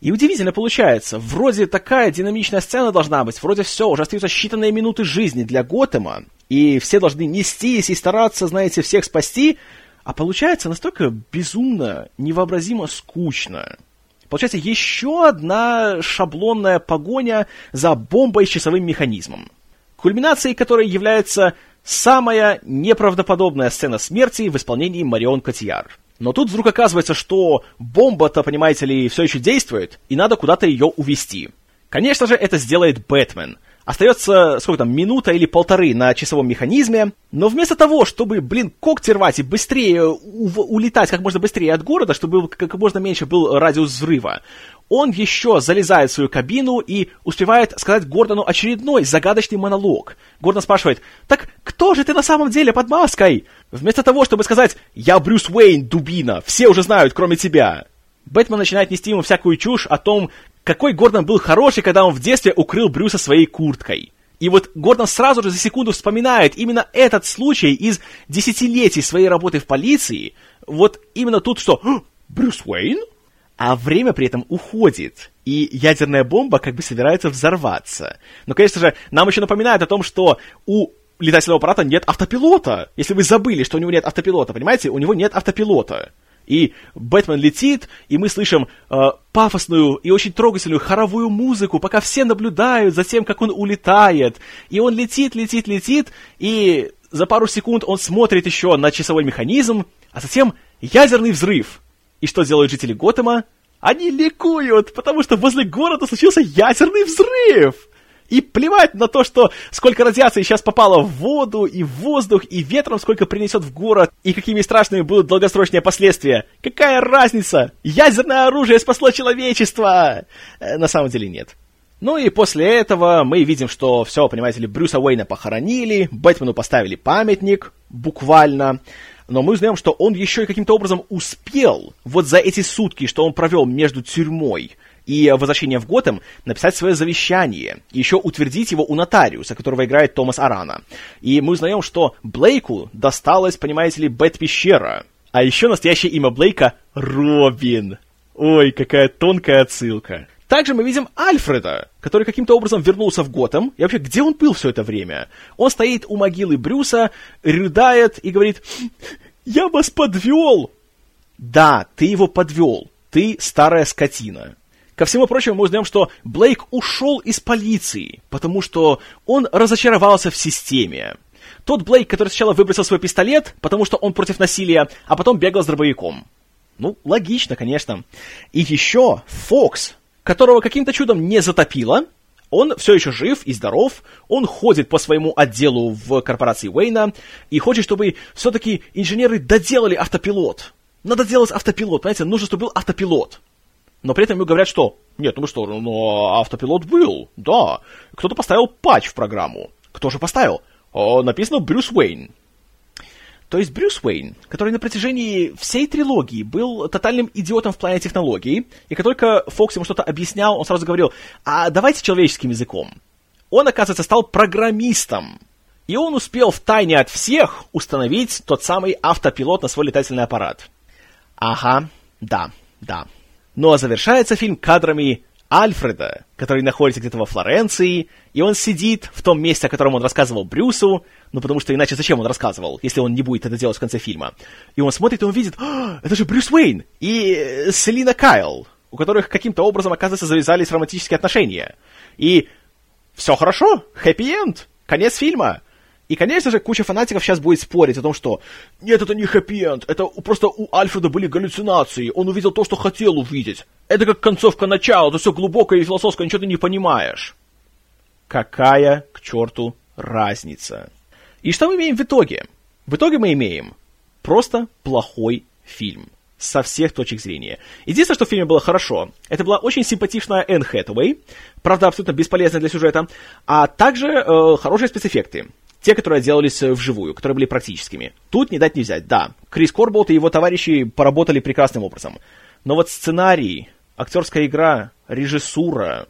[SPEAKER 1] И удивительно получается, вроде такая динамичная сцена должна быть, вроде все, уже остаются считанные минуты жизни для Готэма, и все должны нестись и стараться, знаете, всех спасти, а получается настолько безумно, невообразимо скучно. Получается еще одна шаблонная погоня за бомбой с часовым механизмом, кульминацией которой является самая неправдоподобная сцена смерти в исполнении Марион Котьяр. Но тут вдруг оказывается, что бомба-то, понимаете ли, все еще действует, и надо куда-то ее увести. Конечно же, это сделает Бэтмен. Остается, сколько там, минута или полторы на часовом механизме, но вместо того, чтобы, блин, когти рвать и быстрее улетать как можно быстрее от города, чтобы как можно меньше был радиус взрыва, он еще залезает в свою кабину и успевает сказать Гордону очередной загадочный монолог. Гордон спрашивает, «Так кто же ты на самом деле под маской?» Вместо того, чтобы сказать «Я Брюс Уэйн, дубина, все уже знают, кроме тебя». Бэтмен начинает нести ему всякую чушь о том, какой Гордон был хороший, когда он в детстве укрыл Брюса своей курткой. И вот Гордон сразу же за секунду вспоминает именно этот случай из десятилетий своей работы в полиции. Вот именно тут что «Брюс Уэйн?» А время при этом уходит, и ядерная бомба как бы собирается взорваться. Но, конечно же, нам еще напоминают о том, что у летательного аппарата нет автопилота. Если вы забыли, что у него нет автопилота, понимаете, у него нет автопилота. И Бэтмен летит, и мы слышим э, пафосную и очень трогательную хоровую музыку, пока все наблюдают за тем, как он улетает. И он летит, летит, летит, и за пару секунд он смотрит еще на часовой механизм, а затем ядерный взрыв. И что делают жители Готэма? Они ликуют, потому что возле города случился ядерный взрыв! И плевать на то, что сколько радиации сейчас попало в воду, и в воздух, и ветром сколько принесет в город, и какими страшными будут долгосрочные последствия. Какая разница? Ядерное оружие спасло человечество! Э, на самом деле нет. Ну и после этого мы видим, что все, понимаете ли, Брюса Уэйна похоронили, Бэтмену поставили памятник, буквально. Но мы узнаем, что он еще и каким-то образом успел вот за эти сутки, что он провел между тюрьмой и возвращение в Готэм, написать свое завещание, и еще утвердить его у нотариуса, которого играет Томас Арана. И мы узнаем, что Блейку досталось, понимаете ли, Бэт-пещера. А еще настоящее имя Блейка — Робин. Ой, какая тонкая отсылка. Также мы видим Альфреда, который каким-то образом вернулся в Готэм. И вообще, где он был все это время? Он стоит у могилы Брюса, рыдает и говорит, «Я вас подвел!» Да, ты его подвел. Ты старая скотина. Ко всему прочему, мы узнаем, что Блейк ушел из полиции, потому что он разочаровался в системе. Тот Блейк, который сначала выбросил свой пистолет, потому что он против насилия, а потом бегал с дробовиком. Ну, логично, конечно. И еще Фокс, которого каким-то чудом не затопило, он все еще жив и здоров, он ходит по своему отделу в корпорации Уэйна и хочет, чтобы все-таки инженеры доделали автопилот. Надо делать автопилот, понимаете, нужно, чтобы был автопилот. Но при этом ему говорят, что нет, ну что, ну автопилот был, да. Кто-то поставил патч в программу. Кто же поставил? О, написано Брюс Уэйн. То есть Брюс Уэйн, который на протяжении всей трилогии был тотальным идиотом в плане технологий, и как только Фокс ему что-то объяснял, он сразу говорил, а давайте человеческим языком. Он, оказывается, стал программистом. И он успел в тайне от всех установить тот самый автопилот на свой летательный аппарат. Ага, да, да. Ну а завершается фильм кадрами Альфреда, который находится где-то во Флоренции, и он сидит в том месте, о котором он рассказывал Брюсу, ну потому что иначе зачем он рассказывал, если он не будет это делать в конце фильма. И он смотрит, и он видит, а, это же Брюс Уэйн и э, Селина Кайл, у которых каким-то образом, оказывается, завязались романтические отношения. И все хорошо, хэппи-энд, конец фильма. И, конечно же, куча фанатиков сейчас будет спорить о том, что нет, это не хэппи-энд, это просто у Альфреда были галлюцинации, он увидел то, что хотел увидеть. Это как концовка начала, это все глубокое и философское, ничего ты не понимаешь. Какая к черту разница? И что мы имеем в итоге? В итоге мы имеем просто плохой фильм со всех точек зрения. Единственное, что в фильме было хорошо, это была очень симпатичная Энн Хэтэуэй, правда, абсолютно бесполезная для сюжета, а также э, хорошие спецэффекты. Те, которые делались э, вживую, которые были практическими. Тут не дать не взять, да. Крис Корболт и его товарищи поработали прекрасным образом. Но вот сценарий, актерская игра, режиссура,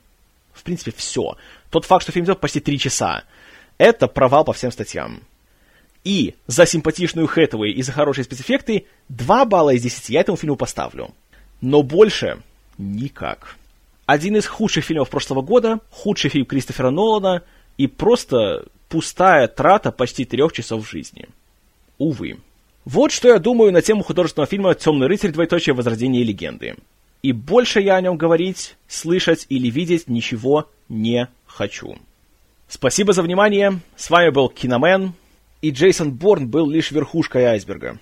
[SPEAKER 1] в принципе, все. Тот факт, что фильм идет почти три часа, это провал по всем статьям. И за симпатичную Хэтэуэй и за хорошие спецэффекты 2 балла из 10 я этому фильму поставлю. Но больше никак. один из худших фильмов прошлого года, худший фильм Кристофера Нолана и просто пустая трата почти трех часов жизни. Увы. Вот что я думаю на тему художественного фильма «Темный рыцарь. Двоеточие. Возрождение легенды». И больше я о нем говорить, слышать или видеть ничего не хочу. Спасибо за внимание. С вами был Киномен. И Джейсон Борн был лишь верхушкой айсберга.